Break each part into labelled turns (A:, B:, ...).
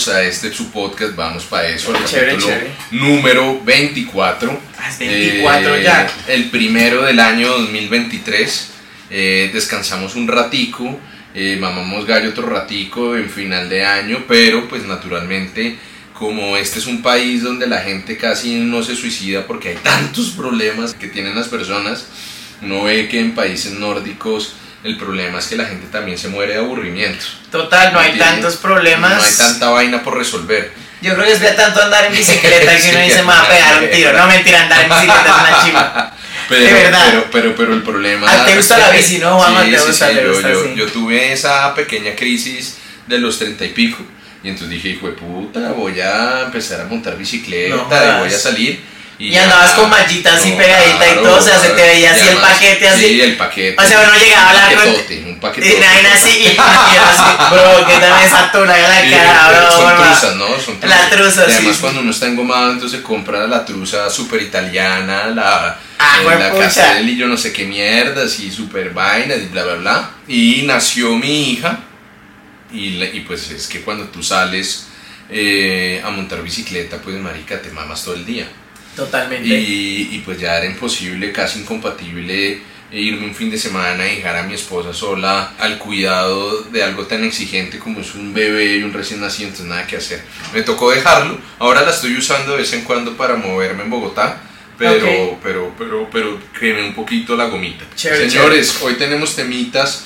A: bienvenidos a este su podcast, vamos para eso,
B: Chévere,
A: capítulo
B: chévere.
A: número 24.
B: Ah, es 24
A: Eh,
B: ya.
A: El primero del año 2023. Eh, descansamos un ratico, eh, mamamos gallo otro ratico en final de año, pero pues naturalmente como este es un país donde la gente casi no se suicida porque hay tantos problemas que tienen las personas, uno ve que en países nórdicos el problema es que la gente también se muere de aburrimiento.
B: Total, no hay
A: ¿Entiendes?
B: tantos problemas.
A: No hay tanta vaina por resolver.
B: Yo creo que es de tanto andar en bicicleta que
A: Sí,
B: uno dice, me va a pegar un tiro. No, mentira, andar en bicicleta es una chiva.
A: Pero,
B: De verdad.
A: Pero, pero, pero el problema.
B: Ah, ¿te gusta la bici, no, Juanma?
A: Sí,
B: ¿Te
A: sí,
B: gusta?
A: sí,
B: ¿Le
A: yo,
B: gusta?
A: yo-
B: Sí.
A: yo tuve esa pequeña crisis de los treinta y pico. Y entonces dije, hijo de puta, voy a empezar a montar bicicleta
B: No
A: y voy a salir.
B: Y andabas con mallita así
A: No,
B: pegadita y todo, o sea, se te veía
A: y
B: así el paquete así.
A: Sí, el paquete.
B: O sea, uno llegaba a hablar
A: un
B: con-
A: un paquetote.
B: Y así, y, y así, bro, que también esa tuna en la
A: Sí,
B: cara, bro.
A: son
B: bro.
A: truzas, ¿no? Son truzas.
B: La truza,
A: Y además
B: sí,
A: cuando uno está engomado, entonces compra la truza super italiana, la,
B: Ah,
A: eh, la
B: juepucha.
A: Castelli, yo no sé qué mierdas y super vainas y bla, bla, bla. Y nació mi hija y, y pues es que cuando tú sales eh, a montar bicicleta, pues marica, te mamas todo el día.
B: Totalmente.
A: Y, y pues ya era imposible, casi incompatible irme un fin de semana y dejar a mi esposa sola al cuidado de algo tan exigente como es un bebé y un recién nacido, entonces nada que hacer. Me tocó dejarlo, ahora la estoy usando de vez en cuando para moverme en Bogotá, pero,
B: Ok.
A: pero, pero, pero créeme un poquito la gomita.
B: Chévere,
A: Señores, hoy tenemos temitas.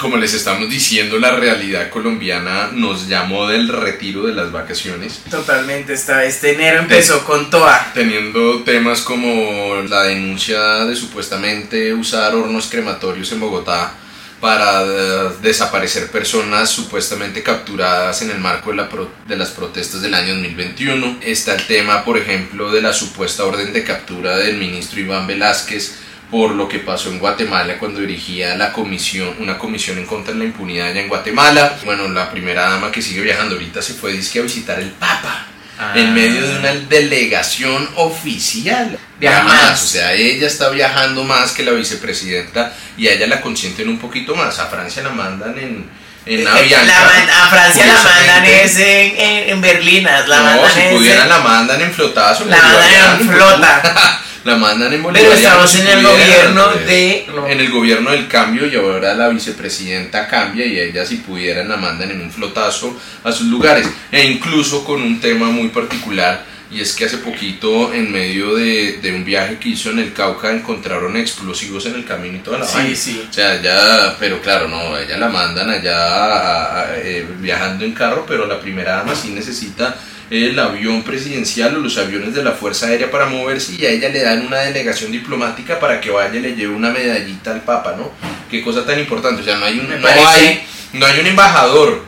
A: Como les estamos diciendo, la realidad colombiana nos llamó del retiro de las vacaciones
B: Totalmente, esta, este enero empezó con toa.
A: teniendo temas como la denuncia de supuestamente usar hornos crematorios en Bogotá para eh, desaparecer personas supuestamente capturadas en el marco de, la pro- de las protestas del año 2021. Está el tema, por ejemplo, de la supuesta orden de captura del ministro Iván Velázquez por lo que pasó en Guatemala cuando dirigía la comisión, una comisión en contra de la impunidad allá en Guatemala. Bueno, la primera dama que sigue viajando ahorita se fue dizque a visitar el Papa en medio de una delegación oficial.
B: Viaja
A: más, o sea, ella está viajando más que la vicepresidenta y a ella la consienten un poquito más. A Francia la mandan en, en Avianca.
B: man- a Francia la mandan es en, en, en Berlinas, la
A: no,
B: mandan
A: si pudieran
B: en-
A: la mandan en flotazo.
B: la mandan en flota.
A: La mandan en
B: Pero
A: bolivariano.
B: estamos en el gobierno de...
A: En el gobierno del cambio y ahora la vicepresidenta cambia y ella si pudieran la mandan en un flotazo a sus lugares. E incluso con un tema muy particular y es que hace poquito en medio de, de un viaje que hizo en el Cauca encontraron explosivos en el camino y toda la
B: Sí,
A: vaina.
B: sí.
A: O sea, ya, pero claro, no, ella la mandan allá a- a- eh, viajando en carro, pero la primera dama sí necesita el avión presidencial o los aviones de la Fuerza Aérea para moverse y a ella le dan una delegación diplomática para que vaya y le lleve una medallita al Papa, ¿no? Qué cosa tan importante, o sea, no hay un, no hay, no hay un embajador,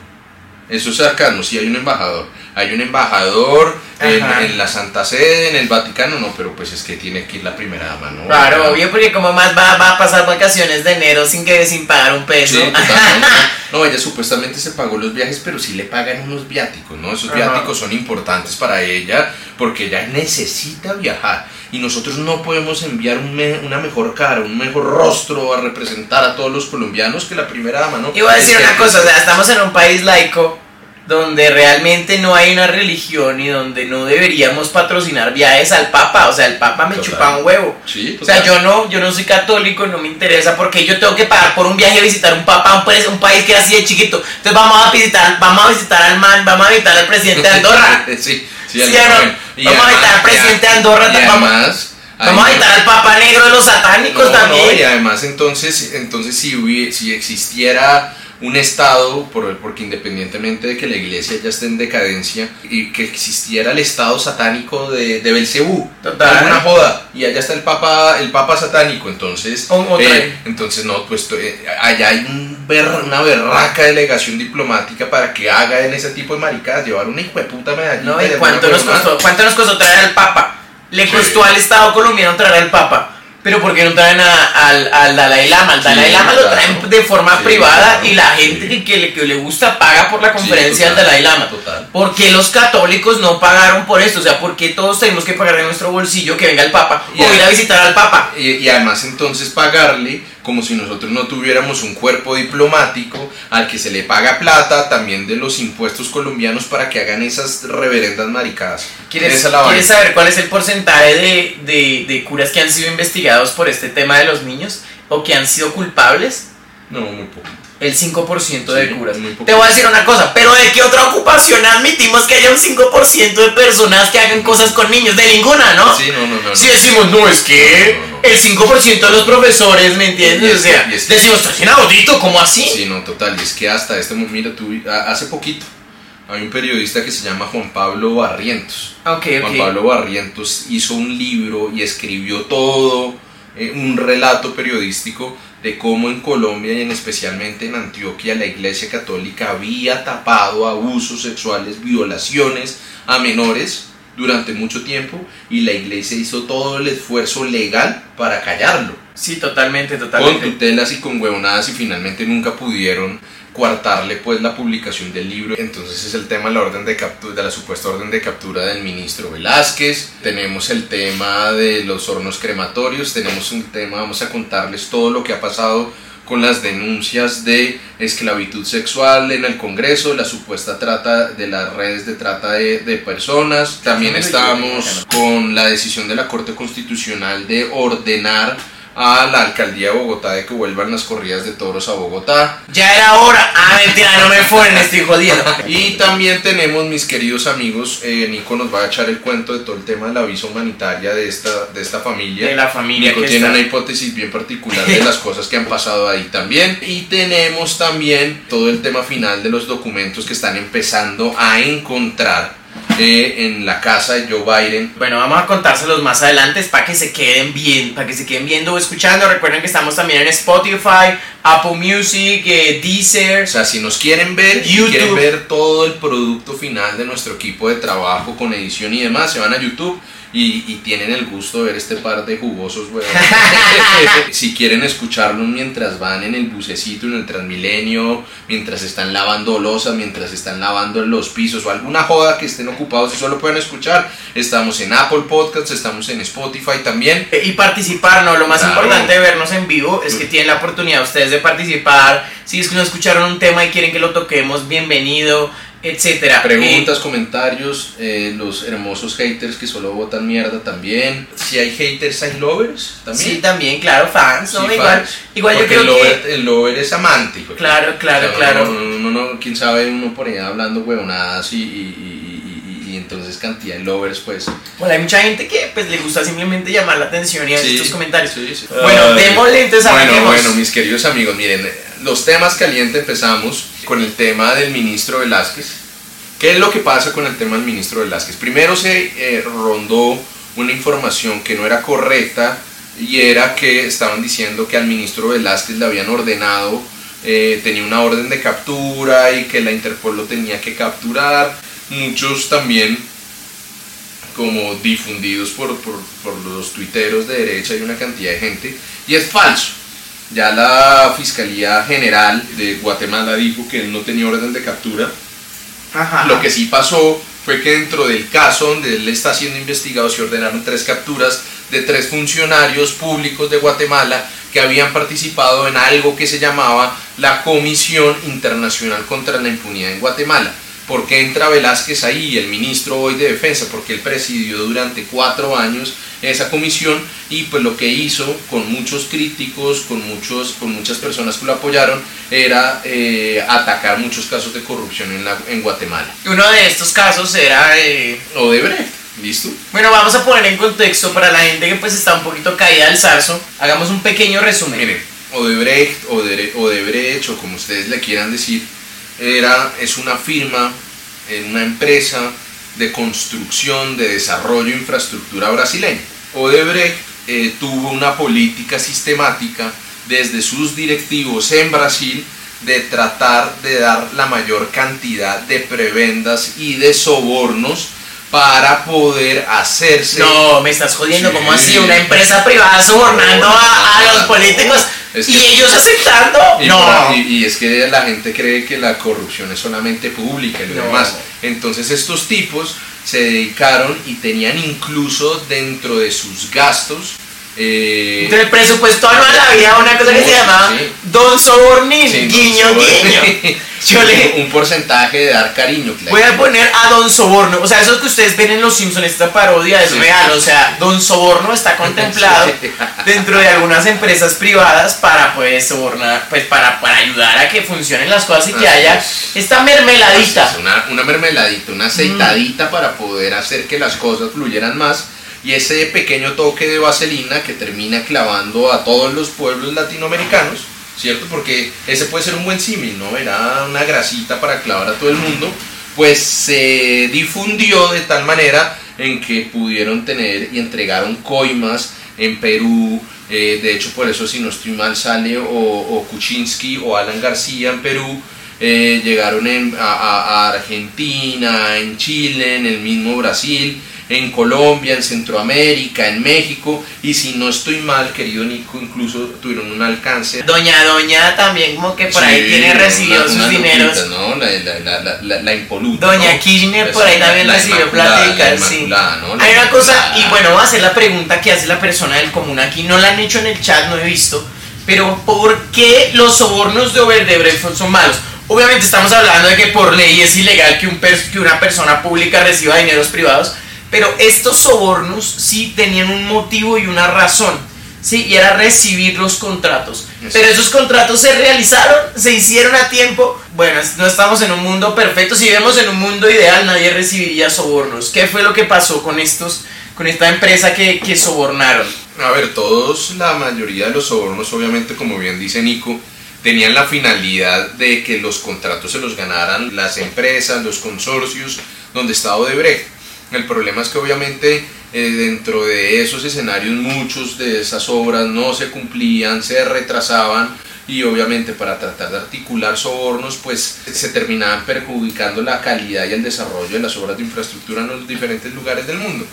A: eso es cercano, sí hay un embajador, hay un embajador en, la Santa Sede, en el Vaticano, no, pero pues es que tiene que ir la primera dama, ¿no?
B: Claro, obvio, porque como más va, va a pasar vacaciones de enero sin que sin pagar un peso.
A: Sí. No, ella supuestamente se pagó los viajes, pero sí le pagan unos viáticos, ¿no? Esos
B: Ajá.
A: viáticos son importantes para ella porque ella necesita viajar y nosotros no podemos enviar un me- una mejor cara, un mejor rostro a representar a todos los colombianos que la primera dama, ¿no?
B: Y voy a decir
A: Es que-
B: una cosa, o sea, estamos en un país laico donde realmente no hay una religión y donde no deberíamos patrocinar viajes al Papa, o sea, el Papa me
A: Total.
B: chupa un huevo.
A: Sí,
B: O sea, yo no, yo no soy católico, no me interesa porque yo tengo que pagar por un viaje a visitar un papa, un, país- un país que es así de chiquito. Entonces vamos a visitar, vamos a visitar al man, vamos a visitar al presidente de Andorra.
A: sí, sí,
B: ¿Sí no?
A: Y
B: Vamos a
A: además-
B: visitar al presidente de Andorra,
A: y
B: vamos-
A: además,
B: Vamos a visitar al papa negro de los satánicos
A: No,
B: también.
A: no, y además entonces, entonces si, si existiera un Estado, por, porque independientemente de que la iglesia ya esté en decadencia, y que existiera el Estado satánico de, de Belcebú, una joda, y allá está el Papa, el Papa satánico, entonces, eh, entonces no, pues eh, allá hay un ber- una berraca delegación diplomática para que haga en ese tipo de maricadas, llevar una hijo de puta medallita.
B: No, ¿y cuánto nos costó? ¿Cuánto nos costó traer al Papa? Le
A: Sí.
B: costó al Estado colombiano traer al Papa. Pero ¿por qué no traen a- al, al Dalai Lama? Al
A: Sí,
B: Dalai Lama lo traen de forma
A: Sí,
B: privada
A: claro,
B: y la gente
A: sí.
B: que, le, que le gusta paga por la conferencia
A: total,
B: del Dalai Lama.
A: total.
B: ¿Por qué los católicos no pagaron por esto? O sea, ¿por qué todos tenemos que pagar de nuestro bolsillo que venga el Papa
A: Y
B: o ir a visitar al Papa?
A: Y, y además entonces pagarle como si nosotros no tuviéramos un cuerpo diplomático al que se le paga plata también de los impuestos colombianos para que hagan esas reverendas maricadas.
B: ¿Quieres, ¿quieres saber cuál es el porcentaje de, de- de curas que han sido investigados por este tema de los niños o que han sido culpables?
A: No, muy poco.
B: El 5% de
A: Sí,
B: curas. Te voy a decir una cosa, pero ¿de qué otra ocupación admitimos que haya un 5% de personas que hagan cosas con niños? De ninguna, ¿no?
A: Sí, no, no, no.
B: Si decimos, no, es que
A: No,
B: el 5% de los profesores, ¿me entiendes? O sea,
A: es que-
B: decimos, estás inaudito, ¿cómo así?
A: Sí, no, total. Y es que hasta este momento, mira, tú, hace poquito, hay un periodista que se llama Juan Pablo Barrientos. Juan. Pablo Barrientos hizo un libro y escribió todo, eh, un relato periodístico de cómo en Colombia y en especialmente en Antioquia la Iglesia Católica había tapado abusos sexuales, violaciones a menores durante mucho tiempo y la Iglesia hizo todo el esfuerzo legal para callarlo
B: Sí, totalmente,
A: con
B: totalmente.
A: tutelas y con huevonadas y finalmente nunca pudieron coartarle pues la publicación del libro. Entonces es el tema de la orden de captura, de la supuesta orden de captura del ministro Velázquez. Tenemos el tema de los hornos crematorios, tenemos un tema, vamos a contarles todo lo que ha pasado con las denuncias de esclavitud sexual en el Congreso, la supuesta trata de las redes de trata de, de personas. También estamos con la decisión de la Corte Constitucional de ordenar a la alcaldía de Bogotá de que vuelvan las corridas de toros a Bogotá.
B: Ya era hora. Ah, mentira, no me fueron, estoy jodiendo.
A: Y también tenemos, mis queridos amigos, eh, Nico nos va a echar el cuento de todo el tema de la visa humanitaria de esta, de esta familia.
B: De la familia
A: Nico
B: que
A: tiene
B: está.
A: una hipótesis bien particular de las cosas que han pasado ahí también. Y tenemos también todo el tema final de los documentos que están empezando a encontrar en la casa de Joe Biden.
B: Bueno, vamos a contárselos más adelante para que se queden bien, para que se queden viendo o escuchando. Recuerden que estamos también en Spotify, Apple Music, eh, Deezer.
A: O sea, si nos quieren ver,
B: YouTube.
A: quieren ver todo el producto final de nuestro equipo de trabajo con edición y demás, se van a YouTube y, y tienen el gusto de ver este par de jugosos, weón. si quieren escucharnos mientras van en el bucecito, en el Transmilenio, mientras están lavando losas, mientras están lavando los pisos o alguna joda que estén ocupados y solo pueden escuchar, estamos en Apple Podcasts, estamos en Spotify también.
B: Eh, Y participar, ¿no? Lo más
A: Claro.
B: importante de vernos en vivo es que tienen la oportunidad ustedes de participar. Si es que no escucharon un tema y quieren que lo toquemos, bienvenido, etcétera.
A: Preguntas, comentarios, eh, los hermosos haters que solo votan mierda también. Si hay haters, hay lovers también.
B: Sí, también, claro, fans, ¿no?
A: Sí,
B: igual,
A: fans.
B: igual yo creo
A: el
B: que...
A: lover, el lover es amante.
B: Claro, claro, claro.
A: No, no, no, no, quién sabe uno por ahí hablando huevonadas y, y, y, entonces cantidad de lovers, pues.
B: Bueno, hay mucha gente que pues le gusta simplemente llamar la atención y hacer
A: Sí,
B: estos comentarios.
A: sí, sí.
B: Bueno, démosle entonces
A: Bueno, bueno, mis queridos amigos, miren, los temas calientes empezamos con el tema del ministro Velázquez. ¿Qué es lo que pasa con el tema del ministro Velázquez? Primero se eh, rondó una información que no era correcta y era que estaban diciendo que al ministro Velázquez le habían ordenado, eh, tenía una orden de captura y que la Interpol lo tenía que capturar. Muchos también como difundidos por, por, por los tuiteros de derecha y una cantidad de gente, y es falso. Ya la Fiscalía General de Guatemala dijo que él no tenía orden de captura.
B: Ajá.
A: Lo que sí pasó fue que dentro del caso donde él está siendo investigado se ordenaron tres capturas de tres funcionarios públicos de Guatemala que habían participado en algo que se llamaba la Comisión Internacional contra la Impunidad en Guatemala. ¿Por qué entra Velázquez ahí, el ministro hoy de Defensa? Porque él presidió durante cuatro años esa comisión y pues lo que hizo con muchos críticos, con, muchos, con muchas personas que lo apoyaron, era eh, atacar muchos casos de corrupción en, la, en Guatemala.
B: Uno de estos casos era... eh,
A: Odebrecht, ¿listo?
B: Bueno, vamos a poner en contexto para la gente que pues está un poquito caída del zarzo. Hagamos un pequeño resumen.
A: Miren, Odebrecht, Odere- Odebrecht o como ustedes le quieran decir, era, es una firma, una empresa de construcción, de desarrollo de infraestructura brasileña. Odebrecht eh, tuvo una política sistemática desde sus directivos en Brasil de tratar de dar la mayor cantidad de prebendas y de sobornos para poder hacerse
B: No, me estás jodiendo,
A: Sí.
B: ¿cómo así? Una empresa privada sobornando a, a los políticos
A: Es
B: y ellos aceptando.
A: Y,
B: no.
A: y es que la gente cree que la corrupción es solamente pública y lo
B: No.
A: demás. Entonces estos tipos se dedicaron y tenían incluso dentro de sus gastos Eh,
B: el presupuesto anual había una cosa que se llamaba
A: Sí.
B: Don Sobornín,
A: sí,
B: guiño, guiño. Yo le
A: un porcentaje de dar cariño. claro.
B: voy a poner a Don Soborno. O sea, eso que ustedes ven en Los Simpsons, esta parodia es
A: Sí.
B: real. O sea, Don Soborno está contemplado dentro de algunas empresas privadas para pues sobornar, pues para, para ayudar a que funcionen las cosas y que haya
A: es.
B: esta mermeladita.
A: Una, una mermeladita, una aceitadita para poder hacer que las cosas fluyeran más. Y ese pequeño toque de vaselina que termina clavando a todos los pueblos latinoamericanos, ¿cierto? Porque ese puede ser un buen símil, ¿no? Era una grasita para clavar a todo el mundo. Pues se difundió de tal manera en que pudieron tener y entregaron coimas en Perú. eh, de hecho, por eso, si no estoy mal, sale o, o Kuczynski o Alan García en Perú. eh, llegaron en- a, Argentina, en Chile, en el mismo Brasil, en Colombia, en Centroamérica, en México. Y si no estoy mal, querido Nico, incluso tuvieron un alcance.
B: Doña Doña también como que por ahí
A: Sí,
B: tiene recibido
A: una-
B: sus
A: una
B: dineros.
A: lupita, ¿no? La, la, la, la, impoluta.
B: Doña
A: ¿no?
B: Kirchner por ahí también recibió
A: la
B: sí.
A: ¿no?
B: Hay una cosa, y bueno, voy a hacer la pregunta que hace la persona del común aquí, no la han hecho en el chat, no he visto, pero ¿por qué los sobornos de Odebrecht son malos? Obviamente estamos hablando de que por ley es ilegal que, un pers- que una persona pública reciba dineros privados, pero estos sobornos sí tenían un motivo y una razón, ¿sí? Y era recibir los contratos.
A: Eso
B: Pero
A: es.
B: esos contratos se realizaron, se hicieron a tiempo. Bueno, no estamos en un mundo perfecto. Si vivemos en un mundo ideal, nadie recibiría sobornos. ¿Qué fue lo que pasó con estos, con esta empresa que, que sobornaron?
A: A ver, todos, la mayoría de los sobornos, obviamente, como bien dice Nico, tenían la finalidad de que los contratos se los ganaran las empresas, los consorcios, donde estaba Odebrecht. El problema es que obviamente eh, dentro de esos escenarios muchos de esas obras no se cumplían, se retrasaban y obviamente para tratar de articular sobornos pues se terminaban perjudicando la calidad y el desarrollo de las obras de infraestructura en los diferentes lugares del mundo.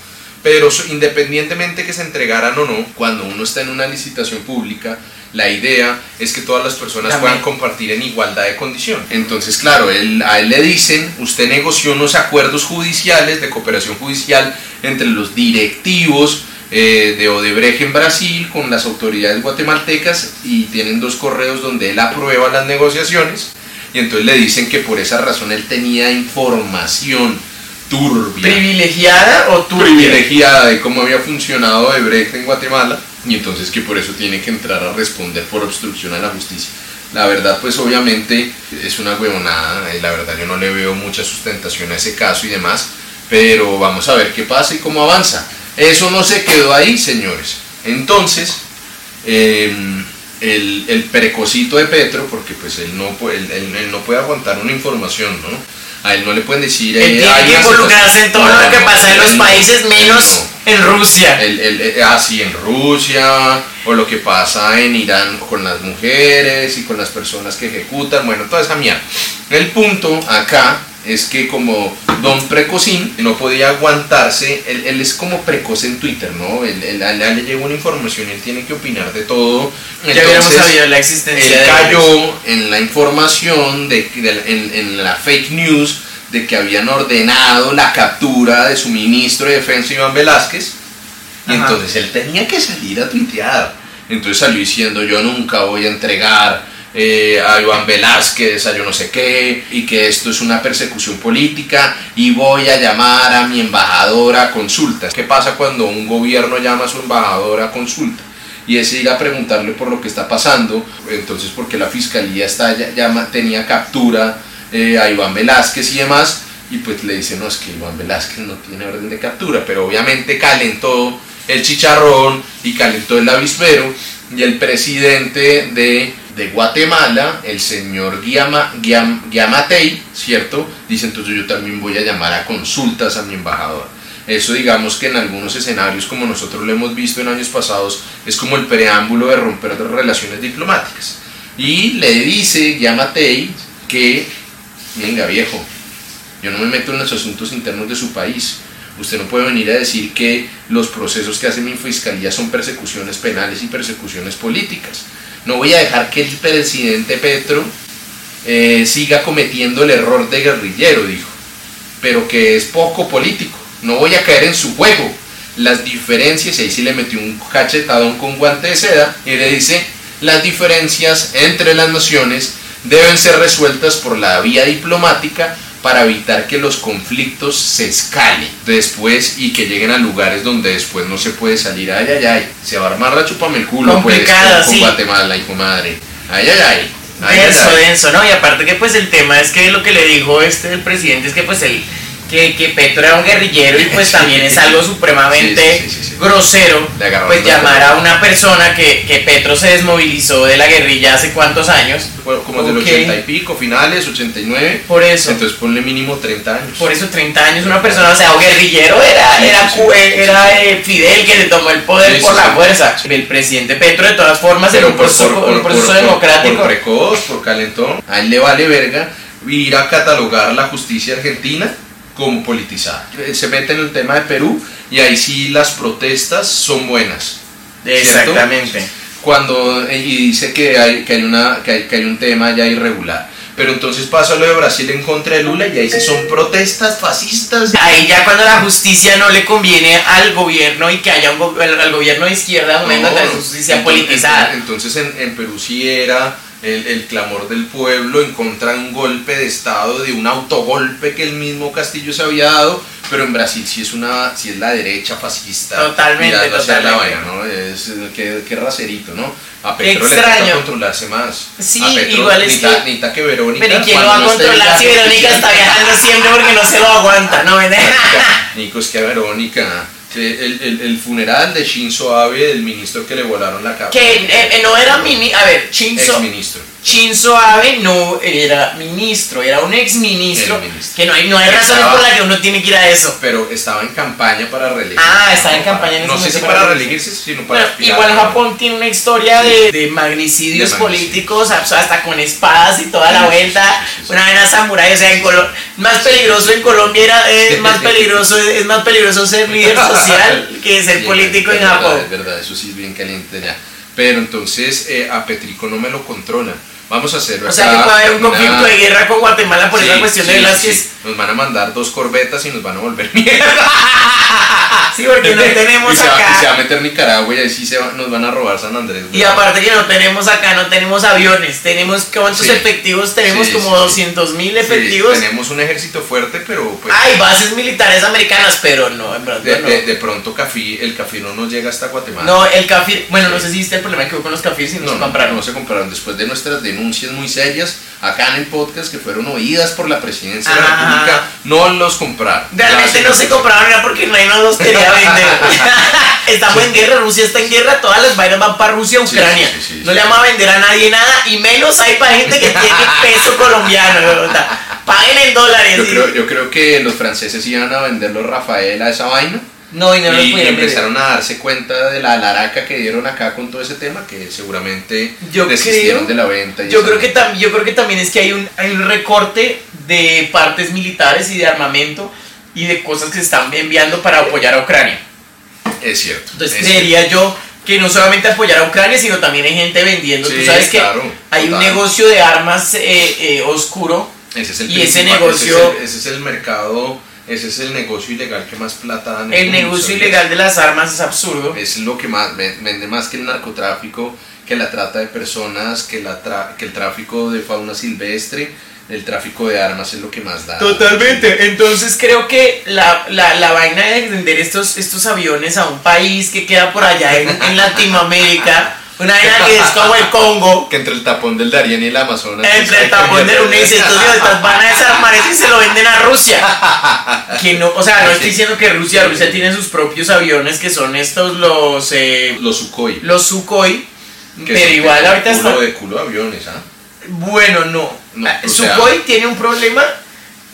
A: Pero independientemente que se entregaran o no, cuando uno está en una licitación pública, la idea es que todas las personas
B: También.
A: puedan compartir en igualdad de condición. Entonces, claro, él- a él le dicen, usted negoció unos acuerdos judiciales de cooperación judicial entre los directivos eh, de Odebrecht en Brasil con las autoridades guatemaltecas y tienen dos correos donde él aprueba las negociaciones y entonces le dicen que por esa razón él tenía información turbia
B: ¿Privilegiada o turbia?
A: privilegiada de cómo había funcionado Odebrecht en Guatemala y entonces que por eso tiene que entrar a responder por obstrucción a la justicia. La verdad, pues obviamente es una huevonada, eh, la verdad yo no le veo mucha sustentación a ese caso y demás, pero vamos a ver qué pasa y cómo avanza. Eso no se quedó ahí, señores. Entonces, eh, el, el precocito de Petro, porque pues él no, puede, él, él- él no puede aguantar una información, ¿no? A él no le pueden decir...
B: Él
A: eh,
B: tiene que involucrarse en todo
A: situación-
B: lo que
A: No,
B: pasa en los
A: no,
B: países, menos
A: no.
B: en Rusia.
A: El, el, eh, ah, sí, en Rusia, o lo que pasa en Irán con las mujeres y con las personas que ejecutan, bueno, toda esa mierda. El punto acá es que como Don Precocín no podía aguantarse, él, él es como precoz en Twitter, ¿no? Él, él- a él le llega una información él tiene que opinar de todo.
B: ya
A: Entonces,
B: sabido la existencia
A: él cayó en la información, de, de- en, en la fake news de que habían ordenado la captura de su ministro de defensa Iván Velázquez y
B: Ajá.
A: entonces él tenía que salir a tuitear. Entonces salió diciendo yo nunca voy a entregar eh, a Iván Velázquez, a yo no sé qué, y que esto es una persecución política y voy a llamar a mi embajadora a consulta. ¿Qué pasa cuando un gobierno llama a su embajadora a consulta? y es ir a preguntarle por lo que está pasando, entonces porque la fiscalía está, ya, tenía captura eh, a Iván Velázquez y demás, y pues le dicen, no, es que Iván Velázquez no tiene orden de captura, pero obviamente calentó el chicharrón y calentó el avispero, y el presidente de, de Guatemala, el señor Guiama, Guiam- Guiamatei, ¿cierto? Dice, entonces yo también voy a llamar a consultas a mi embajador. Eso digamos que en algunos escenarios como nosotros lo hemos visto en años pasados es como el preámbulo de romper relaciones diplomáticas. Y le dice Yamatei que, venga viejo, yo no me meto en los asuntos internos de su país. Usted no puede venir a decir que los procesos que hace mi fiscalía son persecuciones penales y persecuciones políticas. No voy a dejar que el presidente Petro eh, siga cometiendo el error de guerrillero, dijo, pero que es poco político. No voy a caer en su juego. las diferencias, y ahí sí le metió un cachetadón con guante de seda, y le dice, las diferencias entre las naciones deben ser resueltas por la vía diplomática para evitar que los conflictos se escalen después y que lleguen a lugares donde después no se puede salir. Ay, ay, ay, se va a armar la chupame el culo pues,
B: Complicado,
A: con,
B: sí.
A: Guatemala, hijo madre. Ay, ay, ay. ay,
B: denso,
A: ay,
B: denso, ¿no? Y aparte que pues el tema es que lo que le dijo este el presidente es que pues él que, que Petro era un guerrillero y pues
A: Sí.
B: también es algo supremamente
A: Sí, sí, sí, sí, sí.
B: grosero
A: Le
B: pues
A: la
B: llamar a una persona que, que Petro se desmovilizó de la guerrilla hace cuántos años
A: Bueno, como del
B: Ok.
A: 80 y pico, finales, 89.
B: por eso
A: Entonces ponle mínimo 30 años.
B: por eso 30 años una persona o sea un guerrillero era
A: Sí,
B: era,
A: sí,
B: cu-
A: sí.
B: era eh, Fidel que se tomó el poder
A: Sí,
B: por
A: sí,
B: la
A: sí.
B: fuerza el presidente Petro de todas formas en un proceso, un proceso democrático
A: por precoz, por calentón. A él le vale verga ir a catalogar la justicia argentina como politizada. Se mete en el tema de Perú y ahí sí las protestas son buenas. ¿cierto?
B: exactamente
A: Cuando, y dice que hay, que hay, una, que hay, que hay un tema ya irregular. Pero entonces pasa lo de Brasil en contra de Lula y ahí sí son protestas fascistas.
B: Ahí ya cuando la justicia no le conviene al gobierno y que haya un go- al, gobierno de izquierda, un momento
A: No,
B: justicia
A: entonces-
B: politizada.
A: Entonces en, en Perú sí era el, el clamor del pueblo en contra de un golpe de Estado, de un autogolpe que el mismo Castillo se había dado, pero en Brasil sí es una sí es la derecha fascista.
B: Totalmente,
A: hacia la
B: totalmente.
A: vaina, ¿no? Es, qué, qué racerito, ¿no? A Petro le
B: Extraño.
A: toca controlarse más.
B: Sí,
A: a Petro,
B: igual es
A: necesita,
B: que-
A: necesita que Verónica...
B: Pero ¿y quién lo va a controlar si Verónica está viajando siempre porque no se lo aguanta? No.
A: Nico, es que a Verónica... El, el, el funeral de Shinzo Abe, el ministro que le volaron la cabeza.
B: Que eh, eh, no era mini... A ver, Shinzo,
A: Ex ministro.
B: Shinzo Abe no era ministro, era un ex ministro. Que no hay, no hay razón por la que uno tiene que ir a eso.
A: pero estaba en campaña para reelegirse.
B: Ah, estaba en campaña en ese
A: No sé si
B: para
A: para
B: reelegirse.
A: sino para
B: Bueno,
A: aspirar.
B: igual Japón tiene una historia de, de magnicidios
A: De
B: políticos, hasta con espadas y toda la vuelta. Una vena samurái, o sea, en Colo- más peligroso en Colombia era, es más peligroso, es más peligroso ser líder social que ser
A: Sí,
B: político
A: es
B: en
A: verdad,
B: Japón.
A: Es verdad, eso sí es bien caliente ya. Pero entonces eh, a Petrico no me lo controlan. Vamos a hacerlo
B: O sea que puede haber un conflicto de guerra con Guatemala por
A: Sí,
B: esa cuestión
A: sí,
B: de Velázquez.
A: sí. Nos van a mandar dos corbetas y nos van a volver mierda.
B: Sí, porque no tenemos
A: y se, va, y se va a meter Nicaragua y ahí sí se va- nos van a robar San Andrés.
B: Y aparte que no tenemos acá, no tenemos aviones, tenemos cuántos efectivos, tenemos como
A: sí, sí.
B: 200 mil efectivos.
A: tenemos un ejército fuerte, pero pues
B: Hay bases militares americanas, pero no, en verdad
A: de,
B: no.
A: de- de pronto Cafí, el Cafí no nos llega hasta Guatemala.
B: No, el cafir, bueno, no sé si viste el problema que hubo con los cafirs y no,
A: No,
B: se compraron.
A: no se compraron. Después de nuestras denuncias muy serias acá en el podcast que fueron oídas por la presidencia de la
B: Ajá.
A: República, no los compraron.
B: Realmente no se compraron era porque nadie nos los quería vender. Estamos en guerra, Rusia está en guerra, todas las vainas van para Rusia,
A: Sí,
B: Ucrania.
A: sí, sí, sí,
B: no
A: sí.
B: le vamos a vender a nadie nada y menos hay para gente que tiene peso colombiano. Paguen en dólares.
A: Yo creo, yo creo que los franceses iban a vender los Rafael a esa vaina
B: No, y no
A: y, empezaron a darse cuenta de la laraca que dieron acá con todo ese tema que seguramente
B: Yo
A: desistieron
B: creo-
A: de la venta. y
B: Yo creo, que tam- yo creo que también es que hay un, hay un recorte de partes militares y de armamento y de cosas que se están enviando para apoyar a Ucrania.
A: es cierto.
B: Entonces
A: es
B: creería yo que no solamente apoyar a Ucrania, sino también hay gente vendiendo.
A: Sí,
B: Tú sabes que
A: claro,
B: hay un
A: total.
B: negocio de armas eh, eh, oscuro.
A: Ese es el
B: Y ese negocio-
A: Ese es, el, ese es el mercado, ese es el negocio ilegal que más plata da en
B: El negocio ilegal de las armas es absurdo.
A: Es lo que más ve- vende más que el narcotráfico, que la trata de personas, que, la tra- que el tráfico de fauna silvestre, el tráfico de armas es lo que más da.
B: Totalmente. Entonces creo que la, la, la vaina de vender estos, estos aviones a un país que queda por allá en, en Latinoamérica, una vaina que es como el Congo,
A: Que entre el tapón del Darién y el Amazonas.
B: entre el tapón de una y dice, estos idiotas van a desarmar eso y se lo venden a Rusia. Que no, o sea, no estoy diciendo que Rusia, Rusia tiene sus propios aviones que son estos los eh,
A: Los Sukhoi.
B: los Sukhoi,
A: que
B: pero igual
A: de
B: ahorita
A: culo
B: está
A: de culo de aviones, ¿ah?
B: bueno, no.
A: No,
B: Ah,
A: sea-
B: Sukhoi tiene un problema,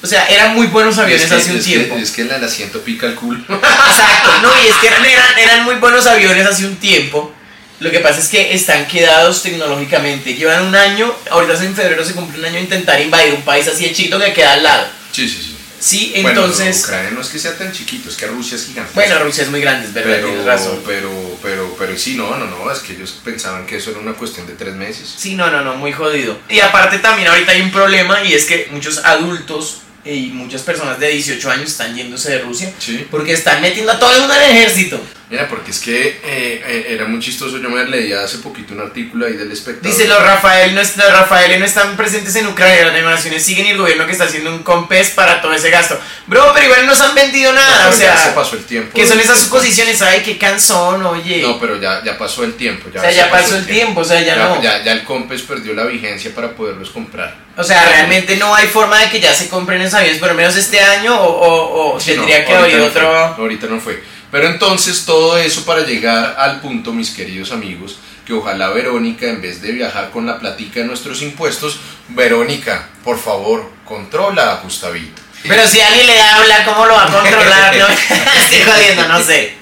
B: o sea, eran muy buenos aviones
A: Es que-
B: hace un
A: es que-
B: tiempo.
A: es que el asiento pica el culo.
B: Exacto, no, y es que eran, eran muy buenos aviones hace un tiempo. Lo que pasa es que están quedados tecnológicamente. Llevan un año, ahorita en febrero se cumple un año intentar invadir un país así de chiquito que queda al lado.
A: Sí, sí, sí.
B: Sí,
A: Bueno,
B: entonces.
A: Ucrania no es que sea tan chiquito, es que Rusia es gigante.
B: Bueno, Rusia es muy grande, es verdad,
A: pero,
B: tienes razón.
A: pero, pero, pero sí, no, no, no, es que ellos pensaban que eso era una cuestión de tres meses.
B: Sí, no, no, no, muy jodido. Y aparte también ahorita hay un problema y es que muchos adultos y muchas personas de 18 años están yéndose de Rusia
A: Sí.
B: porque están metiendo a todo el mundo en el ejército.
A: Mira, porque es que eh, eh, era muy chistoso. Yo me leía hace poquito un artículo ahí del espectador.
B: Dice, los Rafael, no, los Rafael no están presentes en Ucrania, las donaciones siguen y el gobierno que está haciendo un compés para todo ese gasto. Bro, pero igual no nos han vendido nada, o
A: ya se
B: sea,
A: pasó el tiempo.
B: ¿qué son esas suposiciones? Ay, qué cansón, oye.
A: No, pero ya, ya pasó el tiempo. Ya
B: o sea,
A: se
B: ya pasó el tiempo, o sea, ya,
A: Ya,
B: no.
A: ya, ya el Compes perdió la vigencia para poderlos comprar.
B: O sea, realmente no hay forma de que ya se compren esos aviones, por lo menos este año, o, o- o
A: Sí, no,
B: tendría que haber
A: no
B: otro...
A: fue, ahorita no fue. Pero entonces todo eso para llegar al punto, mis queridos amigos, que ojalá Verónica, en vez de viajar con la platica de nuestros impuestos, Verónica, por favor, controla a Gustavito.
B: Pero si alguien le habla, ¿cómo lo va a controlar? No, estoy jodiendo, no sé.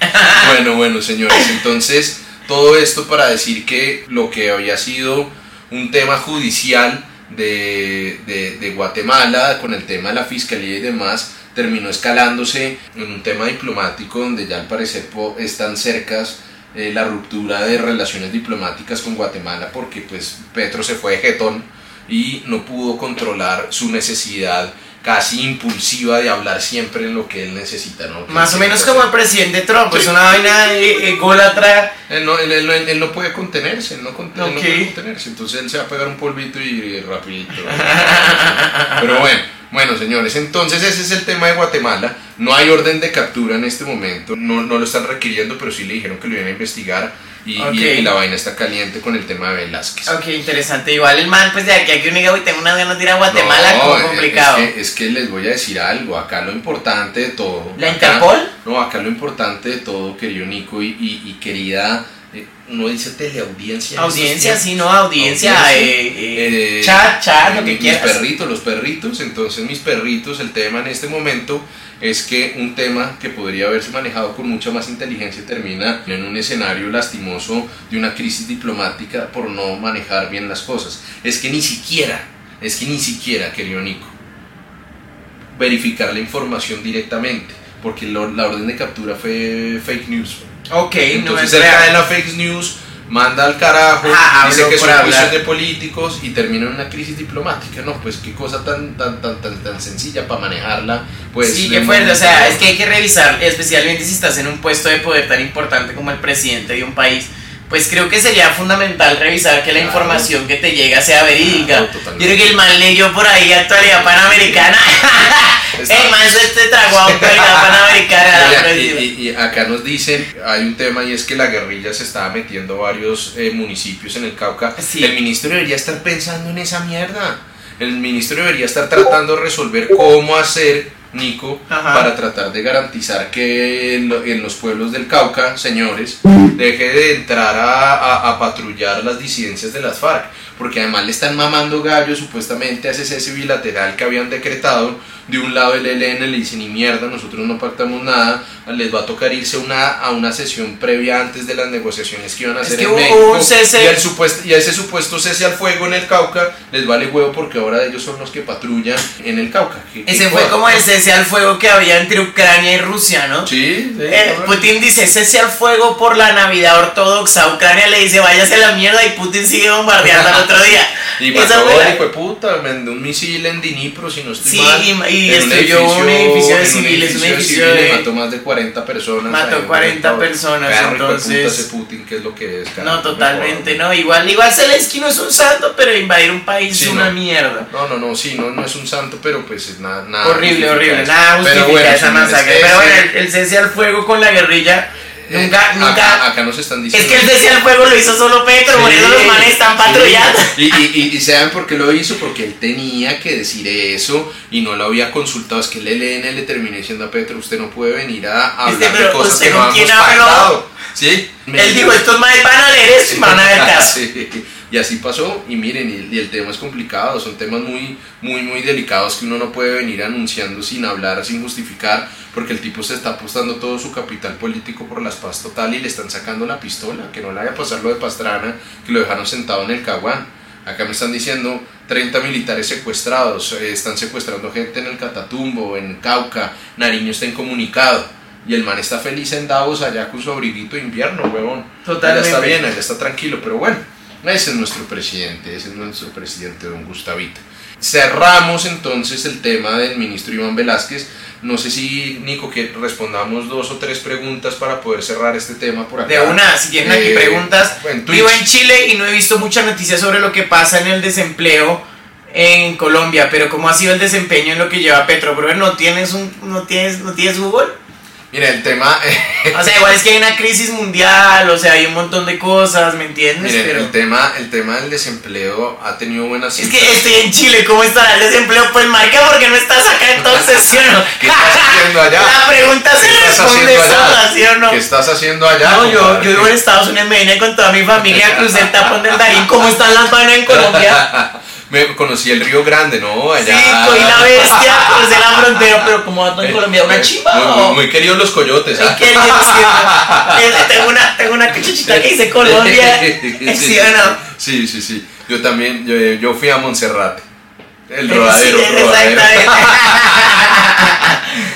A: Bueno, bueno, señores, entonces todo esto para decir que lo que había sido un tema judicial de, de- de Guatemala con el tema de la fiscalía y demás terminó escalándose en un tema diplomático donde ya al parecer están cercas eh, la ruptura de relaciones diplomáticas con Guatemala porque pues Petro se fue de jetón y no pudo controlar su necesidad casi impulsiva de hablar siempre en lo que él necesita, ¿no? Que
B: Más o menos como el presidente Trump, es
A: Sí.
B: una vaina eh, eh, gólatra.
A: Él no, él, él- él no puede contenerse, él no, puede contenerse, entonces él se va a pegar un polvito y rapidito. Pero bueno, bueno señores, entonces ese es el tema de Guatemala. No hay orden de captura en este momento, no, no lo están requiriendo, pero sí le dijeron que lo iban a investigar y, la vaina está caliente con el tema de Velázquez.
B: Ok, interesante. Igual el man, pues de aquí a que uno diga, uy, tengo unas ganas de ir a Guatemala,
A: No,
B: como
A: es-
B: complicado.
A: Es que, es que les voy a decir algo, acá lo importante de todo.
B: ¿La
A: acá-
B: Interpol?
A: No, acá lo importante de todo, querido Nico y, y- y querida, uno dice teleaudiencia.
B: Audiencia, sí, no, audiencia,
A: Audiencia.
B: eh, eh,
A: Eh,
B: chat, chat, lo que
A: mis
B: quieras.
A: perritos, los perritos, entonces mis perritos, el tema en este momento es que un tema que podría haberse manejado con mucha más inteligencia termina en un escenario lastimoso de una crisis diplomática por no manejar bien las cosas. Es que ni siquiera, es que ni siquiera, querido Nico, verificar la información directamente, porque la orden de captura fue fake news.
B: Ok, no
A: Entonces
B: es
A: él cae en la fake news, manda al carajo,
B: Ah,
A: dice que son
B: hablar.
A: juicios de políticos y termina en una crisis diplomática. No, pues qué cosa tan tan tan tan, tan sencilla para manejarla. Pues
B: sí, qué fuerte, o sea, es que hay que revisar, especialmente si estás en un puesto de poder tan importante como el presidente de un país, pues creo que sería fundamental revisar que la
A: Claro.
B: información que te llega sea verídica.
A: Claro,
B: Yo creo que el man leyó por ahí actualidad panamericana. El man se te tragó a actualidad panamericana. presidencia.
A: y, y- y acá nos dicen, hay un tema y es que la guerrilla se estaba metiendo varios eh, municipios en el Cauca.
B: Sí.
A: El ministro debería estar pensando en esa mierda. El ministro debería estar tratando de resolver cómo hacer, Nico,
B: Ajá.
A: para tratar de garantizar que en, lo- en los pueblos del Cauca, señores, deje de entrar a, a- a patrullar las disidencias de las FARC. Porque además le están mamando gallo supuestamente a ese cese bilateral que habían decretado. De un lado el ELN le dice ni mierda, nosotros no pactamos nada, les va a tocar irse a una, a una sesión previa antes de las negociaciones que iban a
B: Es
A: hacer
B: que
A: en México.
B: un cese-
A: Y, al supuesto, y a ese supuesto cese al fuego en el Cauca les vale huevo porque ahora ellos son los que patrullan en el Cauca. ¿Qué- qué
B: Ese fue como el cese al fuego que había entre Ucrania y Rusia, ¿no?
A: Sí, sí,
B: Eh. Putin dice cese al fuego por la Navidad ortodoxa. Ucrania le dice váyase a la mierda y Putin sigue bombardeando al otro día.
A: Y mató hijo de puta, mandó un misil en Dnipro, si no estoy
B: Sí,
A: mal.
B: y- y
A: en
B: destruyó un edificio de civiles, un edificio
A: civiles,
B: de-
A: mató más de 40 personas.
B: Mató
A: ahí,
B: 40
A: ¿no?
B: personas,
A: puta
B: entonces-
A: Putin, que es lo que es.
B: No, totalmente, no. Igual, igual Zelensky no es un santo, pero invadir un país
A: Sí,
B: es una
A: no.
B: mierda.
A: No, no, no, sí, no, no es un santo, pero pues es nada. nada
B: horrible, horrible. Nada justifica
A: Pero bueno,
B: esa masacre. Pero bueno, el, el cese al fuego con la guerrilla
A: eh,
B: nunca,
A: acá-
B: nunca.
A: Acá, nos están
B: es
A: diciendo.
B: que el cese al fuego lo hizo solo Petro, por
A: Sí,
B: eso los manes están patrullando.
A: Y, y, y, y ¿saben por qué lo hizo? Porque él tenía que decir eso y no lo había consultado. Es que el ELN le terminó diciendo a Petro, usted no puede venir a
B: Este,
A: hablar de cosas
B: ¿usted
A: que no hemos pactado. ¿Sí?
B: Él dijo, estos manes van a leer esto y van a ver caso.
A: Sí, Y así pasó, y miren, y, y el tema es complicado, son temas muy, muy, muy delicados que uno no puede venir anunciando sin hablar, sin justificar, porque el tipo se está apostando todo su capital político por las paz total y le están sacando la pistola, que no le vaya a pasar lo de Pastrana, que lo dejaron sentado en el caguán. Acá me están diciendo 30 militares secuestrados, eh, están secuestrando gente en el Catatumbo, en Cauca, Nariño está incomunicado. Y el man está feliz en Davos allá con su abriguito de invierno, huevón.
B: Totalmente.
A: Está bien, allá está tranquilo, pero bueno. Ese es nuestro presidente, ese es nuestro presidente don Gustavito. Cerramos entonces el tema del ministro Iván Velázquez. No sé si, Nico, que respondamos dos o tres preguntas para poder cerrar este tema por acá.
B: De una, si tienen aquí
A: Eh,
B: preguntas.
A: en.
B: Vivo en Chile y no he visto muchas noticias sobre lo que pasa en el desempleo en Colombia, pero cómo ha sido el desempeño en lo que lleva Petro, brother, ¿no tienes un no tienes no tienes Google?
A: Mira, el tema,
B: O sea, igual es que hay una crisis mundial, o sea, hay un montón de cosas, ¿me entiendes?
A: miren,
B: pero
A: el tema, el tema del desempleo ha tenido buenas
B: es que estoy en Chile, ¿cómo estará el desempleo? Pues marca porque no estás acá entonces, ¿sí o no?
A: ¿Qué estás haciendo allá?
B: La pregunta se
A: ¿Qué estás
B: responde sola, ¿sí o no?
A: ¿Qué estás haciendo allá?
B: No, yo, yo vivo en Estados Unidos, me vine con toda mi familia, crucé el tapón del Darín, ¿cómo están las vainas en Colombia?
A: Me conocí el Río Grande, ¿no? Allá.
B: Sí, cogí la bestia, crucé la frontera, pero ¿cómo va todo en Colombia? ¿Una chimba
A: Muy, muy, muy queridos los coyotes.
B: Ay,
A: ¿ah?
B: sí, no. tengo una, tengo una cuchichita que dice Colombia, ¿sí o no?
A: Sí, sí, sí. Yo también, yo, yo fui a Montserrat. El
B: Sí,
A: rodadero, rodadero.
B: exactamente.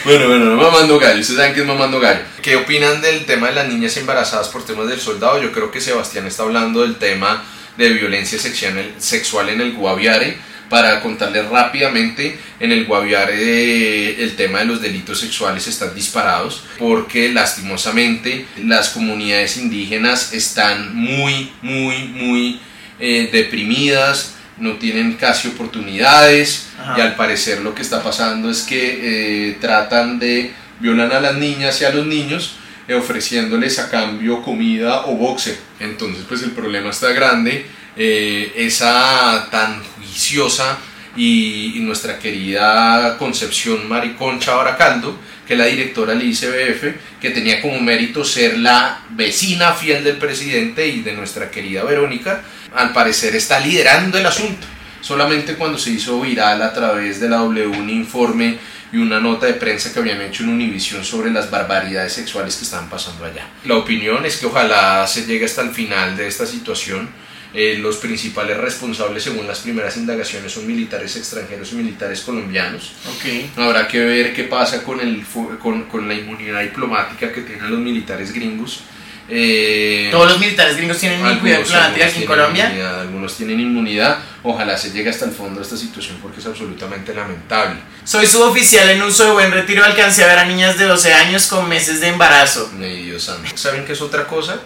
A: Bueno, bueno, no mamando gallo. Ustedes saben que es mamando gallo. ¿Qué opinan del tema de las niñas embarazadas por temas del soldado? Yo creo que Sebastián está hablando del tema de violencia sexual, en el Guaviare. Para contarles rápidamente, en el Guaviare eh, el tema de los delitos sexuales están disparados porque lastimosamente las comunidades indígenas están muy, muy, muy eh, deprimidas, no tienen casi oportunidades
B: Ajá.
A: y al parecer lo que está pasando es que eh, tratan de violan a las niñas y a los niños ofreciéndoles a cambio comida o boxe. Entonces pues el problema está grande. eh, esa tan juiciosa y, nuestra querida Concepción Mariconcha Baracaldo, que es la directora del ICBF, que tenía como mérito ser la vecina fiel del presidente y de nuestra querida Verónica, al parecer está liderando el asunto. Solamente cuando se hizo viral a través de la W un informe y una nota de prensa que habían hecho en Univisión sobre las barbaridades sexuales que estaban pasando allá. La opinión es que ojalá se llegue hasta el final de esta situación. Eh, los principales responsables, según las primeras indagaciones, son militares extranjeros y militares colombianos.
B: Ok.
A: Habrá que ver qué pasa con, el, con, con la inmunidad diplomática que tienen los militares gringos. Eh,
B: Todos los militares gringos tienen inmunidad diplomática aquí en Colombia.
A: algunos tienen inmunidad. Ojalá se llegue hasta el fondo de esta situación porque es absolutamente lamentable.
B: Soy suboficial en uso de buen retiro. Alcancé a ver a niñas de 12 años con meses de embarazo.
A: Ay, Dios santo. ¿Saben qué es otra cosa?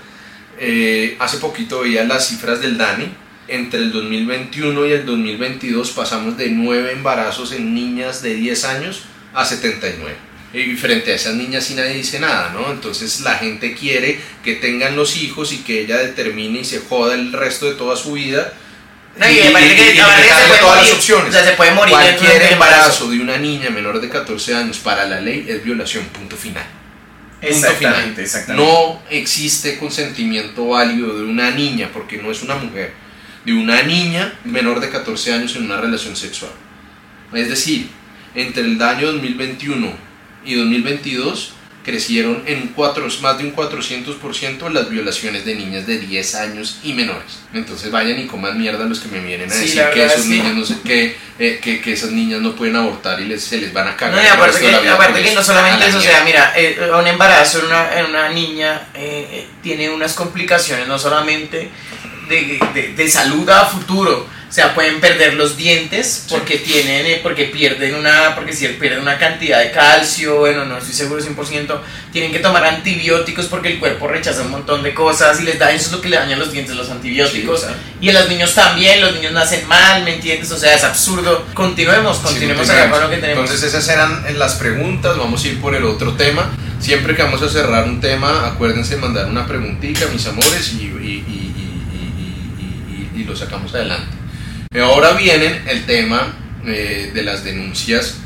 A: Eh, hace poquito veía las cifras del DANI. Entre el 2021 y el 2022 pasamos de 9 embarazos en niñas de 10 años a 79. Y frente a esas niñas sí nadie dice nada, ¿no? Entonces la gente quiere que tengan los hijos y que ella determine y se joda el resto de toda su vida.
B: No, y me parece que-
A: y
B: aparte que se puede
A: todas
B: morir.
A: las opciones.
B: O sea, se puede morir
A: Cualquier
B: embarazo.
A: embarazo de una niña menor de 14 años para la ley es violación, punto final. Punto
B: Exactamente,
A: final.
B: exactamente.
A: No existe consentimiento válido de una niña, porque no es una mujer, de una niña menor de 14 años en una relación sexual. Es decir, entre el año 2021 y 2022 crecieron en cuatro, más de un 400% las violaciones de niñas de 10 años y menores. Entonces vayan y coman mierda los que me vienen a
B: Sí,
A: decir que esos
B: sí.
A: niños no sé, que, eh, que, que esas niñas no pueden abortar y les, se les van a cagar.
B: No, y aparte que,
A: la vida
B: aparte que no solamente
A: la
B: eso, o sea, mira, eh, un embarazo en una, en una niña eh, eh, tiene unas complicaciones no solamente de, de- de salud a futuro, o sea, pueden perder los dientes porque tienen, eh, porque pierden una, porque si pierden una cantidad de calcio, bueno, no estoy seguro 100%, tienen que tomar antibióticos porque el cuerpo rechaza un montón de cosas y les da, eso es lo que le daña los dientes, los antibióticos.
A: Sí.
B: Y a los niños también, los niños nacen mal, ¿me entiendes? O sea, es absurdo. Continuemos, continuemos
A: Sí,
B: acá con lo que tenemos.
A: Entonces esas eran las preguntas, vamos a ir por el otro tema. Siempre que vamos a cerrar un tema, acuérdense de mandar una preguntita, mis amores, y- y- y- y lo sacamos adelante. Eh, Ahora viene el tema eh, de las denuncias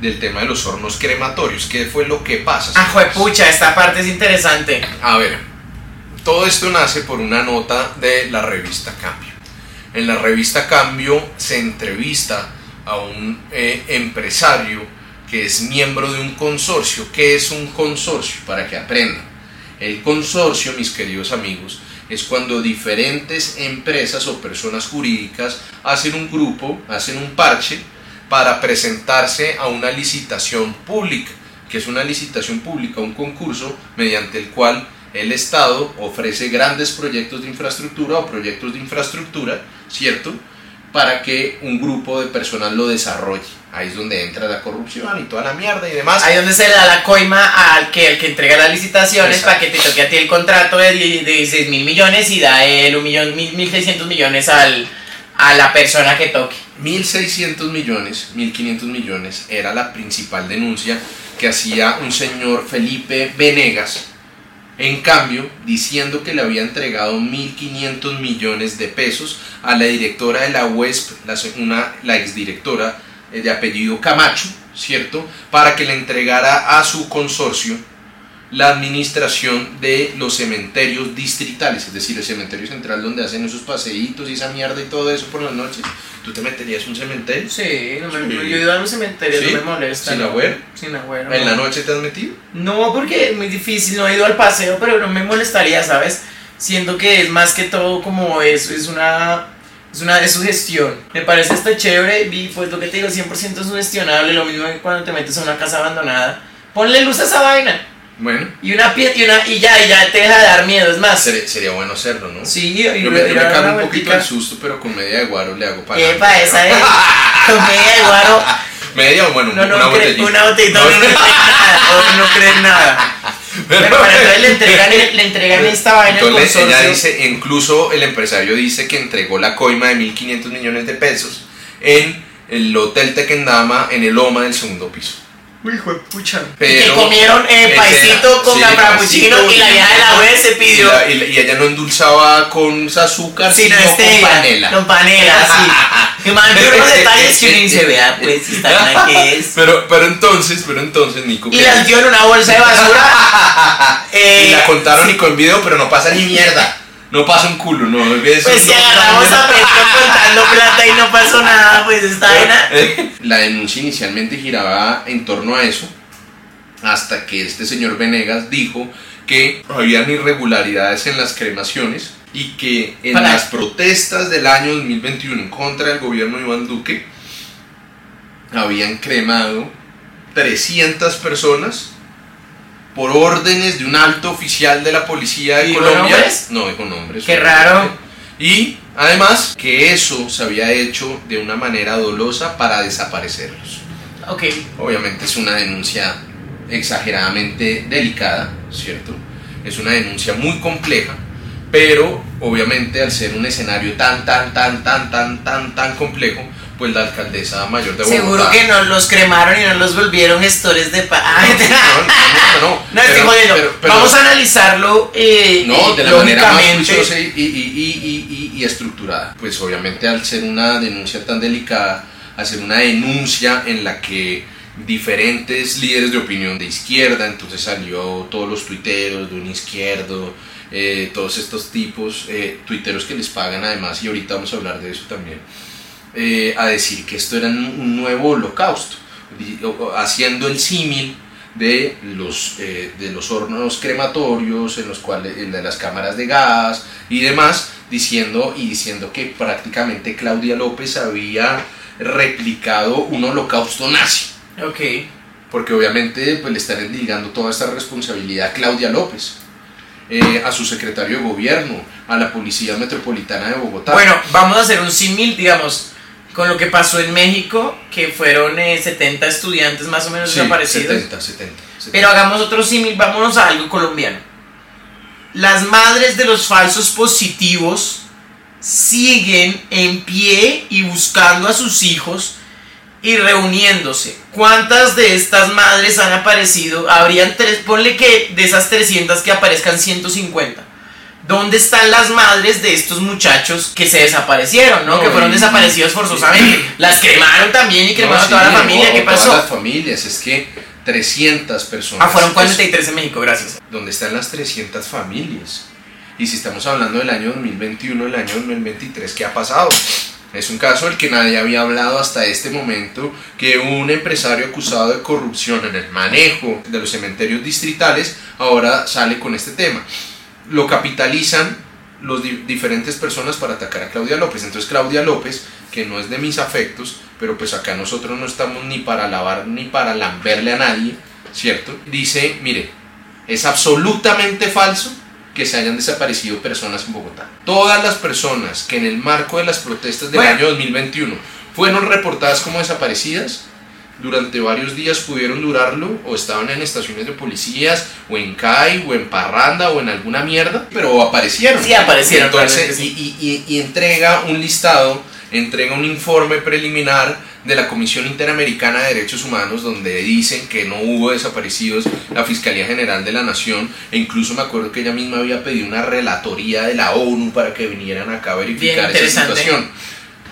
A: del tema de los hornos crematorios. ¿Qué fue lo que pasa?
B: Ah, pucha, esta parte es interesante.
A: A ver, todo esto nace por una nota de la revista Cambio. En la revista Cambio se entrevista a un eh, empresario que es miembro de un consorcio. ¿Qué es un consorcio? Para que aprendan. El consorcio, mis queridos amigos, es cuando diferentes empresas o personas jurídicas hacen un grupo, hacen un parche para presentarse a una licitación pública, que es una licitación pública, un concurso mediante el cual el Estado ofrece grandes proyectos de infraestructura o proyectos de infraestructura, ¿cierto? Para que un grupo de personas lo desarrolle. Ahí es donde entra la corrupción y toda la mierda y demás.
B: Ahí donde se le da la coima al que, el que entrega las licitaciones para que te toque a ti el contrato de, de 16 mil millones y da él un millón, mil, 1.600 millones al, a la persona que toque.
A: 1.600 millones, 1.500 millones era la principal denuncia que hacía un señor Felipe Venegas, en cambio, diciendo que le había entregado 1.500 millones de pesos a la directora de la UESP, la, una, la exdirectora eh, de apellido Camacho, ¿cierto? Para que le entregara a su consorcio la administración de los cementerios distritales, es decir, el cementerio central donde hacen esos paseitos y esa mierda y todo eso por las noches. ¿Tú te meterías en un cementerio?
B: Sí, no me, yo he ido a los cementerios, no me molesta.
A: ¿Sin agüero?
B: Sin agüero.
A: ¿En la noche te has metido?
B: No, porque es muy difícil, no he ido al paseo, pero no me molestaría, ¿sabes? Siento que es más que todo como eso, es una... Es una de sugestión. Me parece esto chévere y pues lo que te digo, 100% sugestionable, lo mismo que cuando te metes a una casa abandonada. Ponle luz a esa vaina.
A: Bueno.
B: Y una pie y una y ya, y ya te deja de dar miedo, es más.
A: Sería, sería bueno hacerlo, ¿no?
B: Sí, y,
A: yo me, yo me cago un poquito al susto, pero con media de guaro le hago para.
B: Epa, esa es. Con media de guaro.
A: Media o bueno,
B: No, no,
A: una botellita.
B: una botellita, no, no crees nada. no crees nada. Bueno, pero entonces le entregan, le entregan esta vaina al
A: Entonces ella dice, incluso el empresario dice que entregó la coima de 1.500 millones de pesos en el Hotel Tequendama en el Loma del segundo piso.
B: Hijo de pucha. y
A: Pero-
B: que comieron eh, paisito con
A: sí, paisito
B: y la vieja de la web se pidió.
A: y la- y ella no endulzaba con azúcar,
B: Sí,
A: sino
B: no este
A: con panela.
B: Con panela, sí. Y mandó unos detalles que uno dice, vea, pues, esta que es.
A: Pero, pero entonces, pero entonces, Nico,
B: Y
A: ¿qué
B: las dio en una bolsa de basura. eh,
A: Y la contaron
B: sí.
A: y con video, pero no pasa ni mierda. No pasa un culo, no. Eso
B: Pues si
A: no-
B: agarramos a Petro contando plata y no pasó nada, pues esta vaina.
A: Eh, La denuncia inicialmente giraba en torno a eso, hasta que este señor Venegas dijo que habían irregularidades en las cremaciones y que en
B: Para-
A: las protestas del año 2021 en contra del gobierno de Iván Duque habían cremado 300 personas por órdenes de un alto oficial de la policía de
B: ¿Dijo
A: Colombia.
B: nombres?
A: No dijo nombres.
B: Qué raro.
A: Y además que eso se había hecho de una manera dolosa para desaparecerlos.
B: Ok.
A: Obviamente es una denuncia exageradamente delicada, ¿cierto? Es una denuncia muy compleja, pero obviamente al ser un escenario tan, tan, tan, tan, tan, tan, tan complejo, pues la alcaldesa mayor de Bogotá...
B: Seguro que no los cremaron y no los volvieron gestores de paz.
A: No, no, no, no,
B: No, estoy jodiendo. Vamos a analizarlo. Eh,
A: No, de la manera más juiciosa y, y- y- y- y- y estructurada. Pues obviamente al ser una denuncia tan delicada, hacer una denuncia en la que diferentes líderes de opinión de izquierda, entonces salió todos los tuiteros de un izquierdo, eh, todos estos tipos, eh, tuiteros que les pagan además, y ahorita vamos a hablar de eso también, eh, a decir que esto era un nuevo holocausto, haciendo el símil de los, eh, de los hornos crematorios, en los cuales, en las cámaras de gas y demás, diciendo y diciendo que prácticamente Claudia López había replicado un holocausto nazi,
B: Ok.
A: porque obviamente pues, le están ligando toda esta responsabilidad a Claudia López. eh, a su secretario de gobierno, a la Policía Metropolitana de Bogotá.
B: Bueno, vamos a hacer un símil, digamos, con lo que pasó en México, que fueron eh, 70 estudiantes más o menos
A: Sí,
B: desaparecidos.
A: 70, 70, 70.
B: Pero hagamos otro símil, vámonos a algo colombiano. Las madres de los falsos positivos siguen en pie y buscando a sus hijos y reuniéndose. ¿Cuántas de estas madres han aparecido? Habrían tres, ponle que de esas 300 que aparezcan 150. ¿Dónde están las madres de estos muchachos que se desaparecieron, no?
A: No,
B: que fueron
A: y-
B: desaparecidos forzosamente. Las cremaron también y cremaron
A: No,
B: a toda
A: sí,
B: la familia.
A: no,
B: ¿Qué
A: Todas
B: pasó?
A: las familias, es que 300 personas.
B: Ah, fueron
A: es-
B: 43 en México, gracias.
A: ¿Dónde están las 300 familias? Y si estamos hablando del año 2021, el año 2023, ¿qué ha pasado? Es un caso del que nadie había hablado hasta este momento, que un empresario acusado de corrupción en el manejo de los cementerios distritales ahora sale con este tema. Lo capitalizan los di- diferentes personas para atacar a Claudia López. Entonces Claudia López, que no es de mis afectos, pero pues acá nosotros no estamos ni para lavar ni para lamberle a nadie, ¿cierto? Dice, mire, es absolutamente falso que se hayan desaparecido personas en Bogotá. Todas las personas que en el marco de las protestas del
B: Bueno.
A: año 2021 fueron reportadas como desaparecidas, durante varios días pudieron durarlo o estaban en estaciones de policías o en CAI o en Parranda o en alguna mierda, pero aparecieron.
B: Sí, aparecieron,
A: Entonces, y, y- y- y entrega un listado, entrega un informe preliminar de la Comisión Interamericana de Derechos Humanos donde dicen que no hubo desaparecidos la Fiscalía General de la Nación e incluso me acuerdo que ella misma había pedido una relatoría de la ONU para que vinieran acá a verificar esa situación.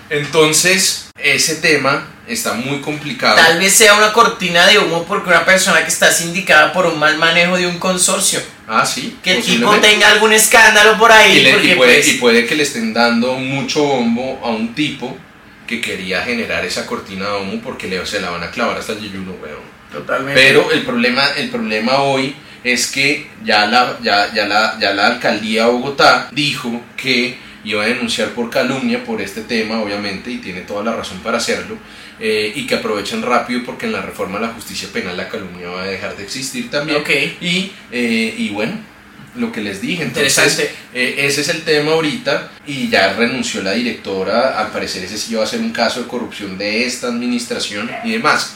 A: Entonces, ese tema está muy complicado.
B: Tal vez sea una cortina de humo porque una persona que está sindicada por un mal manejo de un consorcio.
A: Ah, sí.
B: Que el tipo tenga algún escándalo por ahí.
A: y, le- y
B: porque
A: puede,
B: pues,
A: y puede que le estén dando mucho bombo a un tipo que quería generar esa cortina de humo porque le, se la van a clavar hasta el yeyuno, weón.
B: Totalmente.
A: Pero el problema, el problema hoy es que ya la, ya, ya, la, ya la alcaldía de Bogotá dijo que iba a denunciar por calumnia por este tema, obviamente, y tiene toda la razón para hacerlo, eh, y que aprovechen rápido porque en la reforma de la justicia penal la calumnia va a dejar de existir también.
B: Ok.
A: Y, eh, y bueno, lo que les dije, entonces eh, ese es el tema ahorita y ya renunció la directora, al parecer ese sí va a ser un caso de corrupción de esta administración y demás.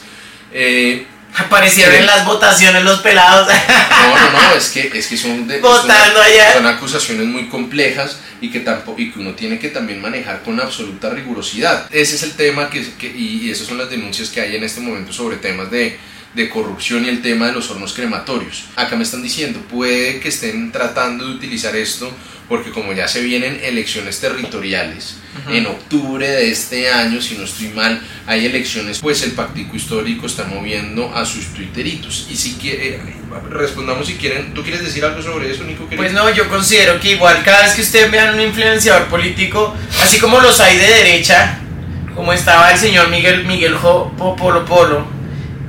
A: Eh,
B: Aparecieron
A: Sí.
B: en las votaciones los pelados.
A: no, no, no, es que, es que son, de,
B: Votando
A: son-
B: allá.
A: son acusaciones muy complejas y que, tampoco, y que uno tiene que también manejar con absoluta rigurosidad. Ese es el tema que, que- y, y esas son las denuncias que hay en este momento sobre temas de, de corrupción y el tema de los hornos crematorios. Acá me están diciendo, puede que estén tratando de utilizar esto porque como ya se vienen elecciones territoriales, en octubre de este año, si no estoy mal, hay elecciones, pues el Pactico Histórico está moviendo a sus tuiteritos. Y si quiere, respondamos si quieren, ¿tú quieres decir algo sobre eso, Nico?
B: Pues no, yo considero que igual cada vez que ustedes vean un influenciador político, así como los hay de derecha, como estaba el señor Miguel Miguel Jo- Po- Polo Polo,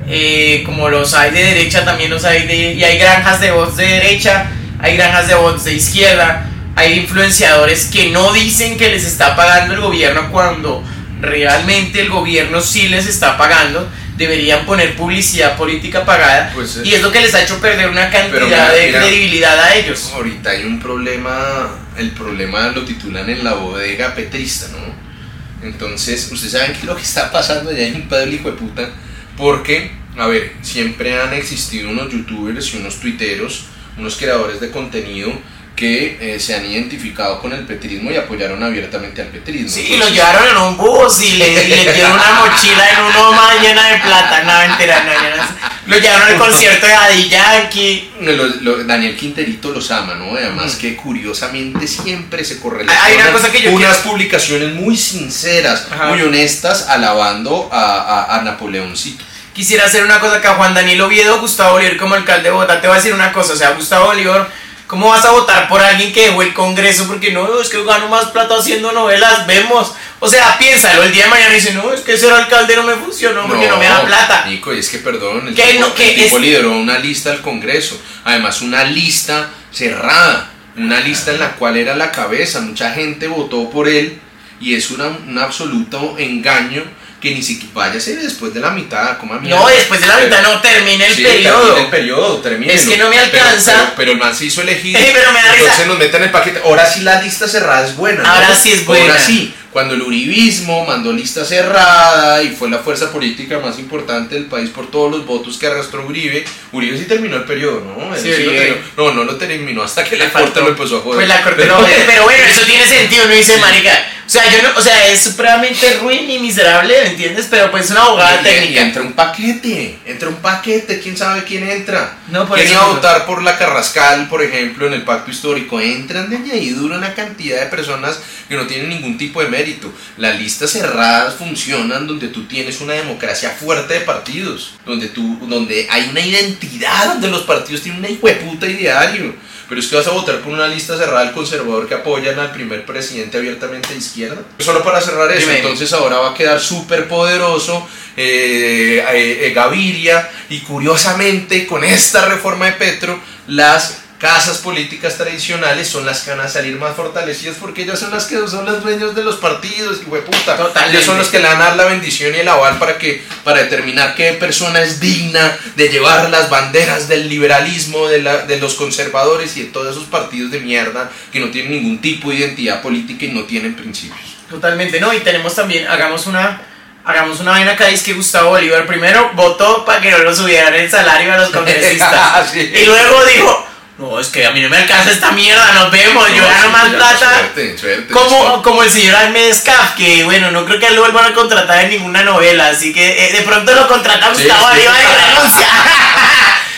B: eh, como los hay de derecha, también los hay de... Y hay granjas de voz de derecha, hay granjas de voz de izquierda, hay influenciadores que no dicen que les está pagando el gobierno cuando realmente el gobierno sí les está pagando. Deberían poner publicidad política pagada
A: Pues,
B: y es lo que les ha hecho perder una cantidad
A: mira,
B: de
A: mira.
B: credibilidad a ellos.
A: Ahorita hay un problema, el problema lo titulan en la bodega petrista, ¿no? Entonces, ustedes saben qué es lo que está pasando allá en un padre hijo de puta, porque, a ver, siempre han existido unos youtubers y unos tuiteros, unos creadores de contenido que eh, se han identificado con el petrismo y apoyaron abiertamente al petrismo.
B: Sí, lo llevaron en un bus y le, y le dieron una mochila en un OMA llena de plata. No, mentira, no, no. Lo llevaron al concierto de Daddy Yankee.
A: Lo- lo- Daniel Quinterito los ama, ¿no? Además
B: Ujú.
A: que curiosamente siempre se
B: Hay
A: correlacionan
B: una cosa que yo
A: unas
B: quiero-
A: publicaciones muy sinceras,
B: Ajá.
A: muy honestas, alabando a, a, a Napoleoncito.
B: Quisiera hacer una cosa acá, Juan Daniel Oviedo, Gustavo Bolívar como alcalde de Bogotá. Te voy a decir una cosa, o sea, Gustavo Bolívar, ¿cómo vas a votar por alguien que dejó el Congreso? Porque no, es que gano más plata haciendo novelas, vemos. O sea, piénsalo, el día de mañana dice, no, es que ser alcalde no me funcionó porque no, me da plata.
A: Nico, y es que perdón, el tipo,
B: no, que
A: el tipo
B: es-
A: lideró una lista al Congreso, además una lista cerrada, una lista en la cual era la cabeza, mucha gente votó por él y es una, un absoluto engaño que ni siquiera ser después de la mitad, como a
B: No, después de la mitad no termina el
A: Sí,
B: periodo.
A: termine el periodo, termine.
B: Es que no me alcanza.
A: Pero, pero el man se hizo elegir.
B: Ey, pero me da risa.
A: entonces nos meten el paquete. Ahora sí la lista cerrada es buena. ¿no?
B: Ahora sí es buena.
A: Ahora sí. Cuando el uribismo mandó lista cerrada y fue la fuerza política más importante del país por todos los votos que arrastró Uribe, Uribe sí terminó el periodo, ¿no?
B: Sí,
A: terminó. No, no lo terminó hasta que la corte lo empezó a joder.
B: Pues la corte
A: Pero-
B: bueno, eso tiene sentido, no dice marica. O sea, yo no, o sea, es supremamente ruin y miserable, ¿me entiendes? Pero pues es una abogada
A: Y-
B: técnica.
A: Y entra un paquete, entra un paquete, quién sabe quién entra.
B: No, por
A: ¿Quién iba a votar por la Carrascal, por ejemplo, en el pacto histórico? Entran de añadidura una cantidad de personas que no tienen ningún tipo de mérito. Las listas cerradas funcionan donde tú tienes una democracia fuerte de partidos, donde, tú, donde hay una identidad, donde los partidos tienen una hijueputa ideario. Pero es que vas a votar por una lista cerrada del conservador que apoyan al primer presidente abiertamente de izquierda. Solo para cerrar eso,
B: Dime.
A: entonces ahora va a quedar súper poderoso eh, eh, eh, Gaviria y curiosamente con esta reforma de Petro las casas políticas tradicionales son las que van a salir más fortalecidas porque ellas son las que son los dueños de los partidos, y puta.
B: Totalmente.
A: Ellos son los que le van a dar la bendición y el aval para que para determinar qué persona es digna de llevar las banderas del liberalismo, de, la, de los conservadores y de todos esos partidos de mierda que no tienen ningún tipo de identidad política y no tienen principios.
B: Totalmente, no, y tenemos también, hagamos una, hagamos una vaina acá, es que Gustavo Bolívar primero votó para que no lo subieran el salario a los congresistas.
A: Sí.
B: Y luego dijo, no, es que a mí no me alcanza esta mierda, nos vemos, yo
A: No,
B: gano
A: sí,
B: más plata.
A: Suerte, suerte.
B: Como, como el señor Ahmed Scaf, que bueno, no creo que lo vuelvan a contratar en ninguna novela, así que eh, de pronto lo contrata
A: Sí,
B: Gustavo
A: sí.
B: Bolívar y renuncia.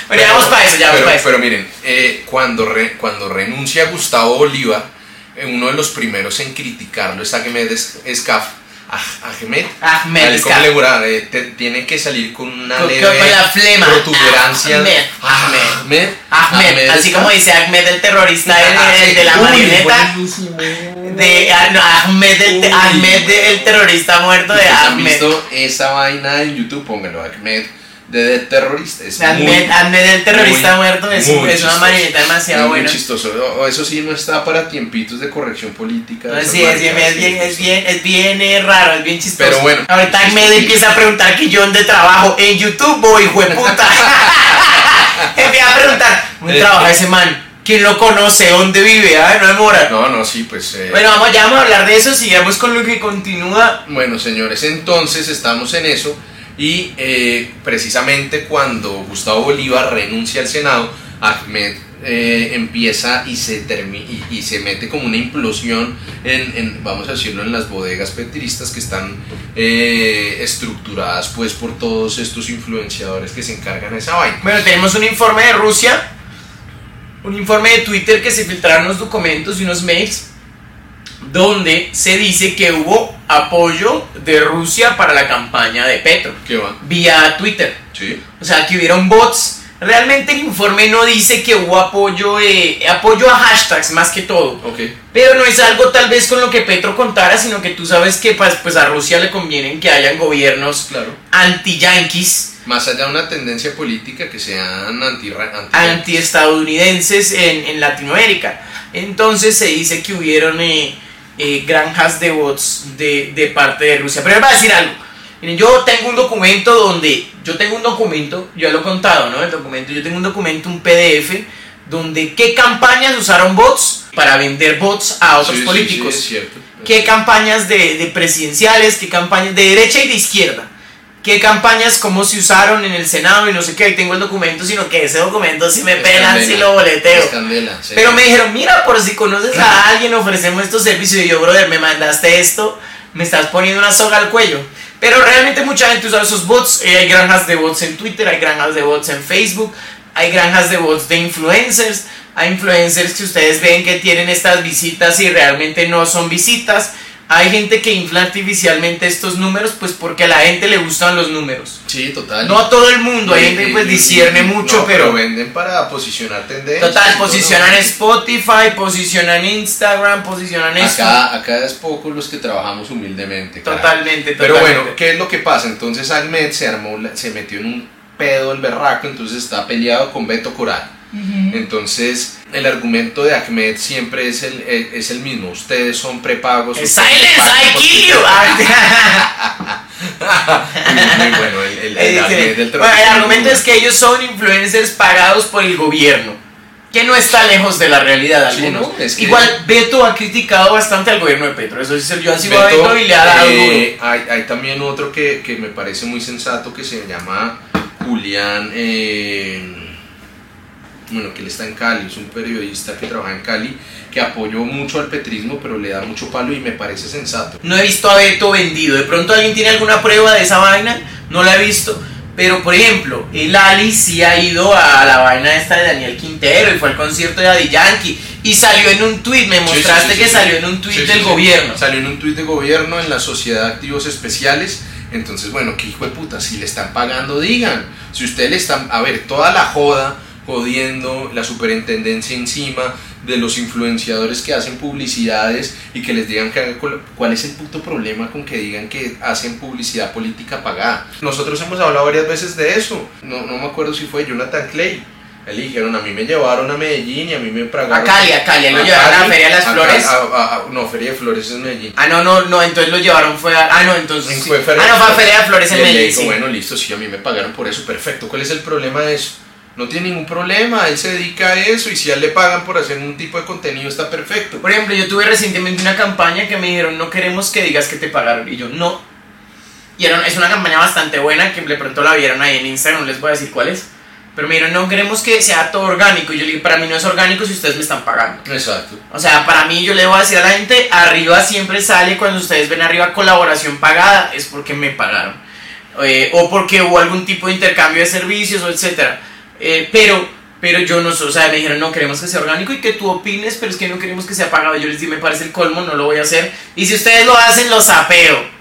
B: bueno, ya vamos para eso, ya vamos
A: pero,
B: para eso.
A: pero miren, eh, cuando, re- cuando renuncia Gustavo Bolívar, eh, uno de los primeros en criticarlo es Ahmed Es- Escaf. Ah, Ahmed.
B: Ahmed
A: Al-. Eh, te- tiene que salir con una
B: Con-
A: leve
B: con la flema.
A: protuberancia.
B: Ahmed, Ahmed.
A: Ahmed.
B: Ahmed, así
A: Escaf.
B: como dice Ahmed el terrorista, el,
A: Ah,
B: el
A: sí.
B: de la marioneta. De ah, no, Ahmed, el. Ahmed el terrorista muerto de
A: ¿Ustedes han
B: Ahmed.
A: visto esa vaina en YouTube? Pónganlo, Ahmed de, de terrorista. Es muy-
B: Ahmed, Ahmed el terrorista
A: muy,
B: muerto es,
A: muy
B: es una marioneta demasiado
A: Es muy
B: buena.
A: chistoso. O- Eso sí no está para tiempitos de corrección política.
B: No,
A: esas
B: sí, es bien, es bien, es bien, es bien eh, raro, es bien chistoso.
A: Pero bueno.
B: Ahorita Ahmed
A: Sí.
B: empieza a preguntar que yo dónde trabajo. En YouTube voy, puta. empieza a preguntar, ¿dónde trabaja ese man? ¿Quién lo conoce? ¿Dónde vive? Ah, no demora.
A: No, no, sí, pues. eh,
B: Bueno, vamos, ya vamos a hablar de eso, sigamos con lo que continúa.
A: Bueno, señores, entonces estamos en eso y eh, precisamente cuando Gustavo Bolívar renuncia al Senado, Ahmed eh, empieza y se, y, y se mete como una implosión en, en, vamos a decirlo, en las bodegas petristas que están eh, estructuradas pues por todos estos influenciadores que se encargan de esa vaina.
B: Bueno, tenemos un informe de Rusia, un informe de Twitter que se filtraron unos documentos y unos mails donde se dice que hubo apoyo de Rusia para la campaña de Petro
A: ¿Qué va?
B: vía Twitter.
A: Sí.
B: O sea, que hubieron bots. Realmente el informe no dice que hubo apoyo, eh, apoyo a hashtags más que todo.
A: Ok.
B: Pero no es algo tal vez con lo que Petro contara, sino que tú sabes que pues, pues a Rusia le conviene que hayan gobiernos
A: Claro.
B: anti-yanquis,
A: Más allá de una tendencia política que sean anti, anti
B: anti-estadounidenses en, en Latinoamérica. Entonces se dice que hubieron eh, eh, granjas de bots de, de parte de Rusia. Pero les voy a decir algo. Miren, yo tengo un documento donde, yo tengo un documento, yo ya lo he contado, ¿no? El documento, yo tengo un documento, un PDF, donde qué campañas usaron bots para vender bots a otros
A: Sí, sí,
B: políticos.
A: sí, es cierto.
B: qué campañas de, de presidenciales, qué campañas de derecha y de izquierda, qué campañas, cómo se usaron en el Senado y no sé qué, ahí tengo el documento, sino que ese documento si me
A: Es
B: pelan,
A: candela,
B: si lo boleteo.
A: candela, sí.
B: Pero me dijeron, mira, por si conoces a alguien, ofrecemos estos servicios. Y yo, brother, me mandaste esto, me estás poniendo una soga al cuello. Pero realmente mucha gente usa esos bots. Eh, hay granjas de bots en Twitter, hay granjas de bots en Facebook, hay granjas de bots de influencers. Hay influencers que ustedes ven que tienen estas visitas y realmente no son visitas. Hay gente que infla artificialmente estos números, pues porque a la gente le gustan los números.
A: Sí, total.
B: No a todo el mundo, hay
A: Y-
B: gente que pues discierne
A: y-
B: mucho,
A: no,
B: pero...
A: venden para posicionar tendencias.
B: Total, posicionan. Spotify, posicionan Instagram, posicionan esto.
A: Acá, acá es poco los que trabajamos humildemente. carajo.
B: Totalmente,
A: Pero
B: totalmente.
A: bueno, ¿qué es lo que pasa? Entonces Ahmed se armó, la- se metió en un pedo el berraco, entonces está peleado con Beto Coral. Entonces, el argumento de Ahmed siempre es el, eh, es el mismo. Ustedes son prepagos. el,
B: argumento es que ellos son influencers pagados por el gobierno. Que no está lejos de la realidad
A: Sí,
B: algunos.
A: ¿no? Es que-
B: Igual Beto ha criticado bastante al gobierno de Petro. Eso sí, yo sigo a
A: Beto,
B: Beto y le ha dado
A: eh,
B: duro.
A: hay, hay también otro que, que me parece muy sensato que se llama Julián, eh, bueno, que él está en Cali, es un periodista que trabaja en Cali, que apoyó mucho al petrismo, pero le da mucho palo y me parece sensato.
B: No he visto a Beto vendido. De pronto alguien tiene alguna prueba de esa vaina. No la he visto. Pero por ejemplo, el Ali sí ha ido a la vaina esta de Daniel Quintero y fue al concierto de Daddy Yankee. Y salió en un tweet. Me
A: Sí, sí,
B: mostraste
A: sí,
B: que salió en un
A: sí,
B: del gobierno.
A: Salió en un tuit de gobierno en la Sociedad de Activos Especiales. Entonces, bueno, qué hijo de puta, si le están pagando, digan. Si ustedes le están, a ver, toda la joda, jodiendo, la superintendencia encima de los influenciadores que hacen publicidades y que les digan que cuál- es el puto problema con que digan que hacen publicidad política pagada. Nosotros hemos hablado varias veces de eso. No, no me acuerdo si fue Jonathan Clay Eligieron, a mí me llevaron a Medellín y a mí me pagaron.
B: A Cali, a Cali, lo llevaron a la Feria de las
A: a
B: Flores.
A: Cali, a- a- a- no, Feria de Flores es Medellín.
B: Ah, no, no, no, entonces lo llevaron fue a... Ah, no, entonces... sí.
A: Fue
B: ah, no, fue a. Feria de Flores en
A: Y él le
B: Medellín,
A: dijo,
B: sí.
A: bueno, listo, sí, a mí me pagaron por eso, perfecto. ¿Cuál es el problema de eso? No tiene ningún problema, él se dedica a eso y si a él le pagan por hacer un tipo de contenido está perfecto.
B: Por ejemplo, yo tuve recientemente una campaña que me dijeron, no queremos que digas que te pagaron. Y yo, no. Y era, es una campaña bastante buena que de pronto la vieron ahí en Instagram, no les voy a decir cuál es. Pero me dijeron, no queremos que sea todo orgánico. Y yo le dije, para mí no es orgánico si ustedes me están pagando.
A: Exacto.
B: O sea, para mí yo le voy a decir a la gente, arriba siempre sale cuando ustedes ven arriba colaboración pagada, es porque me pagaron. Eh, o porque hubo algún tipo de intercambio de servicios, o etcétera. Eh, pero, pero yo no sé, o sea, me dijeron, no queremos que sea orgánico y que tú opines, pero es que no queremos que sea pagado. Yo les dije, me parece el colmo, no lo voy a hacer. Y si ustedes lo hacen, lo sapeo.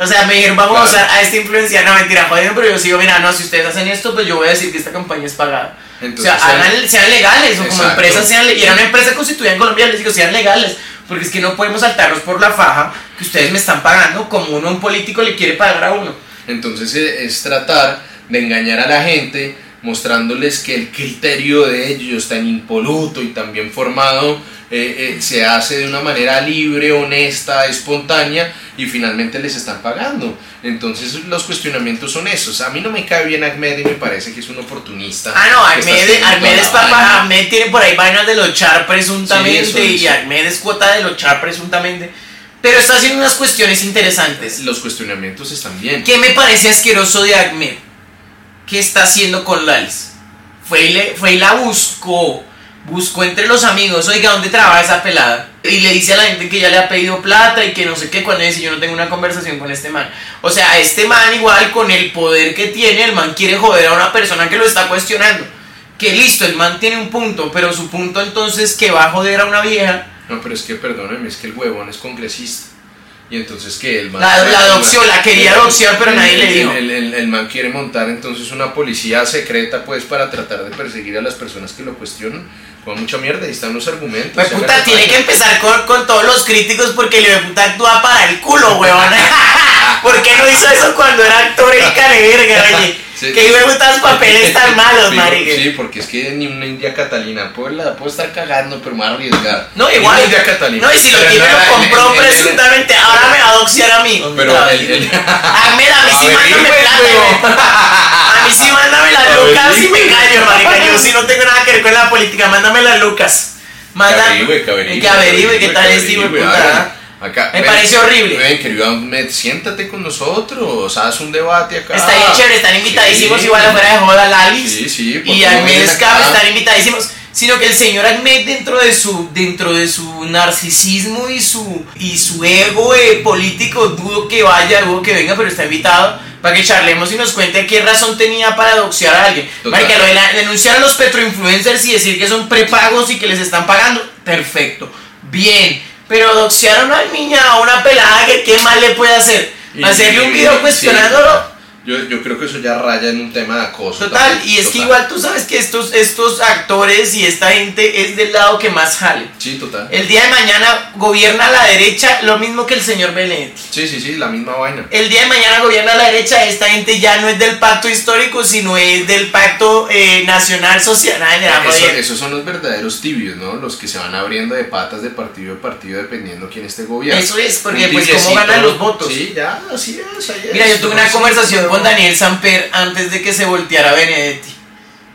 B: O sea, me dijeron, vamos a
A: Claro.
B: usar a esta influencia. No, mentira, jodido, pero yo sigo, mira, no, si ustedes hacen esto, pues yo voy a decir que esta campaña es pagada.
A: Entonces,
B: o sea, hagan- sean legales, o como empresas sean le- Y era una empresa constituida en Colombia, les digo, sean legales. Porque es que no podemos saltarnos por la faja que ustedes me están pagando como uno, un político le quiere pagar a uno.
A: Entonces eh, es tratar de engañar a la gente mostrándoles que el criterio de ellos tan impoluto y tan bien formado eh, eh, se hace de una manera libre, honesta, espontánea y finalmente les están pagando. Entonces los cuestionamientos son esos. A mí no me cae bien Ahmed y me parece que es un oportunista.
B: Ah, no,
A: está
B: Ahmed, Ahmed
A: toda
B: es
A: la
B: papá,
A: vaina.
B: Ahmed tiene por ahí vainas de los char presuntamente
A: Sí, eso
B: y
A: dice.
B: Ahmed es cuota de los char presuntamente. Pero está haciendo unas cuestiones interesantes.
A: Los cuestionamientos están bien.
B: ¿Qué me parece asqueroso de Ahmed? ¿Qué está haciendo con Lalis? Fue y, fue la buscó. Buscó entre los amigos, oiga, ¿dónde trabaja esa pelada? Y le dice a la gente que ya le ha pedido plata y que no sé qué, cuando dice yo no tengo una conversación con este man. O sea, este man igual con el poder que tiene, el man quiere joder a una persona que lo está cuestionando. Que listo, el man tiene un punto, pero su punto entonces que va a joder a una vieja.
A: No, pero es que perdóneme, es que el huevón es congresista. Y entonces que el man...
B: La- la adopció, la quería adopción, pero
A: el-
B: nadie le dijo.
A: El, el- el man quiere montar entonces una policía secreta pues para tratar de perseguir a las personas que lo cuestionan. Con mucha mierda, ahí están los argumentos.
B: Pues puta, tiene que empezar con, con todos los críticos porque el puta actúa para el culo, weón. ¿Por qué no hizo eso cuando era actor el caneverga, oye?
A: Sí.
B: Que hijo de putas papeles tan malos, marica.
A: Sí, porque es que ni una India Catalina, la puedo estar cagando, pero me voy a arriesgar.
B: No, igual.
A: una India Catalina.
B: No, y si lo tiene lo compró
A: el- el-
B: presuntamente, ahora me va a doxiar a mí.
A: Pero
B: a mí sí
A: A
B: mándame
A: güey,
B: plata, güey. A mí sí mándame las
A: A
B: lucas y me
A: güey.
B: callo, marica. Yo sí no tengo nada que ver con la política, mándame las lucas. Manda,
A: Que averigüe, que averigüe,
B: que averigüe qué tal de
A: averigüe,
B: puta.
A: Acá,
B: Me
A: ven,
B: parece horrible.
A: Ven, querido Ahmed, siéntate con nosotros, haz un debate acá.
B: Está bien chévere, están invitadísimos
A: Sí.
B: igual afuera de joda Lalis.
A: Sí, sí, ¿por
B: Y Ahmed
A: acá?
B: están invitadísimos. Sino que el señor Ahmed dentro de su, dentro de su narcisismo y su, y su ego eh, político, dudo que vaya, dudo que venga, pero está invitado para que charlemos y nos cuente qué razón tenía para doxear a alguien. Marica, lo de la- denunciar a los petroinfluencers y decir que son prepagos y que les están pagando, perfecto, bien. Pero doxear a una niña, a una pelada, que qué mal le puede hacer? Hacerle un video cuestionándolo.
A: Yo, yo creo que eso ya raya en un tema de acoso.
B: Total,
A: también,
B: y es que igual tú sabes que estos, estos actores y esta gente es del lado que más jale.
A: Sí, total.
B: El día de mañana gobierna la derecha lo mismo que el señor Benedetti.
A: Sí, sí, sí, la misma vaina.
B: El día de mañana gobierna la derecha, esta gente ya no es del pacto histórico, sino es del pacto eh, nacional social.
A: Eso- esos son los verdaderos tibios, ¿no? Los que se van abriendo de patas de partido a partido dependiendo quién esté gobierno.
B: Eso es, porque
A: Un
B: pues cómo ganan los votos.
A: Sí, ya, así es. ahí
B: Mira,
A: es,
B: yo tuve una conversación
A: pero-
B: con Daniel Samper antes de que se volteara Benedetti.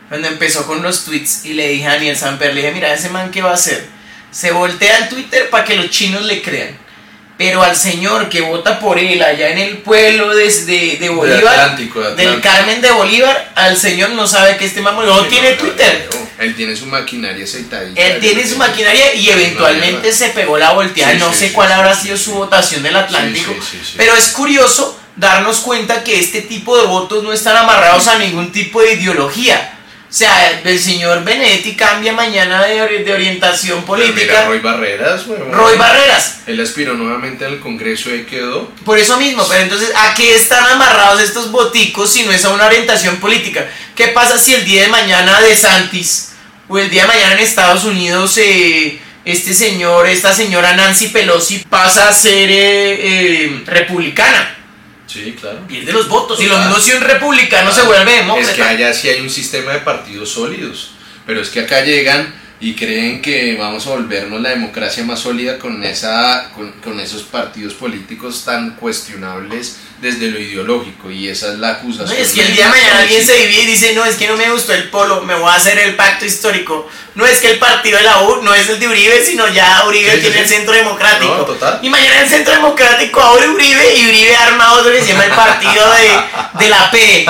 B: Cuando empezó con los tweets y le dije a Daniel Samper, le dije, mira, ese man qué va a hacer. Se voltea en Twitter para que los chinos le crean. Pero al señor que vota por él allá en el pueblo de, de, de Bolívar,
A: Atlántico, de
B: del
A: Atlántico.
B: Carmen de Bolívar, al señor no sabe que este mamón no
A: Sí,
B: tiene
A: no,
B: Twitter.
A: no, Él tiene su maquinaria aceitadita.
B: Él tiene su maquinaria y eventualmente se pegó la volteada.
A: Sí,
B: no
A: sí,
B: sé cuál habrá sido su votación del Atlántico. Pero es curioso darnos cuenta que este tipo de votos no están amarrados a ningún tipo de ideología. O sea, el señor Benedetti cambia mañana de, ori- de orientación
A: mira,
B: política.
A: Roy Barreras.
B: Roy Barreras.
A: Él aspiró nuevamente al Congreso y quedó.
B: Por eso mismo, pero entonces, ¿a qué están amarrados estos boticos si no es a una orientación política? ¿Qué pasa si el día de mañana de Santis o el día de mañana en Estados Unidos eh, este señor, esta señora Nancy Pelosi pasa a ser eh, eh, republicana?
A: Sí, claro.
B: Pierde los votos. Y lo mismo si un republicano se vuelve demócrata.
A: Es que allá sí hay un sistema de partidos sólidos. Pero es que acá llegan y creen que vamos a volvernos la democracia más sólida con, esa, con, con, esos partidos políticos tan cuestionables desde lo ideológico y esa es la acusación.
B: No, es que el día de mañana alguien se divide y dice, no, es que no me gustó el polo, me voy a hacer el pacto histórico. No es que el partido de la U no es el de Uribe, sino ya Uribe sí, tiene sí, el centro democrático.
A: No, total.
B: Y mañana el centro democrático abre Uribe y Uribe arma otro que se llama el partido de, de la P.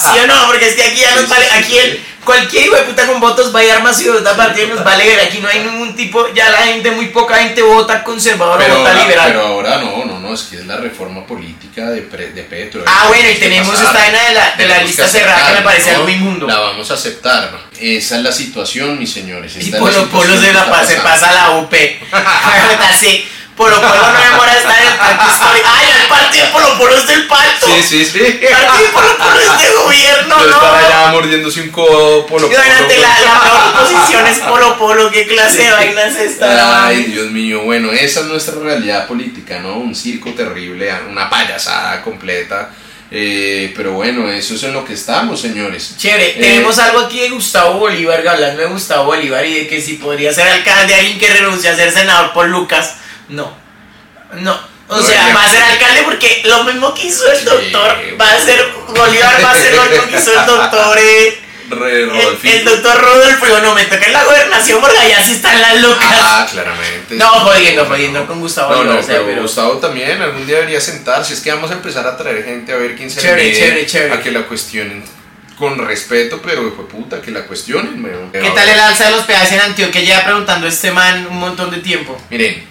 B: ¿Sí o no? Porque es que aquí ya nos vale, aquí el cualquier hijo de puta con votos va a ir armas y vota partido nos vale ver. Aquí no hay ningún tipo, ya la gente, muy poca gente vota conservador
A: pero
B: o vota
A: ahora,
B: liberal.
A: Pero ahora no, no, no, es que es la reforma política de, pre, de Petro.
B: Ah, bueno, y tenemos esta vaina de la, de la lista cerrada que me parece algo inmundo.
A: La vamos a aceptar. Esa es la situación, mis señores.
B: y Polo Polo se, la, se pasa a la UP. sí. Polo Polo no demora estar en el pacto histórico. ¡Ay, el partido Polo Polo es del pacto!
A: Sí, sí, sí.
B: El partido Polo Polo es de gobierno,
A: Yo
B: ¿no?
A: estar allá mordiéndose un codo Polo Polo.
B: Imagínate, la, la peor posición es Polo Polo. ¿Qué clase de vaina es esta?
A: Ay, Dios mío. Bueno, esa es nuestra realidad política, ¿no? Un circo terrible, una payasada completa. Eh, pero bueno, eso es en lo que estamos, señores.
B: Chévere,
A: Eh,
B: tenemos algo aquí de Gustavo Bolívar, hablando de Gustavo Bolívar y de que si podría ser alcalde alguien que renuncia a ser senador por Lucas. No, no. O
A: No,
B: sea, va a ser alcalde porque lo mismo que hizo el doctor, va a ser Bolívar, va a ser lo mismo que hizo el doctor, eh, el, el doctor Rodolfo. Digo, no, me toca en la gobernación porque allá sí están las locas.
A: Ah, claramente.
B: no, jodiendo, jodiendo con Gustavo
A: No, no,
B: o sea,
A: pero,
B: pero-
A: Gustavo también algún día debería sentarse. Es que vamos a empezar a traer gente a ver quién se
B: Chévere,
A: mide
B: chévere, chévere.
A: a que la cuestionen con respeto, pero hijo de puta, que la cuestionen. weón.
B: ¿Qué tal el alza de los peajes en Antioquia? Lleva preguntando este man un montón de tiempo.
A: Miren,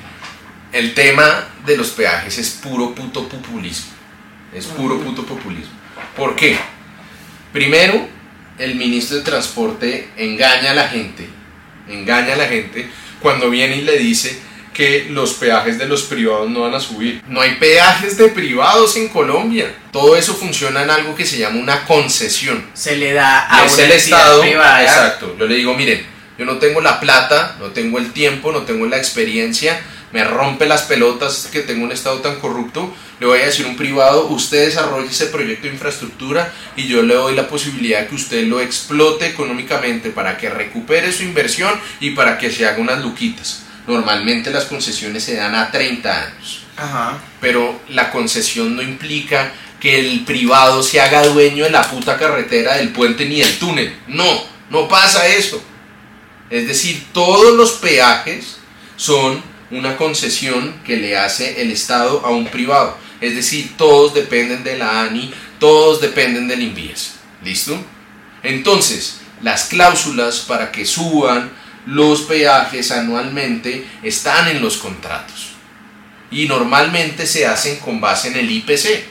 A: el tema de los peajes es puro puto populismo. Es puro puto populismo. ¿Por qué? Primero, el ministro de Transporte engaña a la gente, engaña a la gente cuando viene y le dice que los peajes de los privados no van a subir. No hay peajes de privados en Colombia. Todo eso funciona en algo que se llama una concesión.
B: Se le da a
A: es
B: una
A: el Estado.
B: privada.
A: Exacto. Yo le digo, miren, yo no tengo la plata, no tengo el tiempo, no tengo la experiencia, me rompe las pelotas que tengo un Estado tan corrupto. Le voy a decir a un privado, usted desarrolle ese proyecto de infraestructura y yo le doy la posibilidad que usted lo explote económicamente para que recupere su inversión y para que se haga unas luquitas. Normalmente las concesiones se dan a 30 años
B: Ajá.
A: pero la concesión no implica que el privado se haga dueño de la puta carretera, del puente ni del túnel. No, no pasa eso. Es decir, todos los peajes son una concesión que le hace el Estado a un privado. Es decir, todos dependen de la ANI, todos dependen del INVIES. ¿Listo? Entonces, las cláusulas para que suban los peajes anualmente están en los contratos y normalmente se hacen con base en el IPC,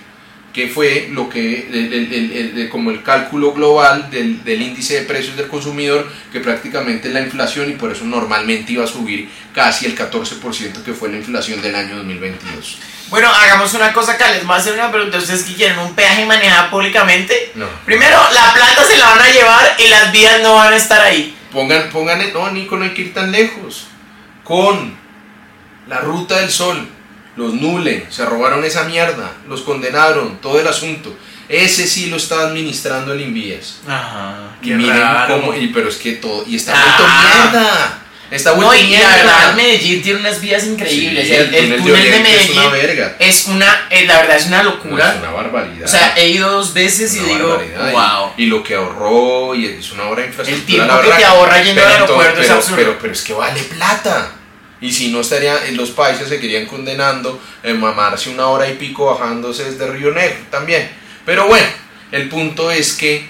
A: que fue lo que, el- el- el- el- como el cálculo global del, del índice de precios del consumidor, que prácticamente es la inflación y por eso normalmente iba a subir casi el 14% que fue la inflación del año 2022.
B: Bueno, hagamos una cosa acá. Les voy a hacer una pregunta. ¿Ustedes que quieren un peaje manejado públicamente?
A: No.
B: Primero, la plata se la van a llevar y las vías no van a estar ahí.
A: Pongan, pongan, no, Nico, no hay que ir tan lejos. Con la ruta del sol, los nule, se robaron esa mierda, los condenaron, todo el asunto. Ese sí lo está administrando el Invías.
B: Ajá.
A: Y miren cómo, y, pero es que todo, y está vuelto
B: Ah.
A: mierda. Está
B: No,
A: vuelto
B: la
A: mierda.
B: verdad, Medellín tiene unas vías increíbles.
A: Sí,
B: el, el túnel de
A: Oriente es una
B: Medellín
A: verga.
B: es una, eh, la verdad es una
A: No,
B: locura.
A: es una barbaridad.
B: O sea, he ido dos veces y digo,
A: barbaridad. Y-
B: wow.
A: Y, lo que ahorró, y es una obra de infraestructura.
B: El tiempo
A: la
B: que te ahorra yendo al aeropuerto es
A: pero-
B: absurdo.
A: Pero, pero es que vale plata. Y si no estaría, en los países se querían condenando en mamarse una hora y pico bajándose desde Río Negro también. Pero bueno, el punto es que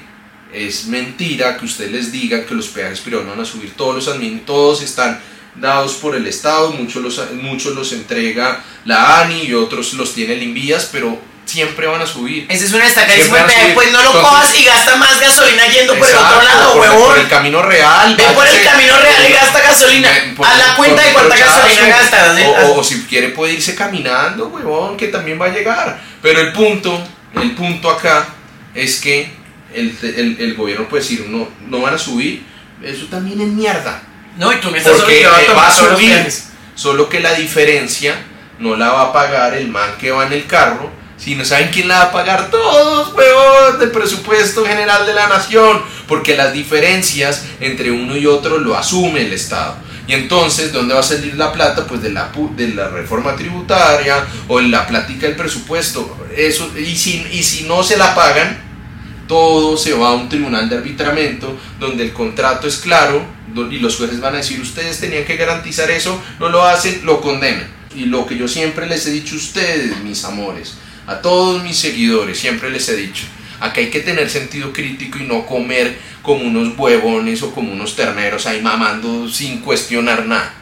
A: es mentira que usted les diga que los peajes privados van a subir. Todos los admin, todos están dados por el Estado, muchos los, muchos los entrega la ANI y otros los tiene el Invías, pero siempre van a subir.
B: Ese es un destacadísimo
A: Siempre van a
B: peaje.
A: subir.
B: Pues no lo
A: Entonces-
B: cojas y gasta más gasolina yendo por el otro lado,
A: por,
B: huevón.
A: por el camino real.
B: Ve por el camino real y gasta gasolina.
A: Por-
B: A la cuenta
A: por-
B: de cuánta gasolina gastas.
A: O, o- o si quiere puede irse caminando, huevón, que también va a llegar. Pero el punto, el punto acá es que el, el- el gobierno puede decir, no, no van a subir. Eso también es mierda.
B: No, y tú me estás
A: Porque
B: a
A: eh, va a subir. Solo que la diferencia no la va a pagar el man que va en el carro, sino ¿saben quién la va a pagar? Todos, huevón, del presupuesto general de la nación. porque las diferencias entre uno y otro lo asume el Estado. Y entonces, ¿dónde va a salir la plata? Pues de la, de la reforma tributaria o en la plática del presupuesto. Eso, y, si, y si no se la pagan, todo se va a un tribunal de arbitramiento donde el contrato es claro y los jueces van a decir ustedes tenían que garantizar eso, no lo hacen, lo condenan. Y lo que yo siempre les he dicho a ustedes, mis amores, a todos mis seguidores, siempre les he dicho, acá hay que tener sentido crítico y no comer como unos huevones o como unos terneros ahí mamando sin cuestionar nada.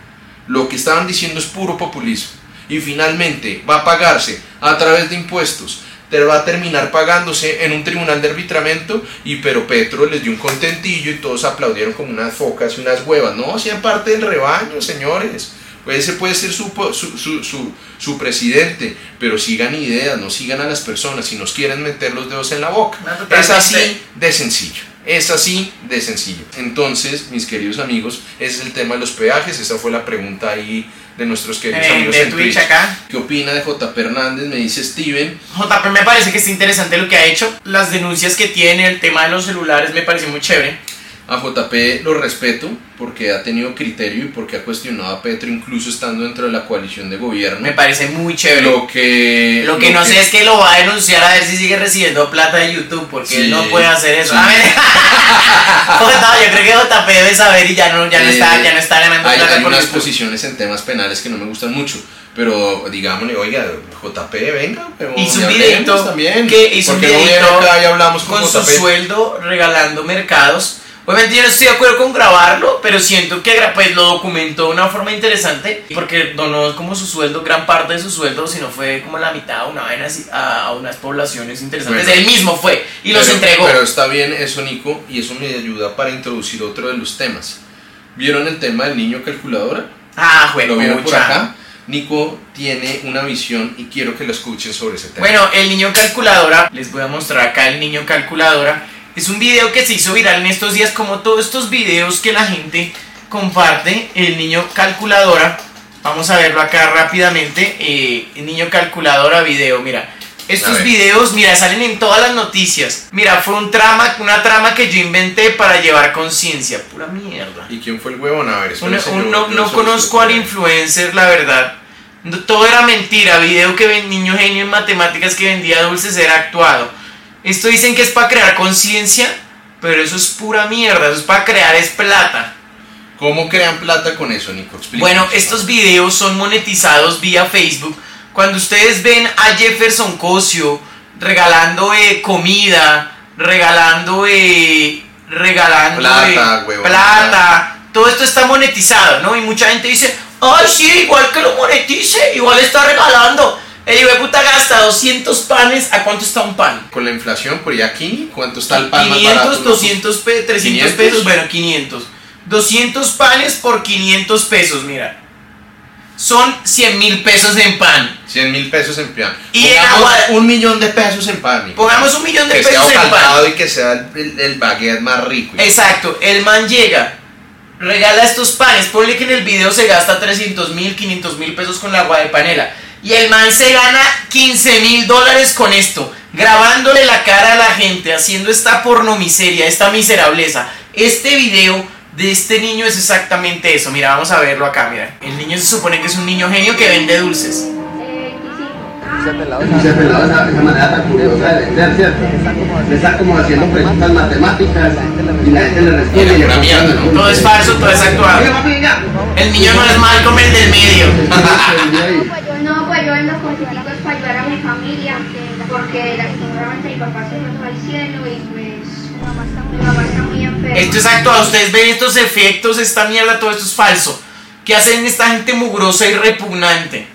A: Lo que estaban diciendo es puro populismo. Y finalmente va a pagarse a través de impuestos va a terminar pagándose en un tribunal de arbitramiento y pero Petro les dio un contentillo y todos aplaudieron como unas focas y unas huevas. No, sean parte del rebaño, señores. Pues ese puede ser su, su, su, presidente, pero sigan ideas, no sigan a las personas si nos quieren meter los dedos en la boca. es así de sencillo. Es así de sencillo. Entonces, mis queridos amigos, ese es el tema de los peajes. Esa fue la pregunta ahí de nuestros queridos
B: eh,
A: amigos
B: de en Twitch, acá.
A: ¿Qué opina de JP Hernández? Me dice Steven.
B: JP me parece que está interesante lo que ha hecho. Las denuncias que tiene, el tema de los celulares me parece muy chévere.
A: A JP lo respeto porque ha tenido criterio y porque ha cuestionado a Petro incluso estando dentro de la coalición de gobierno.
B: Me parece muy chévere.
A: Lo que,
B: lo que no sé es que lo va a denunciar a ver si sigue recibiendo plata de YouTube porque él no puede hacer eso. A ver. yo creo que JP debe saber y ya no, ya no, está, ya no está ganando
A: hay,
B: plata.
A: Hay unas posiciones en temas penales que no me gustan mucho. Pero digámosle, oiga, JP, venga.
B: Hizo un videito
A: también.
B: Que hizo un videito
A: acá y hablamos con,
B: con su sueldo regalando mercados Obviamente yo no estoy de acuerdo con grabarlo, pero siento que pues, lo documentó de una forma interesante porque donó como su sueldo, gran parte de su sueldo, si no fue como la mitad, una vaina así, a unas poblaciones interesantes. Él mismo fue y los entregó.
A: Pero está bien eso, Nico, y eso me ayuda para introducir otro de los temas. ¿Vieron el tema del niño calculadora?
B: Ah, bueno,
A: ¿Lo vieron por acá? Nico tiene una visión y quiero que lo escuchen sobre ese tema.
B: Bueno, el niño calculadora, les voy a mostrar acá el niño calculadora es un video que se hizo viral en estos días, como todos estos videos que la gente comparte. El niño calculadora, vamos a verlo acá rápidamente. Eh, el niño calculadora video, mira. Estos videos, mira, salen en todas las noticias. Mira, fue un trama, una trama que yo inventé para llevar conciencia. Pura mierda.
A: ¿Y quién fue el huevón? A ver,
B: no, no conozco al influencer, la verdad. Todo era mentira. Video que ven niño genio en matemáticas que vendía dulces era actuado. Esto dicen que es para crear conciencia, pero eso es pura mierda, eso es para crear es plata.
A: ¿Cómo crean plata con eso, Nico?
B: bueno, estos videos son monetizados vía Facebook. Cuando ustedes ven a Jefferson Cosio regalando eh, comida, regalando, eh, regalando
A: plata,
B: eh, plata, todo esto está monetizado, ¿no? Y mucha gente dice, ay, sí, igual que lo monetice, igual está regalando. El hijo de puta gasta 200 panes. ¿A cuánto está un pan?
A: Con la inflación, por aquí, ¿cuánto está el pan
B: 500, más barato, 200, 300 pesos. Bueno, 500. 200 panes por 500 pesos, mira. Son 100 mil pesos en pan.
A: 100 mil pesos en pan.
B: Y en agua.
A: Un millón de pesos en pan.
B: Pongamos un millón de
A: que
B: pesos
A: sea
B: en pan.
A: y que sea el, el, baguette más rico.
B: Exacto. El man llega, regala estos panes. Ponle que en el video se gasta 300 mil, 500 mil pesos con la agua de panela y el man se gana 15 mil dólares con esto, grabándole la cara a la gente, haciendo esta pornomiseria, esta miserableza. Este video de este niño es exactamente eso. Mira, vamos a verlo acá, mira. El niño se supone que es un niño genio que vende dulces.
C: Ese pelado, esa, manera tan curiosa de vender, ¿cierto? Le está como haciendo preguntas matemáticas y la gente le responde.
B: Una mierda, ¿no? Todo es falso, todo es actuado. El niño no es mal como el del medio.
D: Vendo cositas para ayudar a mi familia, porque mi papá se fue al cielo y pues mi mamá está muy, muy enferma.
B: Esto es actuado, ustedes ven estos efectos, esta mierda, todo esto es falso. ¿Qué hacen esta gente mugrosa y repugnante?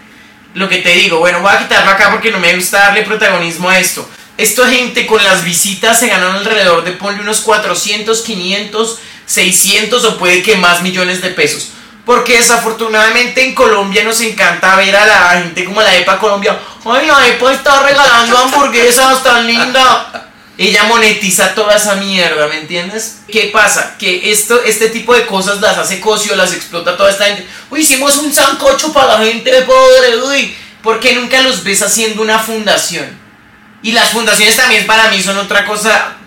B: lo que te digo, bueno, voy a quitarlo acá porque no me gusta darle protagonismo a esto. Esta gente con las visitas se ganan alrededor de ponle unos 400, 500, 600 o puede que más millones de pesos. Porque desafortunadamente en Colombia nos encanta ver a la gente como la EPA Colombia. Ay, la EPA está regalando hamburguesas tan linda ella monetiza toda esa mierda, ¿me entiendes? ¿Qué pasa? Que esto, este tipo de cosas las hace Cosio, las explota toda esta gente. Uy, hicimos un sancocho para la gente pobre, uy. ¿Por qué nunca los ves haciendo una fundación? Y las fundaciones también para mí son otra cosa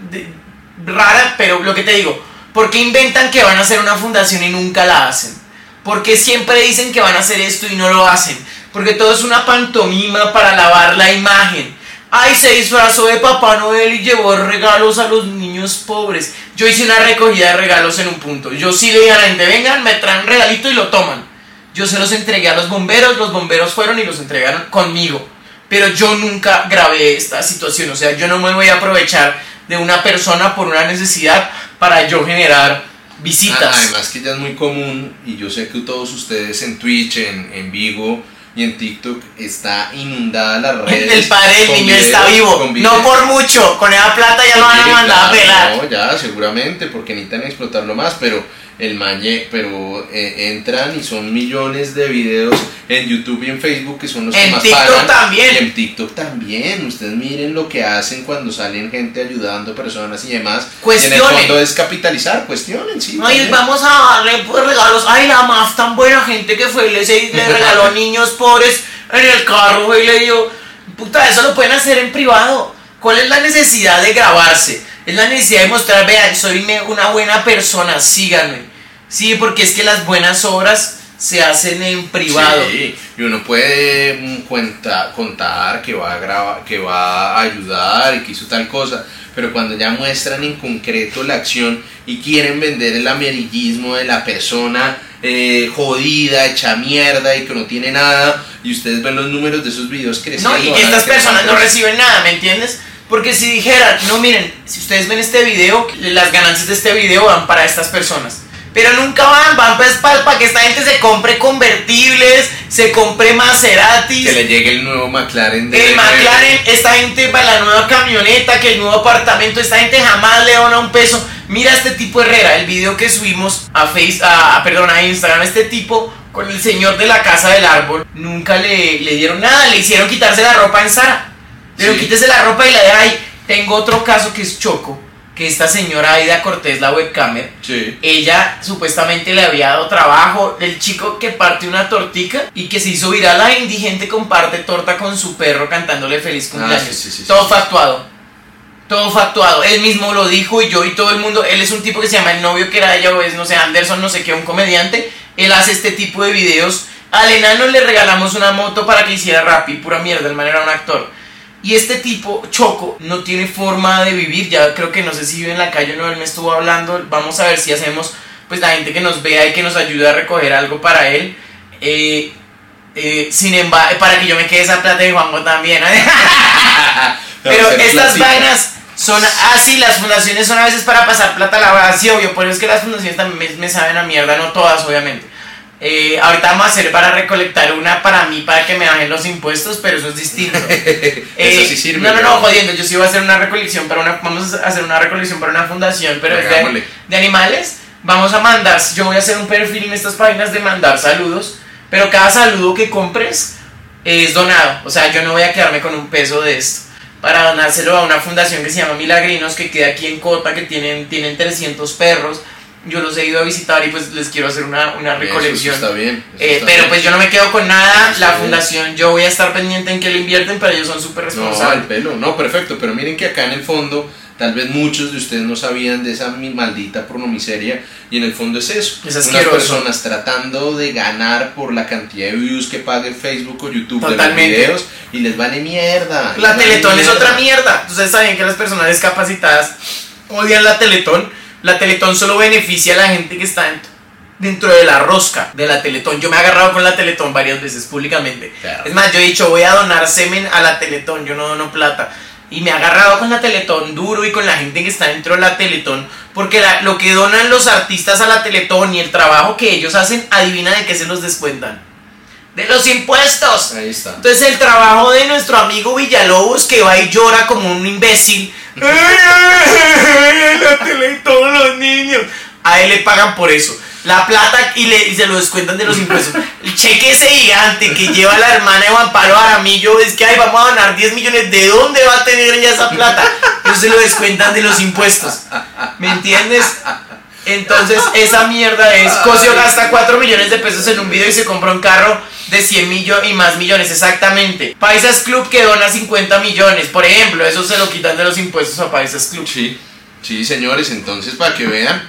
B: rara, pero lo que te digo, ¿por qué inventan que van a hacer una fundación y nunca la hacen? ¿Por qué siempre dicen que van a hacer esto y no lo hacen? Porque todo es una pantomima para lavar la imagen. Ay, se disfrazó de Papá Noel y llevó regalos a los niños pobres. Yo hice una recogida de regalos en un punto. Yo sí le dije a la gente, vengan, me traen regalito y lo toman. Yo se los entregué a los bomberos, los bomberos fueron y los entregaron conmigo. Pero yo nunca grabé esta situación. O sea, yo no me voy a aprovechar de una persona por una necesidad para yo generar visitas.
A: Además que ya es muy común y yo sé que todos ustedes en Twitch, en, en Vigo y en TikTok está inundada las redes.
B: El padre del niño está vivo. No por mucho. Con esa plata ya lo van a mandar a pelar.
A: No, ya, seguramente, porque necesitan explotarlo más, pero el mañe, pero eh, entran y son millones de videos en YouTube y en Facebook que son los que más
B: TikTok
A: pagan.
B: también.
A: Y en TikTok también. Ustedes miren lo que hacen cuando salen gente ayudando personas y demás. Y en el
B: Cuestionen.
A: fondo es capitalizar, cuestionen, sí.
B: Vamos a darle regalos. Ay, la más tan buena gente que fue, le, se- le regaló a niños pobres en el carro y le dio. Puta, eso lo pueden hacer en privado. ¿Cuál es la necesidad de grabarse? Es la necesidad de mostrar, vean, soy me- una buena persona, síganme. Sí, porque es que las buenas obras se hacen en privado.
A: Sí, y uno puede mm, cuenta, contar que va, a grabar, que va a ayudar y que hizo tal cosa, pero cuando ya muestran en concreto la acción y quieren vender el amarillismo de la persona eh, jodida, hecha mierda y que no tiene nada, y ustedes ven los números de esos videos creciendo.
B: No, y estas personas no reciben nada, ¿me entiendes? Porque si dijeran, no miren, si ustedes ven este video, las ganancias de este video van para estas personas. Pero nunca van, van pues para, que esta gente se compre convertibles, se compre Maseratis,
A: Que le llegue el nuevo McLaren de
B: el McLaren, esta gente para la nueva camioneta, que el nuevo apartamento, esta gente jamás le dona un peso. Mira este tipo Herrera, el video que subimos a Face, a, a- perdón, a Instagram, este tipo con el señor de la casa del árbol, nunca le, le dieron nada, le hicieron quitarse la ropa en Sara. Pero
A: Sí.
B: quítese la ropa y la de ahí. Tengo otro caso que es Choco, que esta señora Aida Cortés, la webcamer,
A: Sí.
B: ella supuestamente le había dado trabajo. El chico que parte una tortica y que se hizo viral. La indigente comparte torta con su perro cantándole feliz cumpleaños.
A: sí, sí,
B: Todo
A: sí,
B: fue
A: sí.
B: actuado. Todo fue actuado. Él mismo lo dijo y yo y todo el mundo. Él es un tipo que se llama el novio que era ella o es, no sé, Anderson, no sé qué, un comediante. Él hace este tipo de videos. Al enano le regalamos una moto para que hiciera rap y pura mierda. El man era un actor. Y este tipo, Choco, no tiene forma de vivir. Ya creo que no sé si vive en la calle o no. Él me estuvo hablando. Vamos a ver si hacemos, pues la gente que nos vea y que nos ayude a recoger algo para él. Eh, eh, sin embargo, para que yo me quede esa plata de Juanjo también. ¿eh? Pero estas vainas son así, las fundaciones son a veces para pasar plata a la sí, obvio, pero es que las fundaciones también me, me saben a mierda, no todas, obviamente. Eh, ahorita vamos a hacer para recolectar una para mí, para que me bajen los impuestos, pero eso es distinto. Eh,
A: Eso sí sirve.
B: No, no, no, jodiendo, yo sí voy a hacer una recolección para una, vamos a hacer una recolección para una fundación, pero es de, de animales. Vamos a mandar, yo voy a hacer un perfil en estas páginas de mandar saludos, pero cada saludo que compres es donado. O sea, yo no voy a quedarme con un peso de esto. Para donárselo a una fundación que se llama Milagrinos, que queda aquí en Cota, que tienen, tienen 300 perros. Yo los he ido a visitar y pues les quiero hacer una, una
A: Eso, eso
B: recolección.
A: está bien. eso
B: Eh,
A: está
B: pero
A: bien.
B: pues yo no me quedo con nada. La
A: bien.
B: fundación, yo voy a estar pendiente en que lo invierten, pero ellos son súper
A: No, al
B: responsables.
A: pelo, no, perfecto, pero miren que acá en el fondo, tal vez muchos de ustedes no sabían de esa maldita pornomiseria, y en el fondo es eso,
B: Es
A: unas personas tratando de ganar por la cantidad de views que pague Facebook o YouTube de los
B: Totalmente.
A: videos, y les vale mierda.
B: La
A: les vale
B: Teletón es
A: mierda.
B: otra mierda. Ustedes saben que las personas discapacitadas odian la Teletón. La Teletón solo beneficia a la gente que está dentro, dentro de la rosca de la Teletón. Yo me he agarrado con la Teletón varias veces públicamente.
A: Claro.
B: Es más, yo he dicho, voy a donar semen a la Teletón, yo no dono plata. Y me he agarrado con la Teletón duro y con la gente que está dentro de la Teletón. Porque la- lo que donan los artistas a la Teletón y el trabajo que ellos hacen, adivina de qué se los descuentan. De los impuestos.
A: Ahí está.
B: Entonces el trabajo de nuestro amigo Villalobos que va y llora como un imbécil. La tele y todos los niños. A él le pagan por eso. La plata y, le, y se lo descuentan de los impuestos. El cheque ese gigante que lleva la hermana de Juan Pablo Aramillo es que ay, vamos a donar 10 millones. ¿De dónde va a tener ella esa plata? Eso se lo descuentan de los impuestos. ¿Me entiendes? Entonces, esa mierda es. Cosio gasta 4 millones de pesos en un video y se compra un carro de 100 millones y más millones, exactamente. Paisas Club que dona 50 millones, por ejemplo, eso se lo quitan de los impuestos a Paisas Club.
A: Sí. Sí, señores, entonces para que vean,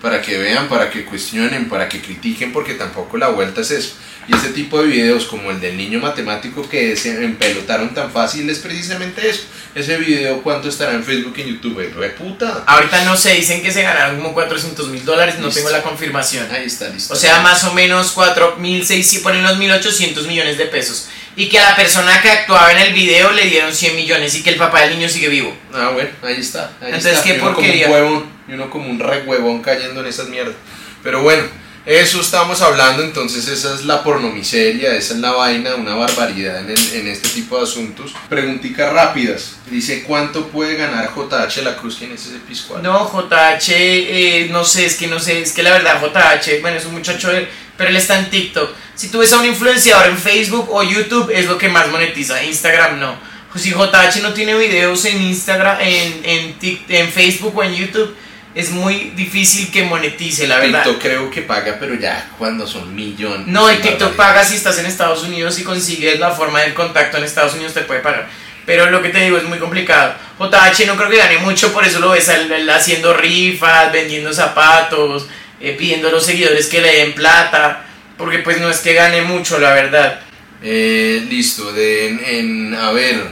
A: para que vean, para que cuestionen, para que critiquen, porque tampoco la vuelta es eso. Y este tipo de videos como el del niño matemático que se empelotaron tan fácil es precisamente eso. Ese video, ¿cuánto estará en Facebook y en YouTube? ¡Re puta!
B: Ahorita no sé, dicen que se ganaron como 400 mil dólares, no tengo la confirmación.
A: Ahí está, listo.
B: O sea, más o menos 4.600, si ponen los 1.800 millones de pesos. Y que a la persona que actuaba en el video le dieron 100 millones y que el papá del niño sigue vivo.
A: Ah, bueno, ahí está. ahí
B: Entonces,
A: está.
B: ¿qué
A: Y uno
B: porquería?
A: Como un huevón, y uno como un re huevón cayendo en esas mierdas. Pero bueno, eso estamos hablando, entonces esa es la pornomiseria, esa es la vaina, una barbaridad en, este tipo de asuntos. Preguntitas rápidas. Dice, ¿cuánto puede ganar JH La Cruz? ¿Quién es ese piscual?
B: No, JH, eh, no sé, es que no sé, es que la verdad JH, bueno, es un muchacho, pero él está en TikTok. Si tú ves a un influenciador en Facebook o YouTube, es lo que más monetiza, Instagram no. Pues Si JH no tiene videos en Instagram, en, en Facebook o en YouTube, es muy difícil que monetice, la verdad.
A: TikTok creo que paga, pero ya cuando son millones.
B: No, y
A: es
B: TikTok paga si estás en Estados Unidos y consigues la forma del contacto en Estados Unidos te puede pagar. Pero lo que te digo es muy complicado. JH no creo que gane mucho, por eso lo ves haciendo rifas, vendiendo zapatos, eh, pidiendo a los seguidores que le den plata, porque pues no es que gane mucho, la verdad.
A: Eh, listo, de, en, en- a ver,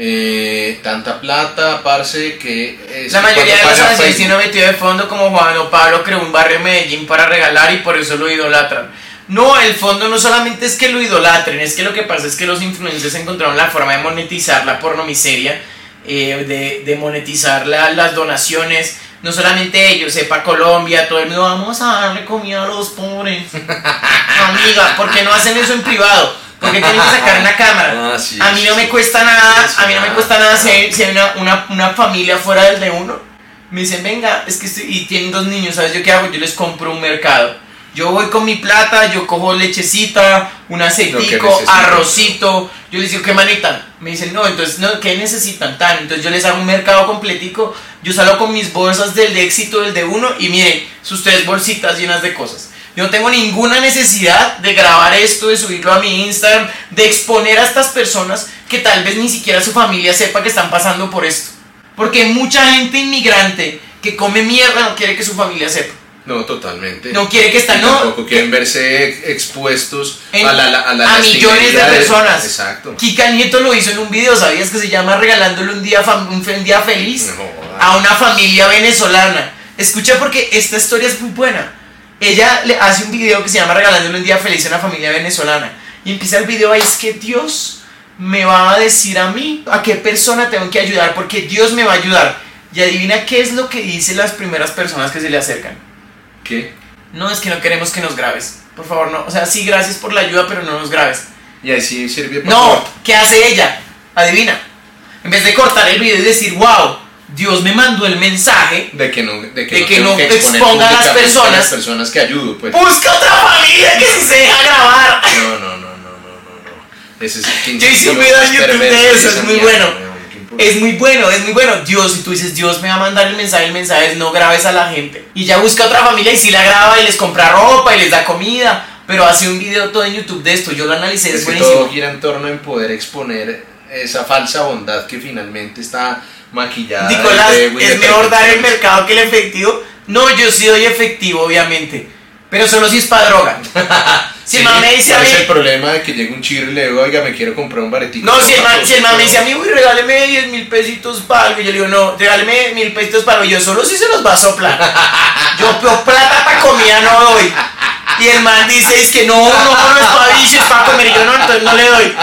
A: eh, tanta plata, parce, que... es
B: La mayoría de los
A: paga
B: argentinos
A: Facebook-
B: metido de fondo como Juan o Pablo creó un barrio en Medellín para regalar y por eso lo idolatran. No, el fondo no solamente es que lo idolatren, es que lo que pasa es que los influencers encontraron la forma de monetizar la pornomiseria, eh, de, de monetizar la- las donaciones. No solamente ellos, sepa Colombia, todo el mundo, vamos a darle comida a los pobres. Amiga, ¿por qué no hacen eso en privado? ¿Por qué tienen que sacar una cámara?
A: Ah, sí,
B: a mí no me cuesta nada, a mí no me
A: nada.
B: cuesta nada si hay, si hay una, una, una familia fuera del de uno. Me dicen, venga, es que estoy, y tienen dos niños, ¿sabes yo qué hago? Yo les compro un mercado. Yo voy con mi plata, yo cojo lechecita, un aceitico, arrocito. Yo les digo, ¿qué manitan? Me dicen, no, entonces, no, ¿qué necesitan tan? Entonces yo les hago un mercado completico. Yo salgo con mis bolsas del de éxito, del de uno, y miren, sus tres bolsitas llenas de cosas. Yo no tengo ninguna necesidad de grabar esto, de subirlo a mi Instagram, de exponer a estas personas que tal vez ni siquiera su familia sepa que están pasando por esto. Porque mucha gente inmigrante que come mierda no quiere que su familia sepa.
A: No, totalmente.
B: No quiere que están,
A: Y
B: no.
A: Tampoco quieren verse ex- expuestos
B: En-
A: a la, a la
B: a millones de personas.
A: Exacto.
B: Kika Nieto lo hizo en un video, ¿sabías que se llama Regalándole un día, un día feliz
A: No,
B: a una familia venezolana? Escucha porque esta historia es muy buena. Ella le hace un video que se llama Regalándole un día feliz a una familia venezolana. Y empieza el video ahí, es que Dios me va a decir a mí a qué persona tengo que ayudar, porque Dios me va a ayudar. Y adivina qué es lo que dicen las primeras personas que se le acercan.
A: ¿Qué?
B: No, es que no queremos que nos grabes. Por favor, no. O sea, sí, gracias por la ayuda, pero no nos grabes.
A: Y ahí sí sirvió para
B: No, ¿qué hace ella? Adivina. En vez de cortar el video y decir, wow, Dios me mandó el mensaje,
A: de que no, de que
B: de
A: no,
B: que
A: tengo
B: no
A: exponer
B: exponga a las personas.
A: las personas que ayudo, pues.
B: busca otra familia que sí se deja grabar.
A: No, no, no, no, no, no. Ese es
B: Yo hice un video en YouTube de eso, es muy bueno. Es muy bueno, es muy bueno. Dios, si tú dices, Dios me va a mandar el mensaje, el mensaje es no grabes a la gente. Y ya busca otra familia y sí la graba y les compra ropa y les da comida. Pero hace un video todo en YouTube de esto. Yo lo analicé, es,
A: Es que
B: buenísimo.
A: todo gira en torno en poder exponer esa falsa bondad que finalmente está maquillada.
B: Nicolás,
A: de de
B: es mejor dar el mercado que el efectivo. No, yo sí doy efectivo, obviamente. Pero solo si es para droga. Si el
A: Sí,
B: man me dice a
A: ¿cuál
B: mí.
A: es el problema de que llegue un chirro y le digo, oiga, me quiero comprar un baretito?
B: No, si el man, si el man me dice a mí, uy, regáleme 10 mil pesitos para algo. Y yo le digo, no, regáleme mil pesitos para algo. Yo solo si se los va a soplar. Yo, yo plata para comida no doy. Y el man dice, es que no, no, no es para bicho, es para comer. Y yo no, entonces no le doy.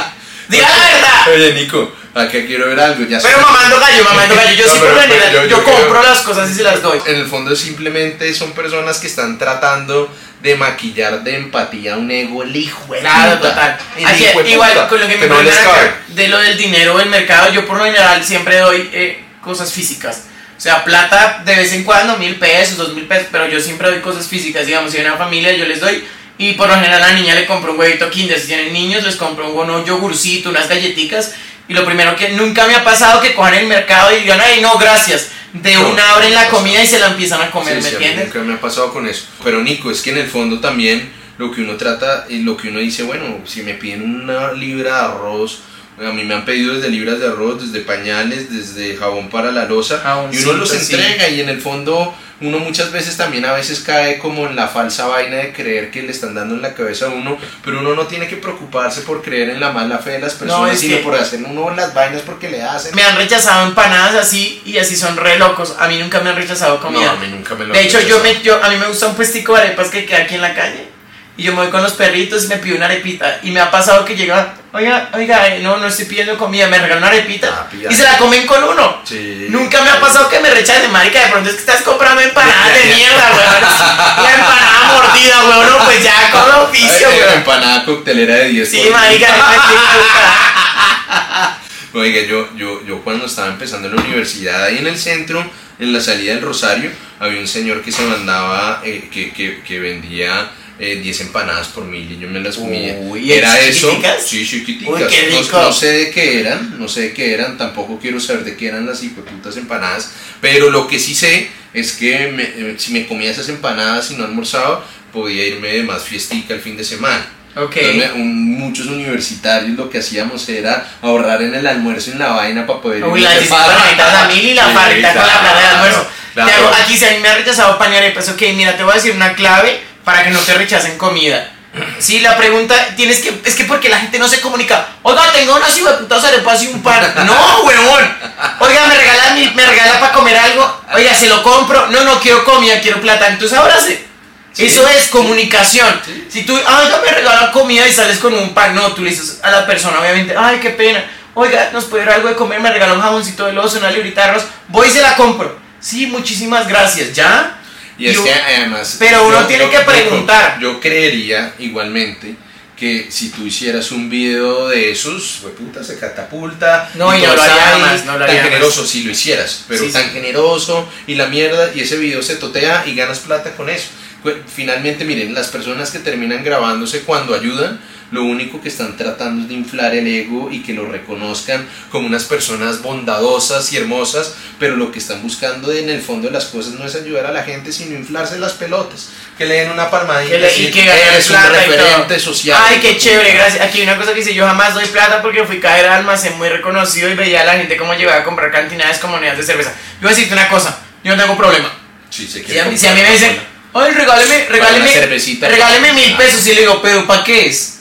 B: Diga la verdad.
A: Oye, Nico, acá quiero ver algo. Ya
B: Pero mamando gallo, mamando gallo. Yo
A: No,
B: sí
A: pero- pero yo-
B: yo,
A: yo
B: compro las cosas y se las doy.
A: En el fondo simplemente son personas que están tratando de maquillar de empatía un ego el hijo de
B: Claro,
A: puta.
B: total.
A: El
B: Así,
A: hijo de
B: igual
A: puta,
B: con lo que me
A: no
B: acá, de lo del dinero del mercado, yo por lo general siempre doy eh, cosas físicas. O sea, plata de vez en cuando, mil pesos, dos mil pesos, pero yo siempre doy cosas físicas. Digamos, si hay una familia, yo les doy. Y por lo general a la niña le compro un huevito kinder. Si tienen niños, les compro un, un yogurcito, unas galletitas. Y lo primero que nunca me ha pasado que cojan el mercado y digan, ay, no, gracias. De
A: No,
B: una abren la comida y se la empiezan a comer,
A: Sí,
B: ¿me
A: sí,
B: entiendes?
A: nunca me ha pasado con eso. Pero Nico, es que en el fondo también lo que uno trata y lo que uno dice, bueno, si me piden una libra de arroz A mí me han pedido desde libras de arroz, desde pañales, desde jabón para la losa. y uno los
B: sí.
A: entrega y en el fondo uno muchas veces también a veces cae como en la falsa vaina de creer que le están dando en la cabeza a uno, pero uno no tiene que preocuparse por creer en la mala fe de las personas,
B: es
A: sino
B: que-
A: por hacer uno las vainas porque le hacen.
B: Me han rechazado empanadas así y así son re locos. A mí nunca me han rechazado comida.
A: No, a mí nunca me lo
B: de hecho, yo, me, yo a mí me gusta un puestico de arepas que queda aquí en la calle. Y yo me voy con los perritos y me pido una arepita. Y me ha pasado que llega, oiga, oiga, eh, no, no estoy pidiendo comida, me regalan una arepita.
A: Ah,
B: y se la comen con uno.
A: Sí.
B: Nunca me ha pasado que me rechacen, marica. De pronto es que estás comprando empanadas de mierda, weón. La empanada mordida, weón. No, pues ya con oficio,
A: Ay,
B: weón.
A: empanada coctelera de 10
B: Sí, marica, me
A: Oiga, yo, yo, yo cuando estaba empezando en la universidad, ahí en el centro, en la salida del Rosario, había un señor que se mandaba, eh, que, que, que vendía eh, 10 empanadas por mil y yo me las comía.
B: Uy,
A: ¿Era eso? Sí, chiquiticas.
B: Uy, qué
A: No-
B: rico.
A: No, sé de qué eran, no sé de qué eran, tampoco quiero saber de qué eran las hijueputas empanadas, pero lo que sí sé es que me- eh, si me comía esas empanadas y no almorzaba, podía irme de más fiestica el fin de semana.
B: Ok.
A: Entonces, un- muchos universitarios lo que hacíamos era ahorrar en el almuerzo en la vaina para poder
B: Uy, 17
A: farra.
B: panitas a mil y la
A: Sí,
B: farrita con la plata de almuerzo.
A: claro.
B: Hago- aquí si a mí me ha rechazado pan y arepas, ok, mira, te voy a decir una clave para que no te rechacen comida. Sí, la pregunta tienes que, es que porque la gente no se comunica. Oiga, tengo unas putas arepas y un pan. No, huevón. Oiga, me regala, mi- me regala para comer algo. Oiga, se lo compro. No, no quiero comida, quiero plata. Entonces ahora sí. Eso es comunicación. Si tú, ya me regala comida y sales con un pan, no, tú le dices a la persona, obviamente, ay, qué pena. Oiga, nos puede dar algo de comer, me regaló un jaboncito de lozo, una librita de arroz. Voy y se la compro. Sí, muchísimas gracias. ¿Ya?
A: Y es
B: Yo-
A: que además.
B: Pero uno tiene que preguntar.
A: Yo, creería igualmente que si tú hicieras un video de esos, fue puta, se catapulta.
B: No, y no lo haría no lo
A: Tan
B: haría
A: generoso, si lo hicieras, pero
B: Sí,
A: tan
B: sí.
A: generoso y la mierda, y ese video se totea y ganas plata con eso. Cu- Finalmente, miren, las personas que terminan grabándose cuando ayudan, lo único que están tratando es de inflar el ego y que lo reconozcan como unas personas bondadosas y hermosas, pero lo que están buscando en el fondo de las cosas no es ayudar a la gente, sino inflarse las pelotas, que le den una palmadita
B: Que le- y
A: decir,
B: que
A: eres un
B: y
A: referente social.
B: Ay, qué chévere, gracias. Aquí hay una cosa que dice, yo jamás doy plata porque fui caer al almacén muy reconocido y veía a la gente cómo llevaba a comprar cantidades como monedas de cerveza. Yo voy a decirte una cosa, yo no tengo problema.
A: Sí, se
B: Si a, mí, si a mí me dicen, oye, regáleme, regáleme, regáleme mil pesos. Y le digo, pero ¿para qué es?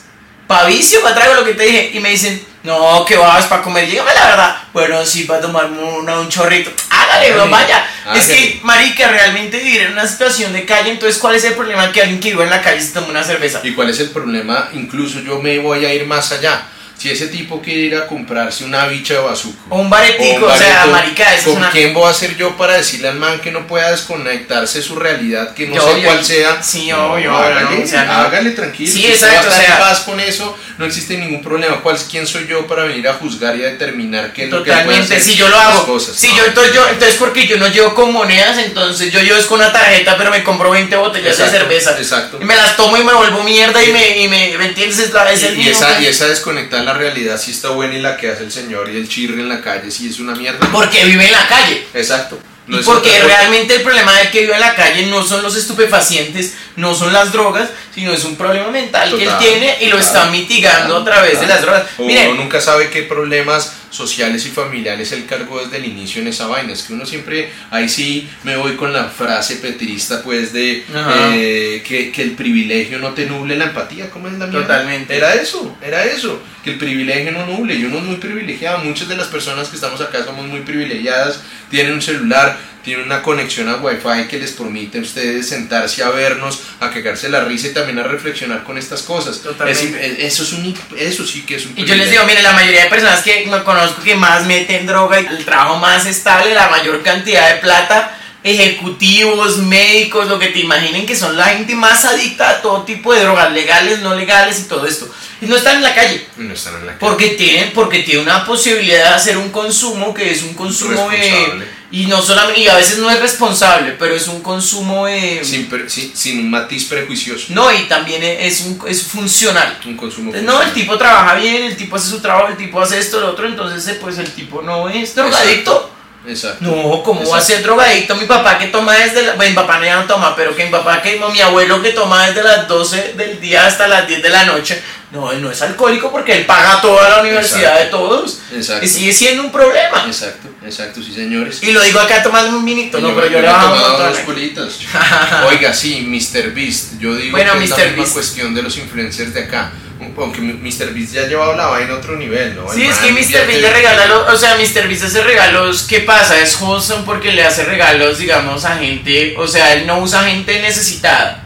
B: ¿Para vicio? ¿Para traigo lo que te dije? Y me dicen, no, que vas para comer. Dígame la verdad. Bueno, sí, para tomarme una- un chorrito. Hágale,
A: Hágale.
B: vaya. Es que, marica, realmente vivir en una situación de calle, entonces, ¿cuál es el problema que alguien que vive en la calle se tome una cerveza?
A: ¿Y cuál es el problema? Incluso yo me voy a ir más allá. Si ese tipo quiere ir a comprarse una bicha de bazuco.
B: O un baretico,
A: un
B: o sea, marica, eso es
A: ¿Con
B: una...
A: quién voy a ser yo para decirle al man que no pueda desconectarse de su realidad, que no
B: Yo,
A: sé
B: yo-
A: cuál sea?
B: sí,
A: No,
B: obvio,
A: hágale,
B: no, o sea, no.
A: hágale tranquilo.
B: Sí, exacto,
A: va a estar
B: o sea-
A: en paz con eso, no existe ningún problema. ¿Cuál, ¿Quién soy yo para venir a juzgar y a determinar qué es lo que
B: Totalmente,
A: hacer
B: si yo lo
A: las
B: hago.
A: cosas?
B: Si
A: No,
B: yo, entonces, yo, entonces porque yo no llevo con monedas, entonces yo llevo es con una tarjeta, pero me compro 20 botellas
A: Exacto,
B: de cerveza.
A: exacto.
B: Y me las tomo y me vuelvo mierda y me, y me, ¿me entiendes? Es, la, es el
A: Y, esa, y esa desconectada en la realidad sí está buena y la que hace el señor y el chirre en la calle sí es una mierda.
B: Porque vive en la calle.
A: Exacto. No
B: porque realmente el problema del que vive en la calle no son los estupefacientes, no son las drogas, sino es un problema mental que él tiene y lo
A: total,
B: está mitigando
A: total,
B: a través de las drogas. Miren,
A: uno nunca sabe qué problemas sociales y familiares él cargó desde el inicio en esa vaina. Es que uno siempre, ahí sí me voy con la frase petrista, pues, de eh, que, que el privilegio no te nuble la empatía. ¿Cómo es la mierda?
B: Totalmente.
A: Era eso, era eso. Que el privilegio no nuble. Y uno es muy privilegiado. Muchas de las personas que estamos acá somos muy privilegiadas. Tienen un celular, tienen una conexión a Wi-Fi que les permite a ustedes sentarse a vernos, a cagarse la risa y también a reflexionar con estas cosas. Es- eso, es un, eso sí que es un
B: Y yo les digo, mire, la mayoría de personas que me conozco que más meten droga y el trabajo más estable, la mayor cantidad de plata, ejecutivos, médicos, lo que te imaginen que son la gente más adicta a todo tipo de drogas, legales, no legales y todo esto. Y no están en la calle.
A: No están en la calle.
B: Porque tienen, porque tiene una posibilidad de hacer un consumo que es un consumo de... Y no solamente, y a veces no es responsable, pero es un consumo de...
A: sin, pre- sin, sin un matiz prejuicioso.
B: No, y también es, un, es funcional.
A: Un consumo.
B: Entonces, no, el tipo trabaja bien, el tipo hace su trabajo, el tipo hace esto, lo otro, entonces eh, pues el tipo no es drogadicto.
A: Exacto.
B: No, ¿cómo va a
A: Exacto.
B: ser drogadicto? Mi papá que toma desde la... bueno, mi papá no ya no toma, pero que mi papá que mi abuelo que toma desde las 12 del día hasta las 10 de la noche, No, él no es alcohólico porque él paga toda la universidad de todos.
A: Exacto.
B: Y sigue siendo un problema.
A: Exacto, exacto, sí señores.
B: Y lo digo acá tomando un vinito, no,
A: Yo-
B: pero yo
A: yo
B: le bajo
A: dos. Oiga, sí, Mr. Beast. Yo digo
B: Bueno,
A: que es la misma
B: Beast.
A: cuestión de los influencers de acá. Aunque Mr. Beast ya ha llevado la vaina a otro nivel, ¿no? El
B: Sí, es que Mr. Beast le regala los, o sea, Mr. Beast hace regalos, ¿qué pasa? Es wholesome porque le hace regalos, digamos, a gente, o sea, él no usa gente necesitada.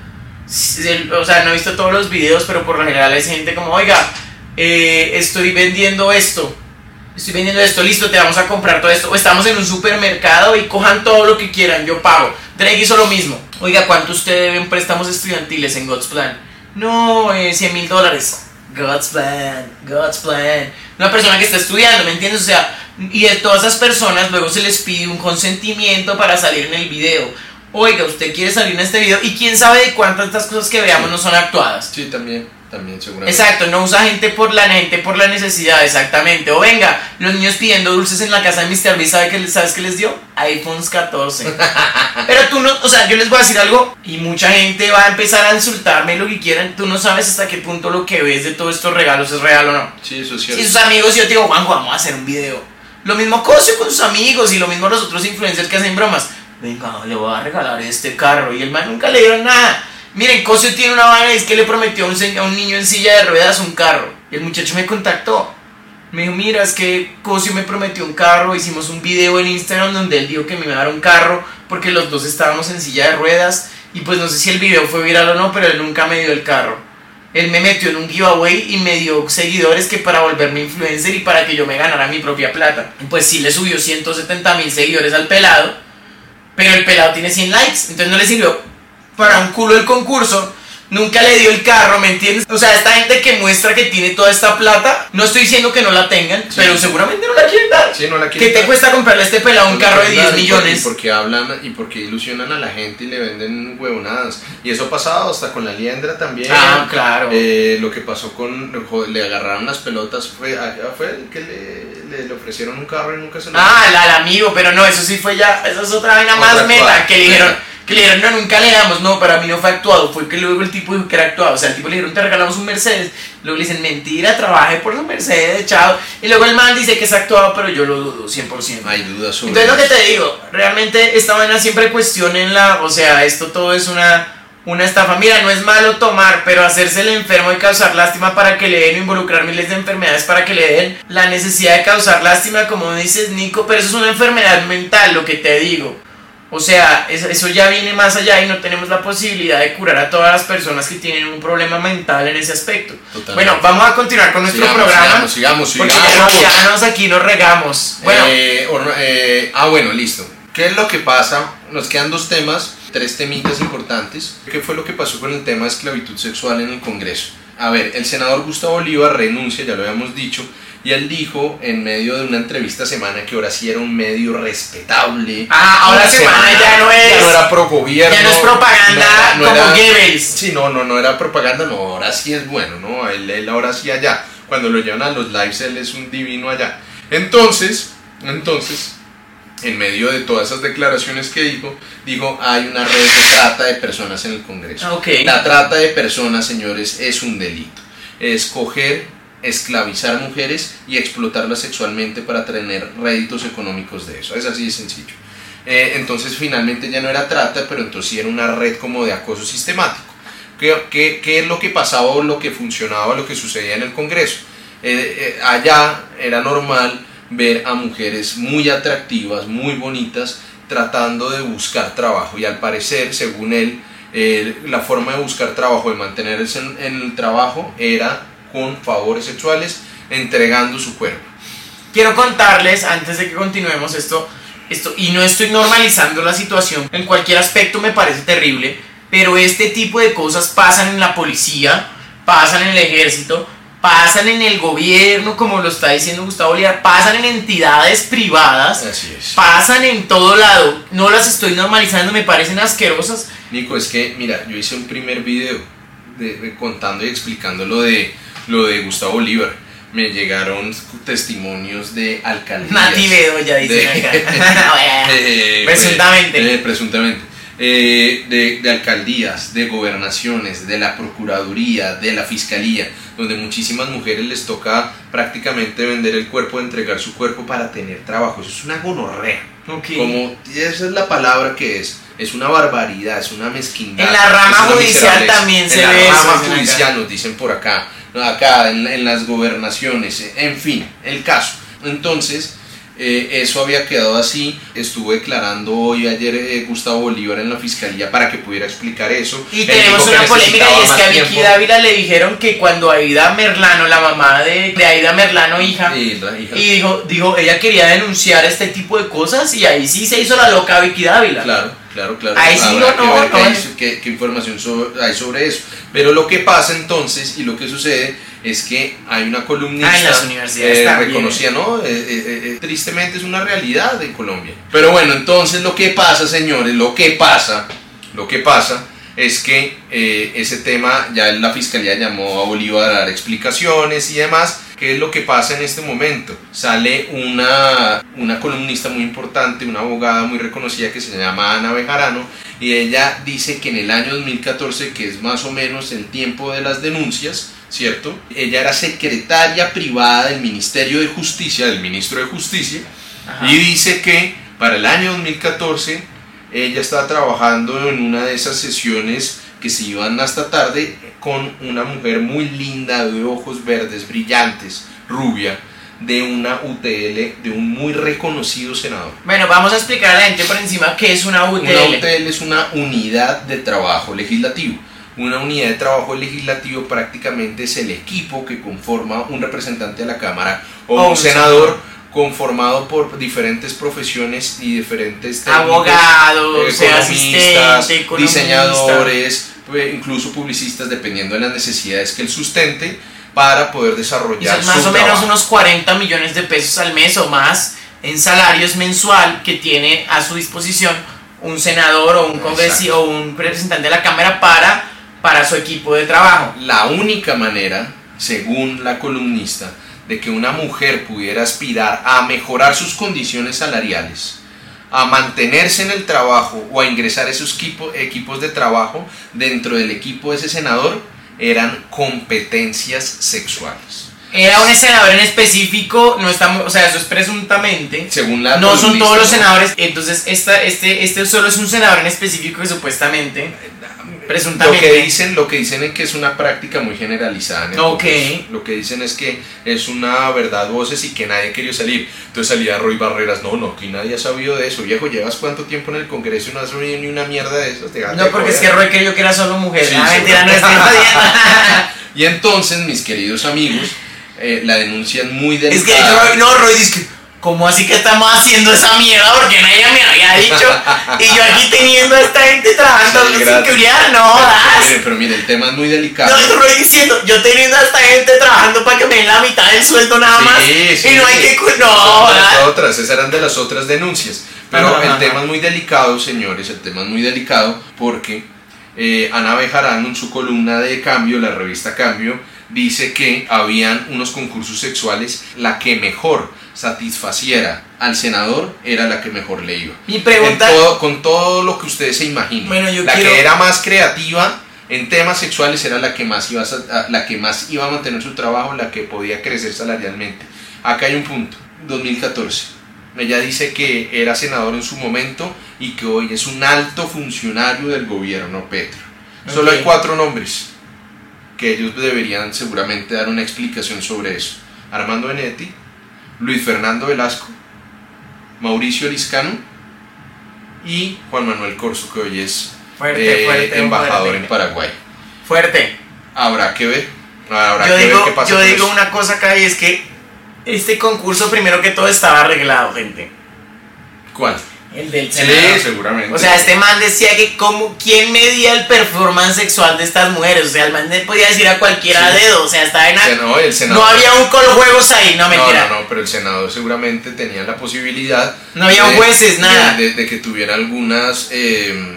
B: O sea, no he visto todos los videos, pero por lo general es gente como, oiga, eh, estoy vendiendo esto, estoy vendiendo esto, listo, te vamos a comprar todo esto. O estamos en un supermercado y cojan todo lo que quieran, yo pago. Drake hizo lo mismo. Oiga, ¿cuánto usted debe en préstamos estudiantiles en God's Plan? No, eh, 100 mil dólares. God's Plan, God's Plan. Una persona que está estudiando, ¿me entiendes? O sea, y de todas esas personas luego se les pide un consentimiento para salir en el video. Oiga, usted quiere salir en este video y quién sabe de cuántas cosas que veamos no son actuadas.
A: Sí, también, también, seguramente.
B: Exacto, no usa gente por la gente por la necesidad, exactamente. O venga, los niños pidiendo dulces en la casa de Mr. Beast, ¿sabe qué, les- ¿sabes qué les dio? iPhones 14. Pero tú no, o sea, yo les voy a decir algo y mucha gente va a empezar a insultarme lo que quieran. Tú no sabes hasta qué punto lo que ves de todos estos regalos es real o no.
A: Sí, eso es
B: Si
A: cierto.
B: sus amigos, yo te digo, Juanjo, vamos a hacer un video. Lo mismo Cosio con sus amigos y lo mismo los otros influencers que hacen bromas. Venga, le voy a regalar este carro. Y el man nunca le dieron nada. Miren, Cosio tiene una vaina y es que le prometió a un, niño en silla de ruedas un carro. Y el muchacho me contactó. Me dijo, mira, es que Cosio me prometió un carro. Hicimos un video en Instagram donde él dijo que me iba a dar un carro porque los dos estábamos en silla de ruedas. Y pues no sé si el video fue viral o no, pero él nunca me dio el carro. Él me metió en un giveaway y me dio seguidores que para volverme influencer y para que yo me ganara mi propia plata. Pues sí le subió 170 mil seguidores al pelado, pero el pelado tiene 100 likes, entonces no le sirvió para un culo el concurso. Nunca le dio el carro, ¿me entiendes? O sea, esta gente que muestra que tiene toda esta plata, no estoy diciendo que no la tengan,
A: Sí.
B: pero seguramente no la quieren dar.
A: Sí, no la
B: ¿Qué
A: quieren
B: te
A: dar.
B: cuesta comprarle a este pelado un carro de 10
A: Claro, y por-
B: millones?
A: Y porque hablan y porque ilusionan a la gente y le venden huevonadas. Y eso ha pasado hasta con la liendra también.
B: Ah, claro.
A: Eh, lo que pasó con. Le agarraron las pelotas. Fue, ah, fue el que le, le, le ofrecieron un carro y nunca se lo.
B: Ah, la, al amigo, pero no, eso sí fue ya, esa es otra vaina
A: Otra
B: más meta, que le dijeron, que le dijeron, no, nunca le damos, no, para mí no fue actuado, fue que luego el tipo dijo que era actuado, o sea, el tipo le dijeron, te regalamos un Mercedes, luego le dicen, mentira, trabajé por su Mercedes, chao, y luego el man dice que es actuado, pero yo lo dudo, 100%.
A: Hay dudas sobre
B: Entonces lo que te digo, realmente esta vaina siempre cuestionenla, o sea, esto todo es una, una estafa. Mira, no es malo tomar, pero hacerse el enfermo y causar lástima para que le den o involucrar miles de enfermedades para que le den la necesidad de causar lástima, como dices Nico, pero eso es una enfermedad mental, lo que te digo. O sea, eso, ya viene más allá y no tenemos la posibilidad de curar a todas las personas que tienen un problema mental en ese aspecto.
A: Totalmente.
B: Bueno, vamos a continuar con nuestro
A: Sigamos,
B: programa.
A: sigamos, sigamos,
B: Porque
A: sigamos.
B: ya, ya nos aquí nos regamos. Bueno,
A: Eh, or- eh, ah, bueno, listo. ¿Qué es lo que pasa? Nos quedan dos temas, tres temitas importantes. ¿Qué fue lo que pasó con el tema de esclavitud sexual en el Congreso? A ver, el senador Gustavo Bolívar renuncia, ya lo habíamos dicho, y él dijo en medio de una entrevista semana que ahora sí era un medio respetable.
B: Ah, ahora
A: Una
B: Semana ya no es-
A: Ya no era pro gobierno.
B: ya no es propaganda como Goebbels.
A: Sí, no, no, no era propaganda, no, ahora sí es bueno, ¿no? Él, él ahora sí allá. Cuando lo llevan a los lives, él es un divino allá. Entonces, entonces, en medio de todas esas declaraciones que dijo, dijo, hay una red de trata de personas en el Congreso.
B: Ok.
A: La trata de personas, señores, es un delito. Es coger, esclavizar mujeres y explotarlas sexualmente para tener réditos económicos de eso. Es así de sencillo. Eh, entonces finalmente ya no era trata, pero entonces sí era una red como de acoso sistemático. ¿Qué, qué, qué es lo que pasaba o lo que funcionaba, lo que sucedía en el Congreso? Eh, eh, allá era normal ver a mujeres muy atractivas, muy bonitas, tratando de buscar trabajo y al parecer, según él, la forma de buscar trabajo, de mantenerse en, en el trabajo, era con favores sexuales, entregando su cuerpo.
B: quiero contarles, antes de que continuemos esto, esto, y no estoy normalizando la situación, en cualquier aspecto me parece terrible, pero este tipo de cosas pasan en la policía, pasan en el ejército, pasan en el gobierno, como lo está diciendo Gustavo Bolívar, pasan en entidades privadas,
A: Así es.
B: pasan en todo lado, no las estoy normalizando, me parecen asquerosas.
A: Nico, es que, mira, yo hice un primer video de- de- contando y explicando lo de, lo de Gustavo Bolívar. Me llegaron testimonios de alcaldías.
B: Nati Bedoya, acá.
A: Eh,
B: Presuntamente.
A: eh, presuntamente. Eh, de, de alcaldías, de gobernaciones, de la Procuraduría, de la Fiscalía, donde muchísimas mujeres les toca prácticamente vender el cuerpo, entregar su cuerpo para tener trabajo. Eso es una gonorrea.
B: Ok.
A: Como esa es la palabra que es. Es una barbaridad, es una mezquindad.
B: En la rama judicial también
A: en
B: se
A: la
B: ve eso,
A: rama
B: dicen acá.
A: judicial nos dicen por acá, acá en, en las gobernaciones, en fin, el caso. Entonces, eh, eso había quedado así. Estuvo declarando hoy, ayer, eh, Gustavo Bolívar en la fiscalía para que pudiera explicar eso.
B: Y
A: Él
B: tenemos una polémica y es que a Vicky. Dávila le dijeron que cuando Aida Merlano, la mamá de, de Aida Merlano, hija,
A: Y hija-
B: y dijo, dijo, ella quería denunciar este tipo de cosas y ahí sí se hizo la loca Vicky Dávila.
A: Claro, claro, claro.
B: Ahí sí no, no,
A: qué, información so- hay sobre eso. Pero lo que pasa entonces y lo que sucede es que hay una columnista
B: Ah, en las universidades
A: eh, reconocida, ¿no? Eh, eh, eh, tristemente es una realidad en Colombia. Pero bueno, entonces lo que pasa, señores, lo que pasa, lo que pasa es que ese tema ya la fiscalía llamó a Bolívar a dar explicaciones y demás. ¿Qué es lo que pasa en este momento? Sale una, una columnista muy importante, una abogada muy reconocida que se llama Ana Bejarano, y ella dice que en el año 2014, que es más o menos el tiempo de las denuncias, ¿cierto? Ella era secretaria privada del Ministerio de Justicia, del ministro de Justicia,
B: Ajá.
A: y dice que para el año 2014 ella estaba trabajando en una de esas sesiones que se iban hasta tarde con una mujer muy linda, de ojos verdes, brillantes, rubia, de una UTL, de un muy reconocido senador.
B: Bueno, vamos a explicar a la gente por encima qué es una UTL.
A: Una UTL es una unidad de trabajo legislativo. Una unidad de trabajo legislativo prácticamente es el equipo que conforma un representante de la Cámara o,
B: O
A: un
B: un
A: senador conformado por diferentes profesiones y diferentes técnicos,
B: Abogados, sea
A: economistas,
B: economista.
A: diseñadores, eh, incluso publicistas, dependiendo de las necesidades que él sustente, para poder
B: Y
A: desarrollar
B: son más
A: su
B: o menos
A: trabajo.
B: unos 40 millones de pesos al mes o más en salarios mensual que tiene a su disposición un senador o un congresista o un representante de la Cámara para, para su equipo de trabajo.
A: La única manera, según la columnista, de que una mujer pudiera aspirar a mejorar sus condiciones salariales, a mantenerse en el trabajo o a ingresar a esos equipo- equipos de trabajo dentro del equipo de ese senador, eran competencias sexuales.
B: Era un senador en específico, no estamos, o sea, eso es presuntamente.
A: Según la
B: No son todos los senadores, entonces esta, este, este solo es un senador en específico que supuestamente,
A: Lo que dicen, lo que dicen es que es una práctica muy generalizada. en el. Congreso. Lo que dicen es que es una verdad voces y que nadie quería salir. Entonces salía Roy Barreras, no, no, aquí nadie ha sabido de eso. Viejo, llevas cuánto tiempo en el Congreso y no has sabido ni una mierda de eso. Déjate
B: No, porque es que. Roy creyó que era solo mujer.
A: Sí,
B: ah, mentira, no estoy.
A: Y entonces, mis queridos amigos, eh, la denuncia es muy
B: Es que
A: delicada.
B: Roy, no, Roy dice que, ¿cómo así que estamos haciendo esa mierda? Porque nadie me había dicho. Y yo aquí teniendo a esta gente trabajando
A: Sí,
B: sin seguridad, no,
A: Pero
B: das.
A: mire, pero mire, el tema es muy delicado.
B: No, es Roy diciendo, yo teniendo a esta gente trabajando para que me den la mitad del sueldo nada más.
A: Sí, sí,
B: y no hay que.
A: Esas
B: No,
A: las otras, esas eran de las otras denuncias. Pero
B: Ajá,
A: el
B: ajá.
A: tema es muy delicado, señores, el tema es muy delicado porque eh, Ana Bejarano en su columna de Cambio, la revista Cambio, dice que habían unos concursos sexuales, la que mejor satisfaciera al senador era la que mejor le iba.
B: Mi pregunta.
A: Todo- con todo lo que ustedes se.
B: Bueno, yo
A: la
B: quiero-
A: que era más creativa en temas sexuales era la que más iba a, sa- a- la que más iba a mantener su trabajo, la que podía crecer salarialmente. Acá hay un punto, 2014. Ella dice que era senador en su momento y que hoy es un alto funcionario del gobierno Petro. Solo hay cuatro nombres que ellos deberían seguramente dar una explicación sobre eso. Armando Benetti, Luis Fernando Velasco, Mauricio Liscano y Juan Manuel Corso, que hoy es
B: Fuerte,
A: eh,
B: fuerte,
A: embajador
B: fuerte.
A: en Paraguay.
B: Fuerte.
A: Habrá que ver. Habrá
B: Yo
A: que
B: digo,
A: ver qué pasa
B: yo digo
A: eso.
B: una cosa acá y es que este concurso, primero que todo, estaba arreglado, gente.
A: ¿Cuál?
B: El del
A: Sí,
B: senador.
A: seguramente.
B: O sea, este man decía que como, ¿quién medía el performance sexual de estas mujeres? O sea, el man le podía decir a cualquiera
A: Sí.
B: dedo, o sea, estaba en... No había un juegos ahí, no
A: No,
B: mentira.
A: no, no, pero el senador seguramente tenía la posibilidad.
B: No había
A: de-
B: jueces, nada.
A: De, de- de que tuviera algunas. eh,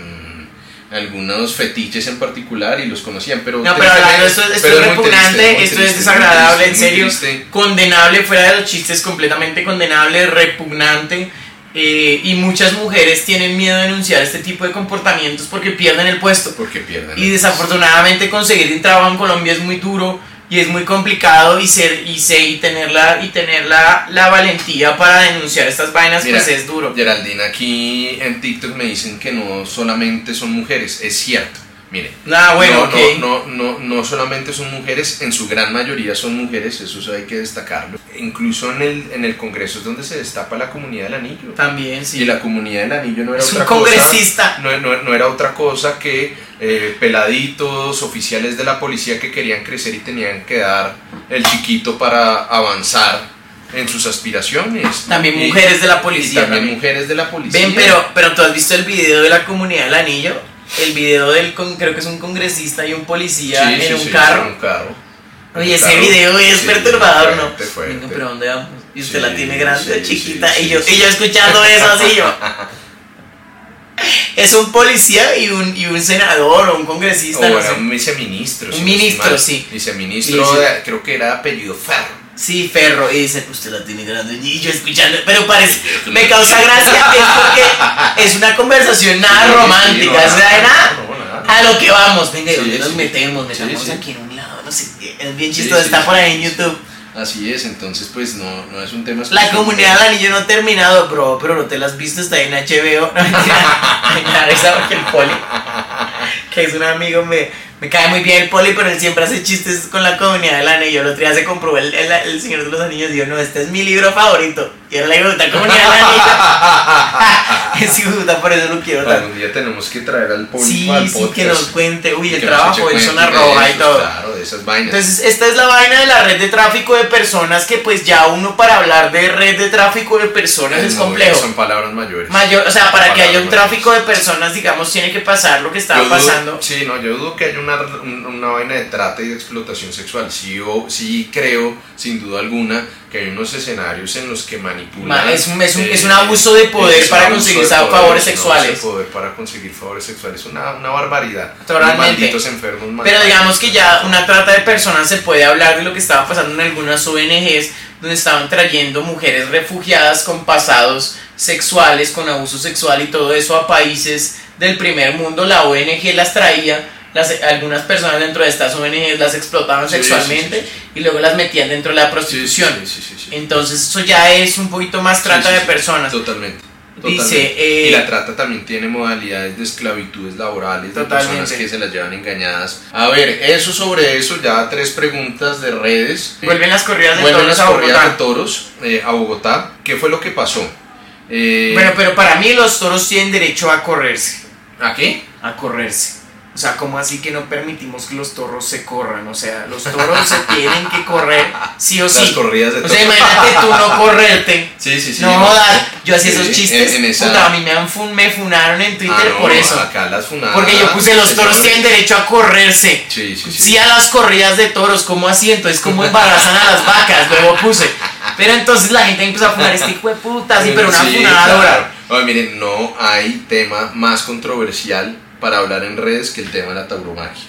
A: algunos fetiches en particular y los conocían, pero.
B: No, pero hablando, esto, esto
A: pero
B: es repugnante,
A: triste,
B: esto
A: triste,
B: es desagradable, en serio. Condenable, fuera de los chistes, completamente condenable, repugnante. Eh, y muchas mujeres tienen miedo de denunciar este tipo de comportamientos porque pierden el puesto.
A: Porque pierden.
B: Y desafortunadamente conseguir un trabajo en Colombia es muy duro y es muy complicado y ser y, se, y tener, la, y tener la, la valentía para denunciar estas vainas
A: Mira,
B: pues es duro.
A: Geraldine, aquí en TikTok me dicen que no solamente son mujeres, es cierto. Mire,
B: Ah, bueno,
A: no,
B: ok.
A: no, no, no, no solamente son mujeres, en su gran mayoría son mujeres, eso hay que destacarlo. Incluso en el, en el Congreso es donde se destapa la comunidad del anillo.
B: También,
A: Y
B: sí.
A: la comunidad del anillo no era
B: Es un
A: otra
B: congresista.
A: cosa. No, no- era otra cosa que eh, peladitos, oficiales de la policía que querían crecer y tenían que dar el chiquito para avanzar en sus aspiraciones.
B: También
A: Y-
B: mujeres de la
A: y
B: policía.
A: también
B: también.
A: mujeres de la policía.
B: Ven, pero, pero tú has visto el video de la comunidad del anillo, el video del, con- creo que es un congresista y un policía
A: Sí,
B: en
A: sí,
B: un
A: sí,
B: carro.
A: en un carro.
B: Oye, ese video es
A: Sí,
B: perturbador, ¿no?
A: fuerte, fuerte.
B: Venga, pero ¿dónde vamos? Y usted
A: Sí,
B: la tiene grande,
A: sí,
B: chiquita, y, yo, y yo escuchando eso así yo. Es un policía y un, y un senador o un congresista,
A: O
B: no sé.
A: un viceministro.
B: Un ministro, sí.
A: Viceministro, de- creo que era apellido Ferro.
B: Sí, Ferro, y dice, usted la tiene grande, y yo escuchando, pero parece, me causa gracia, es porque es una conversación nada romántica, o sea,
A: nada,
B: nada,
A: no, nada.
B: a lo que vamos, venga, ¿y dónde nos metemos?
A: Sí.
B: aquí en un lado, no sé, es bien chistoso, está por ahí en YouTube.
A: Así es, entonces pues no, no es un tema
B: La comunidad del anillo no ha terminado, bro, pero no te la has visto, está en HBO. No, mentira. Risa porque el poli, que es un amigo, me, me cae muy bien el poli, pero él siempre hace chistes con la comunidad del anillo. El otro día se compró el, el, Señor de los Anillos y dijo, no, este es mi libro favorito. Y ahora le digo, la comunidad del anillo. es puta, por eso lo quiero tanto.
A: Algún día tenemos que traer al público
B: Sí,
A: al
B: sí,
A: podcast.
B: que nos cuente. Uy, el trabajo en zona roja y todo.
A: Claro, de esas vainas.
B: Entonces, esta es la vaina de la red de tráfico de personas que pues ya uno para hablar de red de tráfico de personas es
A: No,
B: complejo.
A: Son palabras mayores.
B: Mayor, o sea, para que haya un
A: Palabras
B: tráfico de personas, digamos, tiene que pasar lo que estaba
A: Yo dudo-
B: pasando.
A: Sí, no, yo dudo que haya una, un- una vaina de trata y de explotación sexual. Sí, yo, sí creo, sin duda alguna, que hay unos escenarios en los que manipulan.
B: Ma- es un- es un-
A: eh,
B: es un abuso de poder
A: es
B: para conseguir
A: poder,
B: favores sexuales.
A: de poder para conseguir favores sexuales. Una, una barbaridad.
B: Totalmente.
A: Malditos enfermos.
B: Pero digamos que ya una trata de personas se puede hablar de lo que estaba pasando en algunas ONGs donde estaban trayendo mujeres refugiadas con pasados sexuales, con abuso sexual y todo eso a países del primer mundo. La ONG las traía, las, algunas personas dentro de estas ONGs las explotaban
A: Sí,
B: sexualmente
A: sí, sí,
B: y luego las metían dentro de la prostitución. Entonces eso ya es un poquito más trata de personas.
A: Totalmente.
B: Dice, eh,
A: y la trata también tiene modalidades de esclavitudes laborales de
B: Totalmente.
A: personas que se las llevan engañadas. A ver, eso sobre eso, ya tres preguntas de redes.
B: Vuelven las corridas de
A: Vuelven
B: toros
A: las
B: a
A: corridas
B: Bogotá.
A: de toros eh, a Bogotá. ¿Qué fue lo que pasó? Eh,
B: Bueno, pero para mí los toros tienen derecho a correrse.
A: ¿A qué?
B: a correrse. O sea, ¿cómo así que no permitimos que los toros se corran? O sea, los toros se tienen que correr sí o
A: Las
B: sí.
A: corridas de
B: O
A: toros.
B: sea, imagínate tú no correrte.
A: Sí, sí, sí.
B: no jodas. Yo hacía
A: Sí,
B: esos chistes.
A: en- en esa-
B: Puta, a mí me, han fun- me funaron en Twitter
A: Ah, no,
B: por eso.
A: Acá las funadas.
B: Porque yo puse los toros tienen derecho a correrse.
A: Sí, sí, sí.
B: Sí a las corridas de toros, ¿cómo así? Entonces, ¿cómo embarazan a las vacas? Luego puse. Pero entonces la gente empezó a funar este hijo de puta, sí, pero una funadora.
A: claro. Oye, miren, no hay tema más controversial para hablar en redes que el tema de la tauromaquia.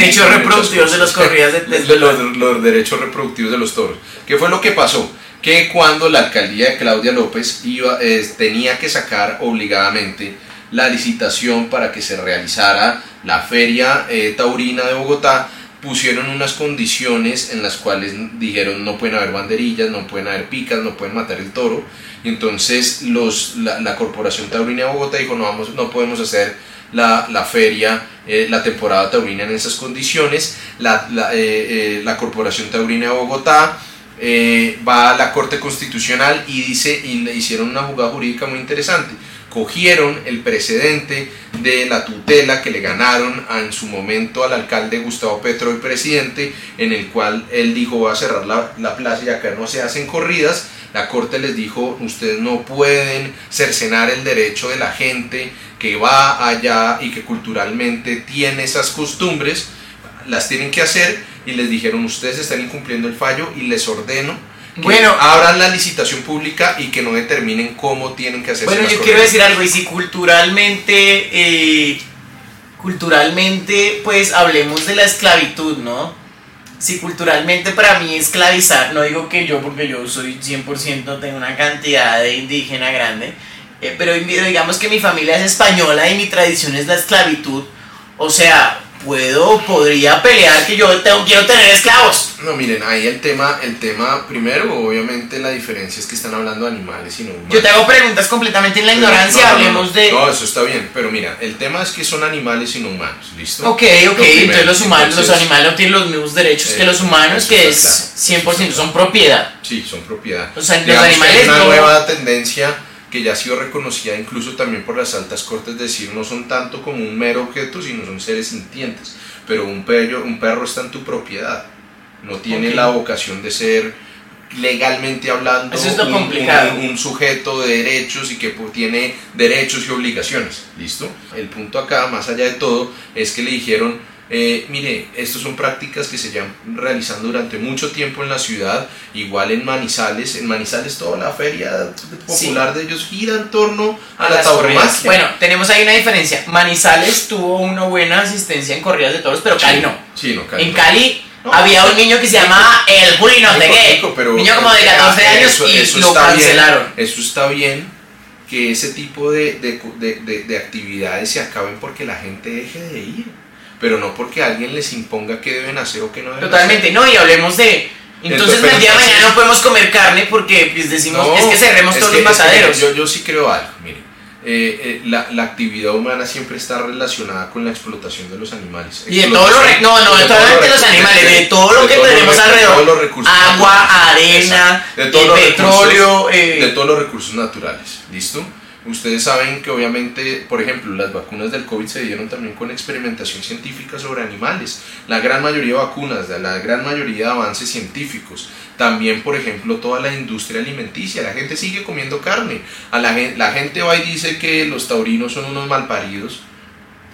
B: Derechos reproductivos de las corridas de- de-
A: De los, los derechos reproductivos de los toros. ¿Qué fue lo que pasó? Que cuando la alcaldía de Claudia López iba, eh, tenía que sacar obligadamente la licitación para que se realizara la feria eh, taurina de Bogotá, pusieron unas condiciones en las cuales dijeron no pueden haber banderillas, no pueden haber picas, no pueden matar el toro. Y entonces los, la, la Corporación Taurina de Bogotá dijo no, vamos, no podemos hacer la, la feria, eh, la temporada taurina en esas condiciones. La, la, eh, eh, la Corporación Taurina de Bogotá eh, va a la Corte Constitucional y dice y le hicieron una jugada jurídica muy interesante. Cogieron el precedente de la tutela que le ganaron en su momento al alcalde Gustavo Petro, el presidente, en el cual él dijo va a cerrar la, la plaza y acá no se hacen corridas. La corte les dijo ustedes no pueden cercenar el derecho de la gente que va allá y que culturalmente tiene esas costumbres, las tienen que hacer y les dijeron ustedes están incumpliendo el fallo y les ordeno
B: Bueno.
A: abran la licitación pública y que no determinen cómo tienen que hacerse
B: Bueno, yo quiero decir algo, y si culturalmente, eh, culturalmente, pues hablemos de la esclavitud, ¿no? Si culturalmente para mí esclavizar, no digo que yo, porque yo soy 100%, tengo una cantidad de indígena grande, eh, pero digamos que mi familia es española y mi tradición es la esclavitud, o sea, puedo, podría pelear que yo tengo, quiero tener esclavos.
A: No, miren, ahí el tema, el tema, primero, obviamente la diferencia es que están hablando de animales y no humanos.
B: Yo te hago preguntas completamente en la
A: Pero-
B: ignorancia,
A: no, no,
B: hablemos
A: no.
B: de...
A: No, eso está bien, pero mira, el tema es que son animales y no humanos, ¿listo?
B: Ok, ok,
A: primero,
B: entonces los humanos, los
A: entonces-
B: animales no tienen los mismos derechos que
A: Eh,
B: los humanos,
A: eso
B: que es
A: claro,
B: 100%,
A: eso
B: son propiedad.
A: Sí, son propiedad.
B: O sea, los
A: Digamos que
B: animales
A: hay una nueva tendencia que ya ha sido reconocida incluso también por las altas cortes, decir, no son tanto como un mero objeto, sino son seres sintientes. Pero un perro, un perro está en tu propiedad, no tiene la vocación de ser legalmente hablando
B: Eso es lo
A: un,
B: complicado.
A: un- un sujeto de derechos y que tiene derechos y obligaciones. ¿Listo? El punto acá, más allá de todo, es que le dijeron, eh, mire, estas son prácticas que se llevan realizando durante mucho tiempo en la ciudad, igual en Manizales, en Manizales toda la feria popular de ellos gira en torno a, la
B: las corridas.
A: tauromaquia.
B: Bueno, tenemos ahí una diferencia. Manizales tuvo una buena asistencia en corridas de toros, pero Cali no.
A: Sí, no, Cali
B: En
A: no.
B: Cali
A: No,
B: había un niño que se llamaba El Juli no sé
A: Nico,
B: qué. Niño como de 14
A: eh,
B: años
A: eso-
B: y
A: eso
B: lo
A: está bien,
B: cancelaron.
A: eso está bien que ese tipo de, de- de- de- de actividades se acaben porque la gente deje de ir, pero no porque alguien les imponga qué deben hacer o qué no deben
B: Totalmente, no, y hablemos de. Entonces,
A: Entonces,
B: el día de mañana no podemos comer carne porque pues, decimos,
A: No,
B: es que cerremos
A: es
B: todos
A: que-
B: los
A: es que,
B: mataderos.
A: yo, yo sí creo algo, mire. eh, eh, la, la actividad humana siempre está relacionada con la explotación de los animales.
B: y de todo lo. re- No, no, de
A: todos
B: los
A: recursos,
B: animales, de todo lo que
A: todos los
B: tenemos
A: recursos,
B: alrededor.
A: todos los recursos
B: Agua, arena,
A: de todos
B: el
A: los
B: petróleo,
A: recursos,
B: eh,
A: de todos los recursos naturales. ¿Listo? Ustedes saben que obviamente, por ejemplo, las vacunas del COVID se dieron también con experimentación científica sobre animales. La gran mayoría de vacunas, la gran mayoría de avances científicos. También, por ejemplo, toda la industria alimenticia. La gente sigue comiendo carne. A la, gen- la gente va y dice que los taurinos son unos malparidos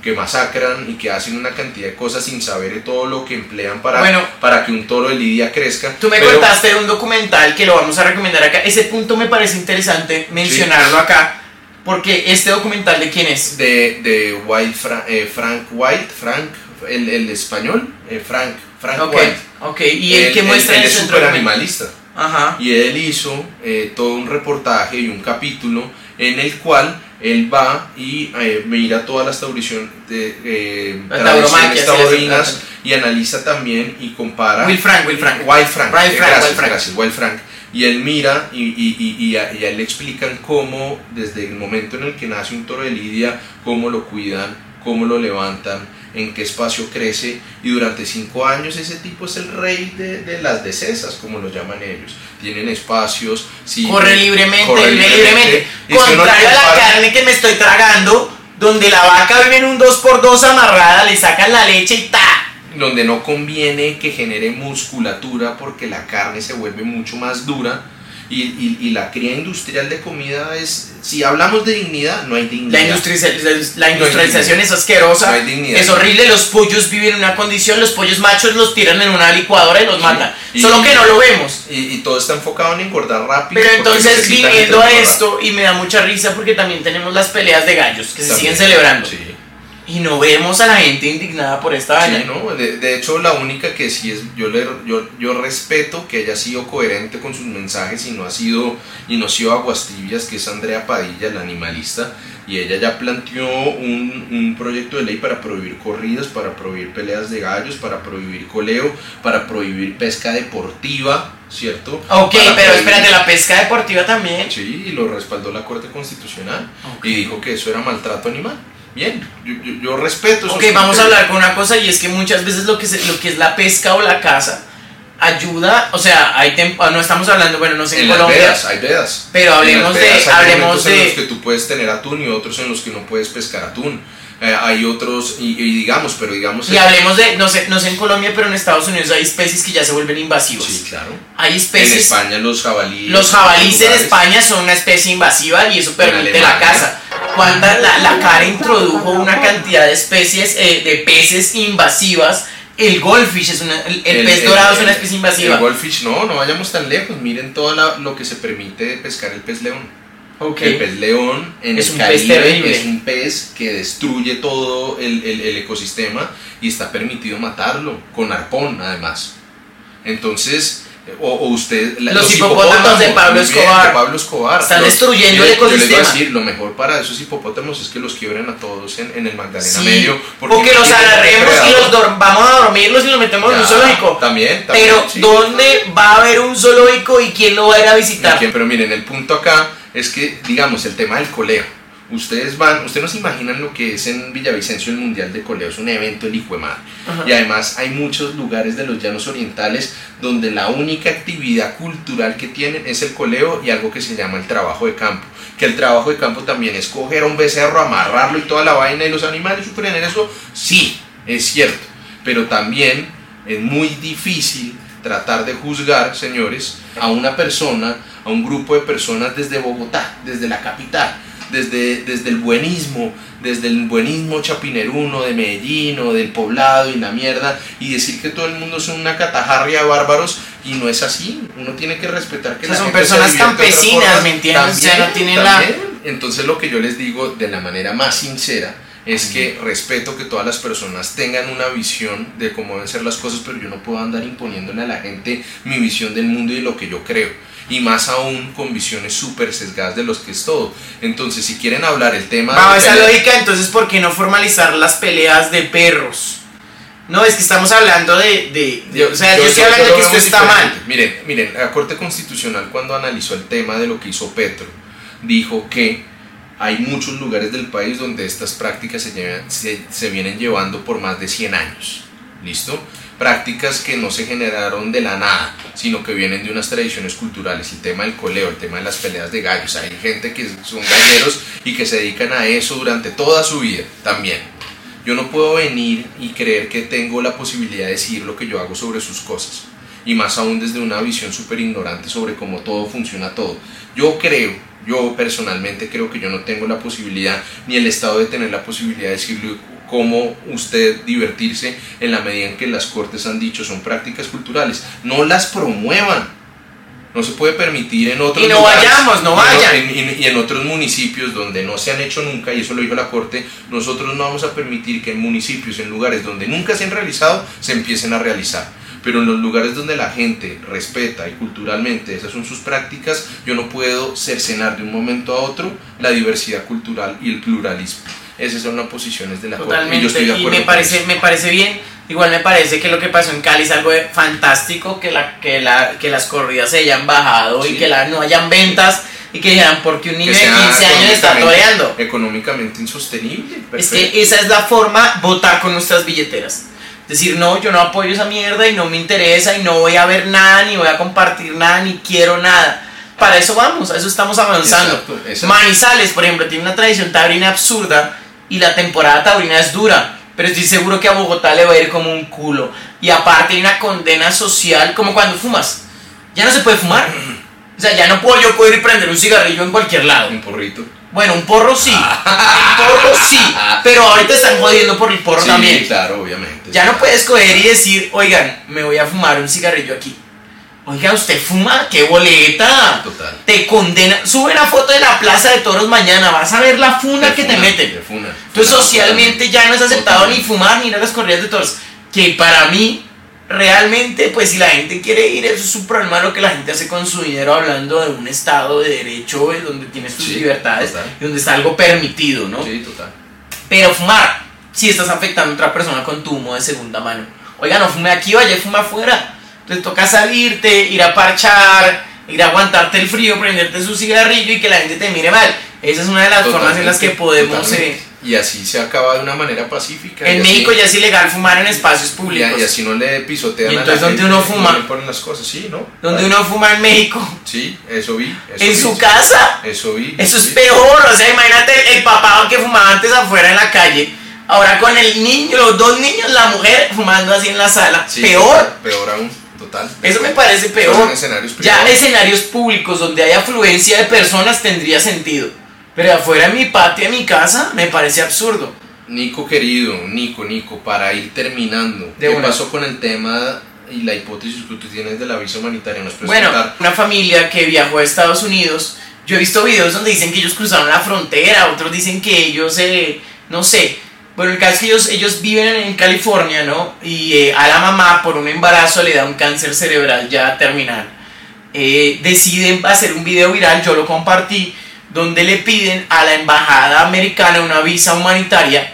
A: que masacran y que hacen una cantidad de cosas sin saber todo lo que emplean para,
B: Bueno.
A: para que un toro de lidia crezca.
B: Tú me
A: Pero-
B: contaste de un documental que lo vamos a recomendar acá. Ese punto me parece interesante mencionarlo acá. Porque este documental de quién es?
A: de, de White Fra- eh, Frank White, Frank, el, el español, eh, Frank, Frank
B: Ok,
A: White.
B: ok. ¿Y el que muestra
A: él
B: en
A: es súper animalista.
B: Ajá.
A: Y él hizo eh, todo un reportaje y un capítulo en el cual él va y eh, mira todas las de, eh, tradiciones taurinas y analiza también y compara.
B: Will Frank, Will Frank.
A: Wild Frank.
B: Wild
A: eh,
B: Frank,
A: gracias,
B: Wild Frank.
A: gracias, Wild Frank. Y él mira y, y, y, y a, y a él le explican cómo, desde el momento en el que nace un toro de lidia, cómo lo cuidan, cómo lo levantan, en qué espacio crece. Y durante cinco años ese tipo es el rey de, de las decesas, como lo llaman ellos. Tienen espacios, sí,
B: corre libremente,
A: corre
B: vive libremente. Contrario a la carne que me estoy tragando, donde la vaca vive en un 2x2 amarrada, le sacan la leche y ¡ta!
A: Donde no conviene que genere musculatura porque la carne se vuelve mucho más dura y, y- y la cría industrial de comida es, si hablamos de dignidad, no hay dignidad.
B: La, industrialización, la
A: No
B: industrialización
A: dignidad.
B: es asquerosa,
A: No hay dignidad.
B: es horrible, los pollos viven en una condición, los pollos machos los tiran en una licuadora y los matan.
A: Y-
B: Solo que no lo vemos.
A: Y, todo está enfocado en engordar rápido.
B: Pero entonces viniendo a esto, y me da mucha risa porque también tenemos las peleas de gallos que se
A: También.
B: siguen celebrando.
A: Sí.
B: Y no vemos a la gente indignada por esta
A: Sí,
B: vaina.
A: ¿no? de, de hecho, la única que sí es, yo, le, yo, yo respeto que haya sido coherente con sus mensajes y no ha sido, y no ha sido aguas tibias, que es Andrea Padilla, la animalista, y ella ya planteó un, un proyecto de ley para prohibir corridas, para prohibir peleas de gallos, para prohibir coleo, para prohibir pesca deportiva, ¿cierto?
B: Ok, pero
A: prohibir-
B: espérate, la pesca deportiva también.
A: Sí, y lo respaldó la Corte Constitucional y dijo que eso era maltrato animal. Bien, yo, yo- yo respeto esos
B: Ok, vamos a hablar con una cosa y es que muchas veces lo que, se- lo que es la pesca o la caza ayuda, o sea, hay ah, no estamos hablando, bueno, no sé en,
A: En las
B: Colombia,
A: vedas, hay vedas.
B: pero
A: En
B: hablemos
A: las
B: de,
A: vedas hay
B: hablemos
A: momentos en los
B: de,
A: que tú puedes tener atún y otros en los que no puedes pescar atún. Eh, hay otros, y, y digamos, pero digamos...
B: y hablemos de, no sé, no sé en Colombia, pero en Estados Unidos hay especies que ya se vuelven invasivas.
A: Sí, claro.
B: Hay
A: En
B: especies,
A: España los jabalíes...
B: los jabalíes en España son una especie invasiva y eso permite
A: En
B: la caza. Cuando la, la cara introdujo una cantidad de especies, eh, de peces invasivas, el goldfish es una, el, el pez dorado es una especie invasiva.
A: El goldfish, no, no vayamos tan lejos. Miren todo la- lo que se permite pescar el pez león.
B: Ok.
A: El pez león en
B: Es
A: el
B: un pez
A: Caribe es un pez que destruye todo el, el- el ecosistema y está permitido matarlo con arpón además. Entonces, O, o usted, la-
B: Los hipopótamos de Pablo
A: bien,
B: Escobar.
A: de Pablo Escobar.
B: Están
A: Los-
B: destruyendo
A: mire,
B: el
A: Yo les voy a
B: ecosistema.
A: decir, lo mejor para esos hipopótamos es que los quiebren a todos en, en el Magdalena
B: Sí,
A: Medio.
B: porque los
A: tienen
B: agarremos y los vamos a dormirlos y los metemos en un
A: Ya,
B: zoológico.
A: También, también.
B: Pero,
A: sí.
B: ¿dónde va a haber un zoológico y quién lo va a ir a visitar?
A: Bien, Pero miren, el punto acá es que, digamos, el tema del coleo. Ustedes van, ustedes no se imaginan lo que es en Villavicencio el Mundial de Coleo, es un evento el hijo de madre.
B: Ajá.
A: Y además hay muchos lugares de los llanos orientales donde la única actividad cultural que tienen es el coleo y algo que se llama el trabajo de campo. Que el trabajo de campo también es coger a un becerro, amarrarlo y toda la vaina y los animales sufren en eso. Sí, es cierto. Pero también es muy difícil tratar de juzgar, señores, a una persona, a un grupo de personas desde Bogotá, desde la capital, desde, desde el buenismo, desde el buenismo chapineruno de Medellín o del poblado y la mierda, y decir que todo el mundo son una catajarria de bárbaros, y no es así. Uno tiene que respetar que
B: O sea,
A: la
B: son
A: gente
B: personas campesinas. ¿me entiendes? O sea, no tienen la-
A: también. Entonces lo que yo les digo de la manera más sincera es que respeto que todas las personas tengan una visión de cómo deben ser las cosas, pero yo no puedo andar imponiéndole a la gente mi visión del mundo y de lo que yo creo. Y más aún con visiones súper sesgadas de los que es todo. Entonces, si quieren hablar el tema...
B: Bajo esa lógica, entonces, ¿por qué no formalizar las peleas de perros? No, es que estamos hablando de... de- de- o sea, yo, estoy hablando de que esto está mal.
A: Miren, miren, la Corte Constitucional cuando analizó el tema de lo que hizo Petro, dijo que hay muchos lugares del país donde estas prácticas se, llevan- se, vienen llevando por más de 100 años. ¿Listo? Prácticas que no se generaron de la nada, sino que vienen de unas tradiciones culturales. El tema del coleo, el tema de las peleas de gallos. Hay gente que son galleros y que se dedican a eso durante toda su vida también. Yo no puedo venir y creer que tengo la posibilidad de decir lo que yo hago sobre sus cosas. Y más aún desde una visión súper ignorante sobre cómo todo funciona todo. Yo creo, yo personalmente creo que yo no tengo la posibilidad, ni el Estado de tener la posibilidad de decirle cómo usted divertirse en la medida en que las cortes han dicho son prácticas culturales. No las promuevan. No se puede permitir en otros
B: Y no
A: lugares,
B: vayamos, no
A: en-
B: vayan.
A: en- y en otros municipios donde no se han hecho nunca, y eso lo dijo la Corte, nosotros no vamos a permitir que en municipios, en lugares donde nunca se han realizado, se empiecen a realizar. Pero en los lugares donde la gente respeta y culturalmente esas son sus prácticas, yo no puedo cercenar de un momento a otro la diversidad cultural y el pluralismo. Esas son las posiciones de la Corte. Y yo
B: Totalmente,
A: estoy de
B: y
A: acuerdo
B: me
A: con
B: parece,
A: eso.
B: me parece bien. Igual me parece que lo que pasó en Cali es algo fantástico, que, la, que, la, que las corridas se hayan bajado y
A: Sí.
B: que la, no hayan ventas y que dijeran, porque un niño de
A: sea
B: 15 años está toreando.
A: Económicamente insostenible.
B: Es
A: perfecto.
B: que esa es la forma, votar con nuestras billeteras. Decir, no, yo no apoyo esa mierda y no me interesa y no voy a ver nada, ni voy a compartir nada, ni quiero nada. Para eso vamos, a eso estamos avanzando.
A: Exacto, exacto.
B: Manizales, por ejemplo, tiene una tradición taurina absurda y la temporada taurina es dura. Pero estoy seguro que a Bogotá le va a ir como un culo. Y aparte hay una condena social, como cuando fumas. Ya no se puede fumar. O sea, ya no puedo yo poder ir prender un cigarrillo en cualquier lado.
A: Un porrito.
B: Bueno, un porro sí. Un porro sí. Pero ahorita están jodiendo por el porro
A: sí,
B: también.
A: claro, obviamente.
B: Ya no puedes coger y decir, oigan, me voy a fumar un cigarrillo aquí. Oiga, ¿usted fuma? ¡Qué boleta!
A: Total.
B: Te condena. Sube una foto de la plaza de toros mañana, vas a ver la funa que te meten.
A: de funa.
B: Entonces
A: Funa,
B: socialmente ya no es aceptado ni fumar ni ir a las corridas de toros. Que para mí, realmente, pues si la gente quiere ir, eso es un problema lo que la gente hace con su dinero hablando de un estado de derecho donde tiene sus
A: Sí,
B: libertades
A: total.
B: y donde está algo permitido, ¿no?
A: Sí, total.
B: Pero fumar, si estás afectando a otra persona con tu humo de segunda mano. Oiga, no fume aquí, vaya, y fuma afuera. Entonces toca salirte, ir a parchar, ir a aguantarte el frío, prenderte su cigarrillo y que la gente te mire mal. Esa es una de las formas en las que podemos... eh,
A: Y así se acaba de una manera pacífica.
B: en
A: así-
B: México ya es ilegal fumar en espacios públicos.
A: y así no le pisotean
B: ¿Y
A: a la
B: entonces
A: gente,
B: uno fuma?
A: no le ponen las cosas, sí, ¿no?
B: Donde uno fuma en México,
A: Sí, eso vi. Eso
B: en
A: vi,
B: su
A: sí.
B: casa.
A: Eso vi.
B: Eso es
A: sí.
B: peor, o sea, imagínate el papá que fumaba antes afuera en la calle, ahora con el niño, los dos niños, la mujer fumando así en la sala.
A: Sí,
B: peor.
A: Peor aún, total.
B: Eso me parece peor.
A: escenarios
B: Ya escenarios públicos donde hay afluencia de personas tendría sentido. Pero afuera en mi patio, en mi casa, me parece absurdo.
A: Nico querido, Nico, Nico, para ir terminando,
B: De
A: ¿qué
B: una.
A: pasó con el tema y la hipótesis que tú tienes de la visa humanitaria? ¿Nos puedes
B: Bueno, una familia que viajó a Estados Unidos, yo he visto videos donde dicen que ellos cruzaron la frontera, otros dicen que ellos, eh, no sé, Bueno, el caso es que ellos, ellos viven en California, ¿no? Y eh, a la mamá por un embarazo le da un cáncer cerebral ya terminal. Eh, deciden hacer un video viral, yo lo compartí, donde le piden a la embajada americana una visa humanitaria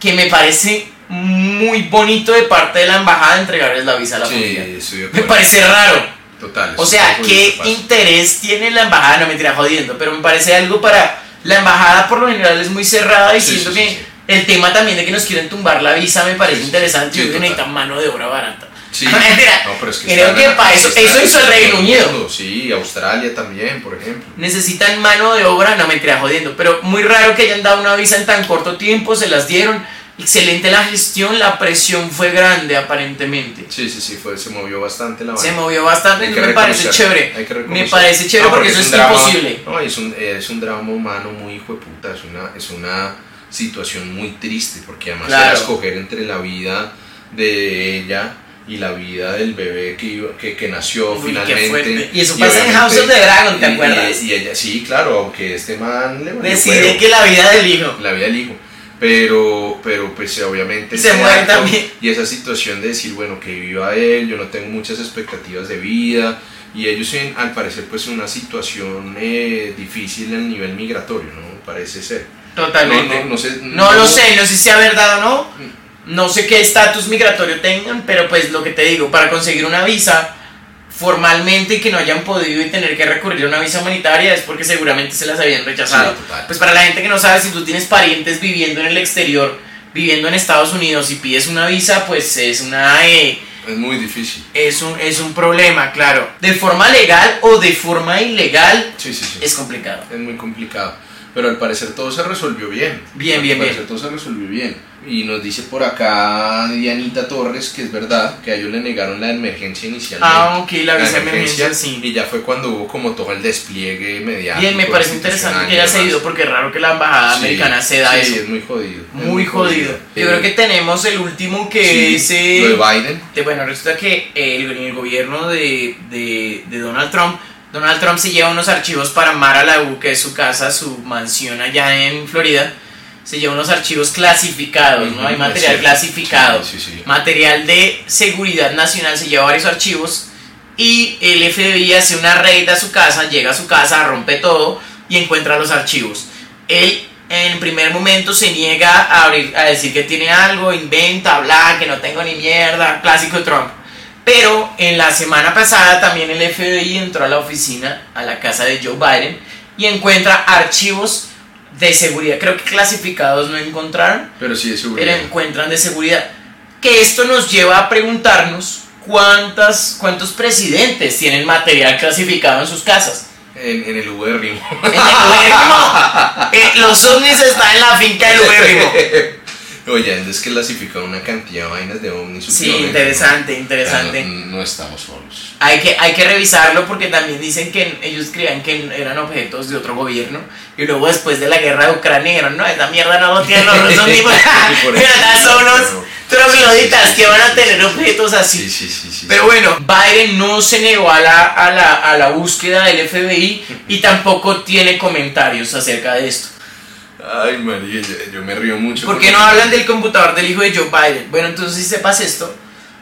B: que me parece muy bonito de parte de la embajada entregarles la visa a la
A: Sí,
B: familia. Me parece raro.
A: Total.
B: O sea, ¿qué interés tiene la embajada? No me tira jodiendo, pero me parece algo para. La embajada por lo general es muy cerrada y
A: Sí,
B: siento
A: sí,
B: que el tema también de que nos quieren tumbar la visa me parece interesante y necesitan mano de obra barata.
A: Sí.
B: Mentira.
A: No, pero es que
B: Creo que para eso, eso hizo el Reino Unido.
A: Sí, Australia también, por ejemplo.
B: Necesitan mano de obra, no me tira jodiendo, pero muy raro que hayan dado una visa en tan corto tiempo, se las dieron. Excelente la gestión, la presión fue grande aparentemente.
A: Sí, sí, sí, fue, se movió bastante la
B: Se
A: vaina.
B: movió bastante, me parece chévere.
A: hay que
B: Me parece chévere
A: No,
B: porque eso
A: es drama-
B: imposible.
A: No, es un, es un drama humano muy hijo de puta, es una, es una situación muy triste, porque además
B: Claro.
A: era escoger entre la vida de ella y la vida del bebé que, iba- que, que nació
B: Uy,
A: finalmente.
B: Y eso pasa en
A: obviamente-
B: House of the Dragon, ¿te
A: y- y-
B: acuerdas?
A: Y, ella, sí, claro, aunque este man le
B: Decide que la vida del hijo.
A: la vida del hijo. Pero, pero pues obviamente
B: Y se muere también.
A: y esa situación de decir, bueno, que viva él, yo no tengo muchas expectativas de vida, y ellos en, al parecer pues en una situación eh, difícil a nivel migratorio, ¿no? Parece ser.
B: Totalmente.
A: No, no, no sé.
B: No lo sé, no sé si sea verdad o no. No sé qué estatus migratorio tengan, pero pues lo que te digo, para conseguir una visa formalmente y que no hayan podido y tener que recurrir a una visa humanitaria es porque seguramente se las habían rechazado.
A: Sí.
B: Pues para la gente que no sabe, si tú tienes parientes viviendo en el exterior, viviendo en Estados Unidos y pides una visa, pues es una... eh,
A: Es muy difícil.
B: es un, es un problema, claro. De forma legal o de forma ilegal
A: Sí, sí, sí.
B: es complicado.
A: Es muy complicado. Pero al parecer todo se resolvió bien.
B: Bien, bien,
A: Al parecer
B: bien.
A: todo se resolvió bien. Y nos dice por acá Dianita Torres que es verdad que a ellos le negaron la emergencia inicialmente.
B: Ah, ok, la de emergencia, sí.
A: Y ya fue cuando hubo como todo el despliegue mediático.
B: Bien, me parece interesante que haya cedido porque es raro que la embajada
A: Sí,
B: americana ceda
A: sí,
B: eso.
A: es muy jodido. es
B: Muy jodido. Yo creo que tenemos el último que
A: Sí,
B: es... eh,
A: Lo de Biden.
B: de- bueno, resulta que el, el gobierno de, de- de Donald Trump, Donald Trump se lleva unos archivos para Mar-a-Lago, que es su casa, su mansión allá en Florida. Se lleva unos archivos clasificados, ¿no? Hay material clasificado.
A: Sí, sí, sí.
B: Material de seguridad nacional se lleva varios archivos y el FBI hace una raid a su casa, llega a su casa, rompe todo y encuentra los archivos. Él en primer momento se niega a, abrir, a decir que tiene algo, inventa, bla, que no tengo ni mierda, clásico Trump. Pero en la semana pasada también el FBI entró a la oficina, a la casa de Joe Biden, y encuentra archivos de seguridad. Creo que clasificados no encontraron,
A: Pero sí, de
B: pero
A: seguridad.
B: encuentran de seguridad. Que esto nos lleva a preguntarnos cuántas, cuántos presidentes tienen material clasificado en sus casas.
A: En, en el ubérrimo.
B: En el ubérrimo, eh, los ovnis están en la finca del ubérrimo.
A: Oye, es que clasificado una cantidad de vainas de ovnis.
B: Sí, interesante, interesante.
A: No, no estamos solos.
B: Hay que, hay que revisarlo porque también dicen que ellos creían que eran objetos de otro gobierno y luego después de la guerra de Ucrania dijeron, no, esta mierda no lo tienen los rusos ni por pero son unos trogloditas que van a tener objetos así.
A: Sí, sí, sí. sí,
B: Pero bueno, Biden no se negó a la, a la, a la búsqueda del FBI y tampoco tiene comentarios acerca de esto.
A: Ay, María, yo, yo me río mucho.
B: ¿Por qué no hablan del computador del hijo de Joe Biden? Bueno, entonces si sepas esto,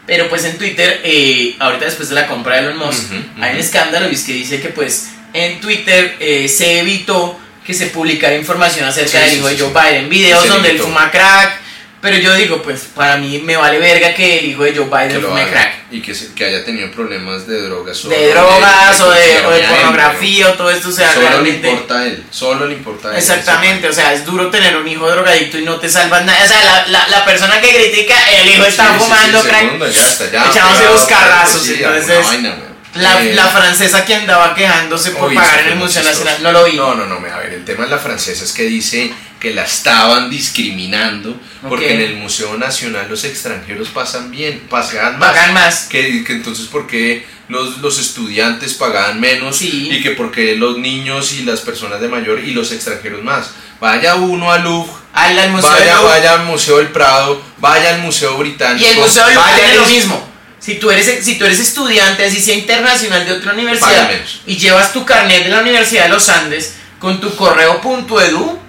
B: pero pues en Twitter, eh, ahorita después de la compra de Elon Musk, hay un escándalo y es que dice que pues en Twitter eh, se evitó que se publicara información acerca
A: Sí,
B: del hijo
A: sí,
B: de Joe
A: sí.
B: Biden, videos donde él fuma crack, pero yo digo, pues para mí me vale verga que el hijo de Joe Biden
A: haga
B: crack.
A: y que, se- que haya tenido problemas de drogas.
B: De drogas o de, o de pornografía o todo esto, o sea,
A: Solo le
B: realmente...
A: importa a él. Solo le importa a él.
B: Exactamente, o sea, es duro tener un hijo drogadicto y no te salvas nada. O sea, la, la, la persona que critica, el hijo está
A: Sí,
B: fumando
A: sí,
B: crack.
A: segundo, ya está, ya,
B: echándose los carrazos, entonces,
A: vaina.
B: La,
A: Eh,
B: la francesa que andaba quejándose por pagar en el
A: fue
B: Museo. Nacional, no lo vi.
A: No, no, no, a ver, el tema de la francesa es que dice que la estaban discriminando porque en el Museo Nacional los extranjeros pasan bien, pagan más.
B: Pagan más.
A: Que, que entonces, ¿por qué los, los estudiantes pagaban menos?
B: Sí.
A: Y que porque los niños y las personas de mayor y los extranjeros más. Vaya uno al Louvre,
B: Al, Museo
A: vaya,
B: del
A: vaya al Museo del Prado, vaya al Museo Británico.
B: Y el Museo del
A: vaya
B: tiene lo mismo. Si tú, eres, si tú eres estudiante, así sea internacional de otra universidad, y llevas tu carnet de la Universidad de los Andes con tu correo punto edu,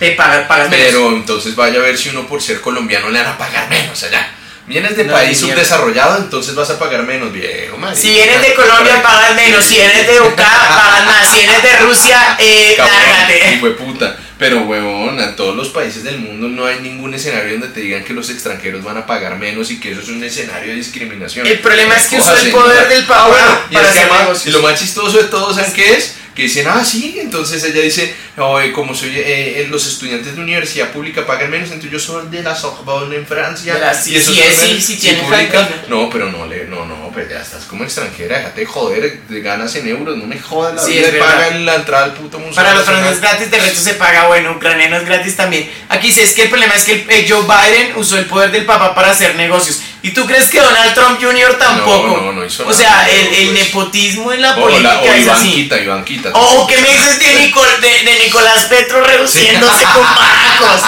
B: te pagas, pagas menos.
A: Pero entonces vaya a ver si uno por ser colombiano le van a pagar menos allá. Vienes de
B: No,
A: país subdesarrollado, entonces vas a pagar menos, viejo. marica.
B: Si vienes de Colombia, pagas menos. Si vienes de UK, pagas más. Si vienes de Rusia, eh,
A: Cabrón,
B: lárgate.
A: hijo de puta. Pero, huevón, en todos los países del mundo no hay ningún escenario donde te digan que los extranjeros van a pagar menos y que eso es un escenario de discriminación.
B: El problema es que usó el poder del papá
A: Ah, bueno, y,
B: para
A: además- y lo más chistoso de todo, ¿saben qué es? Que dicen, ah, sí, entonces ella dice, "Oye, como soy, eh, eh, los estudiantes de universidad pública pagan menos, entonces yo soy de la Sorbonne en Francia.
B: De la- sí,
A: y eso
B: sí,
A: es
B: sí, sí, tiene
A: pública, no, pero no, le, no, no, pues ya estás como extranjera, déjate de joder, ganas en euros, no me jodas la
B: Sí,
A: pagan la entrada al puto museo.
B: Para los franceses gratis, de resto se paga, bueno, ucranianos gratis también. Aquí sí es que el problema es que eh, Joe Biden usó el poder del papá para hacer negocios. ¿Y tú crees que Donald Trump Jr. tampoco?
A: No, no, no hizo
B: O
A: nada,
B: sea,
A: no,
B: el, el
A: pues.
B: nepotismo en la
A: O,
B: política
A: la, o
B: es
A: Iván
B: así.
A: Quita, Iván Quita.
B: O ¿qué me dices de, Nicol- de, de Nicolás Petro reduciéndose con barcos?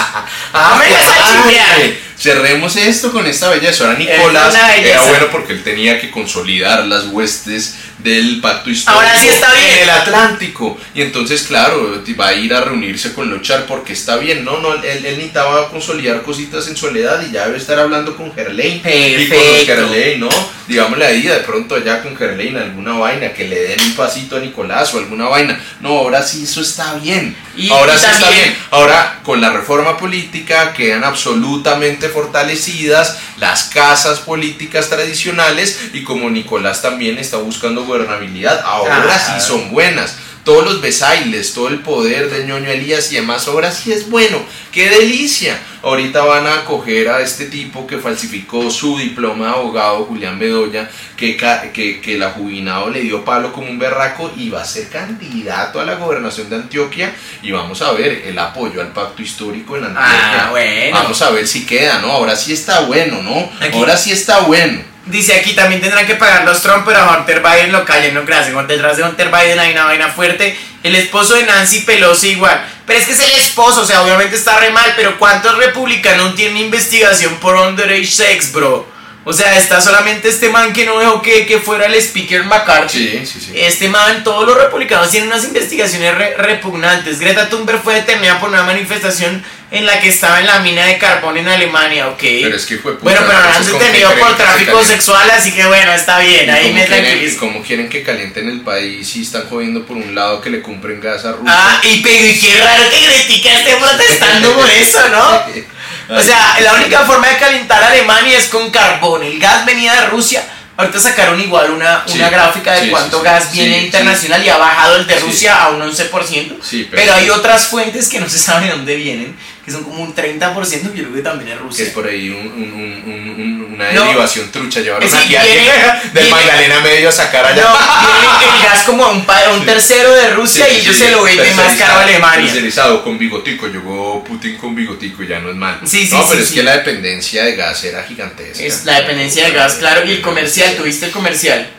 A: Ah,
B: me vas a.
A: Cerremos esto con esta belleza. Ahora Nicolás era bueno porque él tenía que consolidar las huestes del pacto histórico
B: Ahora sí está bien.
A: en el Atlántico. Y entonces, claro, va a ir a reunirse con Lochar porque está bien. No, no, él, él necesitaba consolidar cositas en soledad y ya debe estar hablando con Gerlain. Y con. Gerlain, ¿no? Digámosle ahí, de pronto allá con Gerlain alguna vaina, que le den un pasito a Nicolás o alguna vaina. No, ahora sí, eso está bien.
B: Y-
A: ahora
B: y
A: sí está bien. Ahora, con la reforma política quedan absolutamente fortalecidas las casas políticas tradicionales y como Nicolás también está buscando gobernabilidad, ahora
B: Ah.
A: sí son buenas. Todos los besailes, todo el poder de ñoño Elías y demás, ahora sí es bueno. ¡Qué delicia! Ahorita van a acoger a este tipo que falsificó su diploma de abogado, Julián Bedoya, que, que, que el ajubinado le dio palo como un berraco y va a ser candidato a la gobernación de Antioquia y vamos a ver el apoyo al pacto histórico en Antioquia.
B: Ah, bueno.
A: Vamos a ver si queda, ¿no? Ahora sí está bueno, ¿no?
B: Aquí-
A: Ahora sí está bueno.
B: Dice aquí también tendrán que pagar los Trump, pero a Hunter Biden lo callen, no creas. Detrás de Hunter Biden hay una vaina fuerte. El esposo de Nancy Pelosi igual. Pero es que es el esposo, o sea, obviamente está re mal, pero ¿cuántos republicanos tienen investigación por underage sex, bro? O sea, está solamente este man que no dejó que, que fuera el speaker McCarthy.
A: Sí, sí, sí.
B: Este man, todos los republicanos tienen unas investigaciones re- repugnantes. Greta Thunberg fue detenida por una manifestación en la que estaba en la mina de carbón en Alemania, ok.
A: Pero es que fue puta,
B: bueno, pero no han
A: entonces, ¿con qué
B: detenido por
A: se
B: tráfico sexual, así que bueno, está bien,
A: ¿Y
B: ahí me tranquilizo.
A: ¿Cómo quieren que calienten el país y están jodiendo por un lado que le compren gas a Rusia?
B: Ah, y pero y qué raro que Gretica esté protestando por eso, ¿no? O sea, la única forma de calentar Alemania es con carbón. El gas venía de Rusia. Ahorita sacaron igual una,
A: Sí,
B: una gráfica de
A: sí,
B: cuánto
A: sí,
B: gas viene internacional y ha bajado el de. Rusia a un 11%.
A: Sí,
B: pero,
A: pero-
B: hay otras fuentes que no se sabe de dónde vienen, que son como un 30%, que yo creo que también es
A: Que
B: Rusia.
A: es por ahí un- un- un- un- un- una
B: No.
A: derivación trucha. Llevaron
B: Sí,
A: aquí a
B: viene-
A: alguien del
B: viene-
A: Magdalena Medio a sacar allá.
B: No, viene el gas como a un, a tercero de Rusia
A: Sí,
B: y ellos
A: sí,
B: se lo venden más caro a Alemania.
A: Tercerizado con bigotico, llegó Putin con bigotico, ya no es mal.
B: Sí, sí,
A: no,
B: sí,
A: pero es que la dependencia de gas era gigantesca.
B: Es la dependencia del gas, claro. Y el comercial, ¿tuviste el comercial?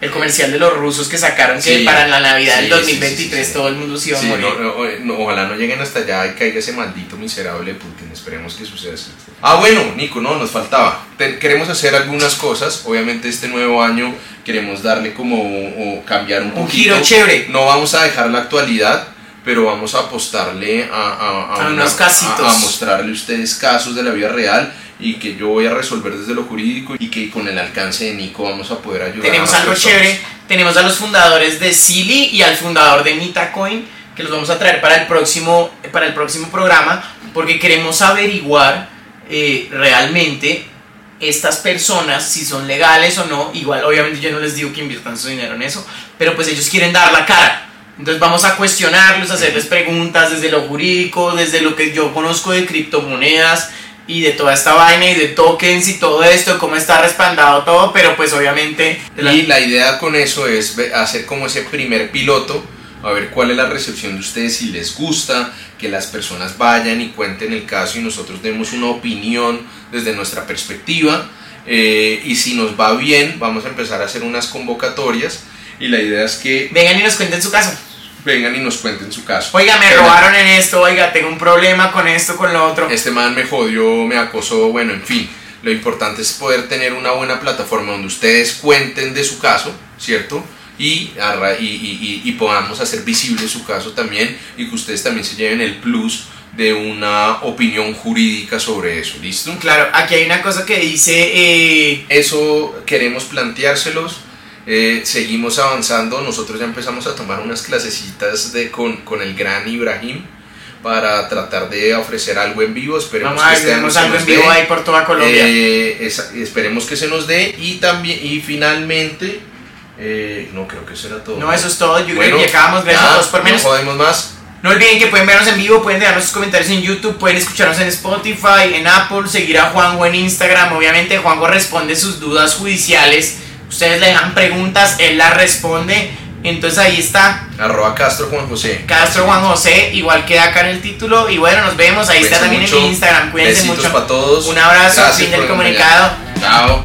B: El comercial de los rusos que sacaron que
A: Sí,
B: para la Navidad del
A: sí, sí,
B: 2023
A: sí,
B: todo el mundo se iba a morir.
A: no, no, no, ojalá no lleguen hasta allá y caiga ese maldito miserable Putin. Esperemos que suceda así. Ah, bueno, Nico, no, nos faltaba. Te- queremos hacer algunas cosas. Obviamente, este nuevo año queremos darle como o cambiar un
B: Un
A: poquito.
B: giro chévere.
A: No vamos a dejar la actualidad, pero vamos a apostarle a, a,
B: A unos casitos.
A: A, a mostrarle a ustedes casos de la vida real y que yo voy a resolver desde lo jurídico y que con el alcance de Nico vamos a poder ayudar.
B: Tenemos
A: a
B: algo
A: personas.
B: chévere. Tenemos a los fundadores de Silly y al fundador de Mitacoin que los vamos a traer para el próximo, para el próximo programa porque queremos averiguar eh, realmente estas personas si son legales o no. Igual, obviamente yo no les digo que inviertan su dinero en eso, pero pues ellos quieren dar la cara. Entonces vamos a cuestionarlos, a hacerles preguntas desde lo jurídico, desde lo que yo conozco de criptomonedas y de toda esta vaina y de tokens y todo esto, cómo está respaldado todo, pero pues obviamente... la-
A: Y la idea con eso es hacer como ese primer piloto, a ver cuál es la recepción de ustedes, si les gusta, que las personas vayan y cuenten el caso y nosotros demos una opinión desde nuestra perspectiva. eh, y si nos va bien, vamos a empezar a hacer unas convocatorias. Y la idea es que
B: Vengan y nos cuenten su caso.
A: vengan y nos cuenten su caso.
B: Oiga, me robaron en esto, oiga, tengo un problema con esto, con lo otro.
A: Este man me jodió, me acosó, bueno, en fin. Lo importante es poder tener una buena plataforma donde ustedes cuenten de su caso, ¿cierto? Y, y- y- y podamos hacer visible su caso también y que ustedes también se lleven el plus de una opinión jurídica sobre eso, ¿listo?
B: Claro, aquí hay una cosa que dice... eh,
A: Eso queremos planteárselos. Eh, seguimos avanzando. Nosotros ya empezamos a tomar unas clasecitas de, con, con el gran Ibrahim para tratar de ofrecer algo en vivo. Esperemos
B: a
A: que este se
B: algo en vivo
A: dé.
B: ahí por toda Colombia.
A: Eh, esa- esperemos que se nos dé y también y finalmente eh, no creo que eso era todo
B: no, eso es todo. Yo creo
A: Bueno,
B: que acabamos, gracias por menos.
A: no jodemos más
B: No olviden que pueden vernos en vivo, pueden dejarnos sus comentarios en YouTube, pueden escucharnos en Spotify, en Apple, seguir a Juanjo en Instagram. Obviamente Juanjo responde sus dudas judiciales. Ustedes le dejan preguntas, él las responde. Entonces ahí está
A: arroba Castro Juan José
B: Castro Juan José, igual queda acá en el título. Y bueno, nos vemos. Ahí está también
A: mucho.
B: en mi Instagram. Cuídense
A: Besitos
B: mucho.
A: para todos
B: Un abrazo,
A: Gracias
B: fin del comunicado.
A: chao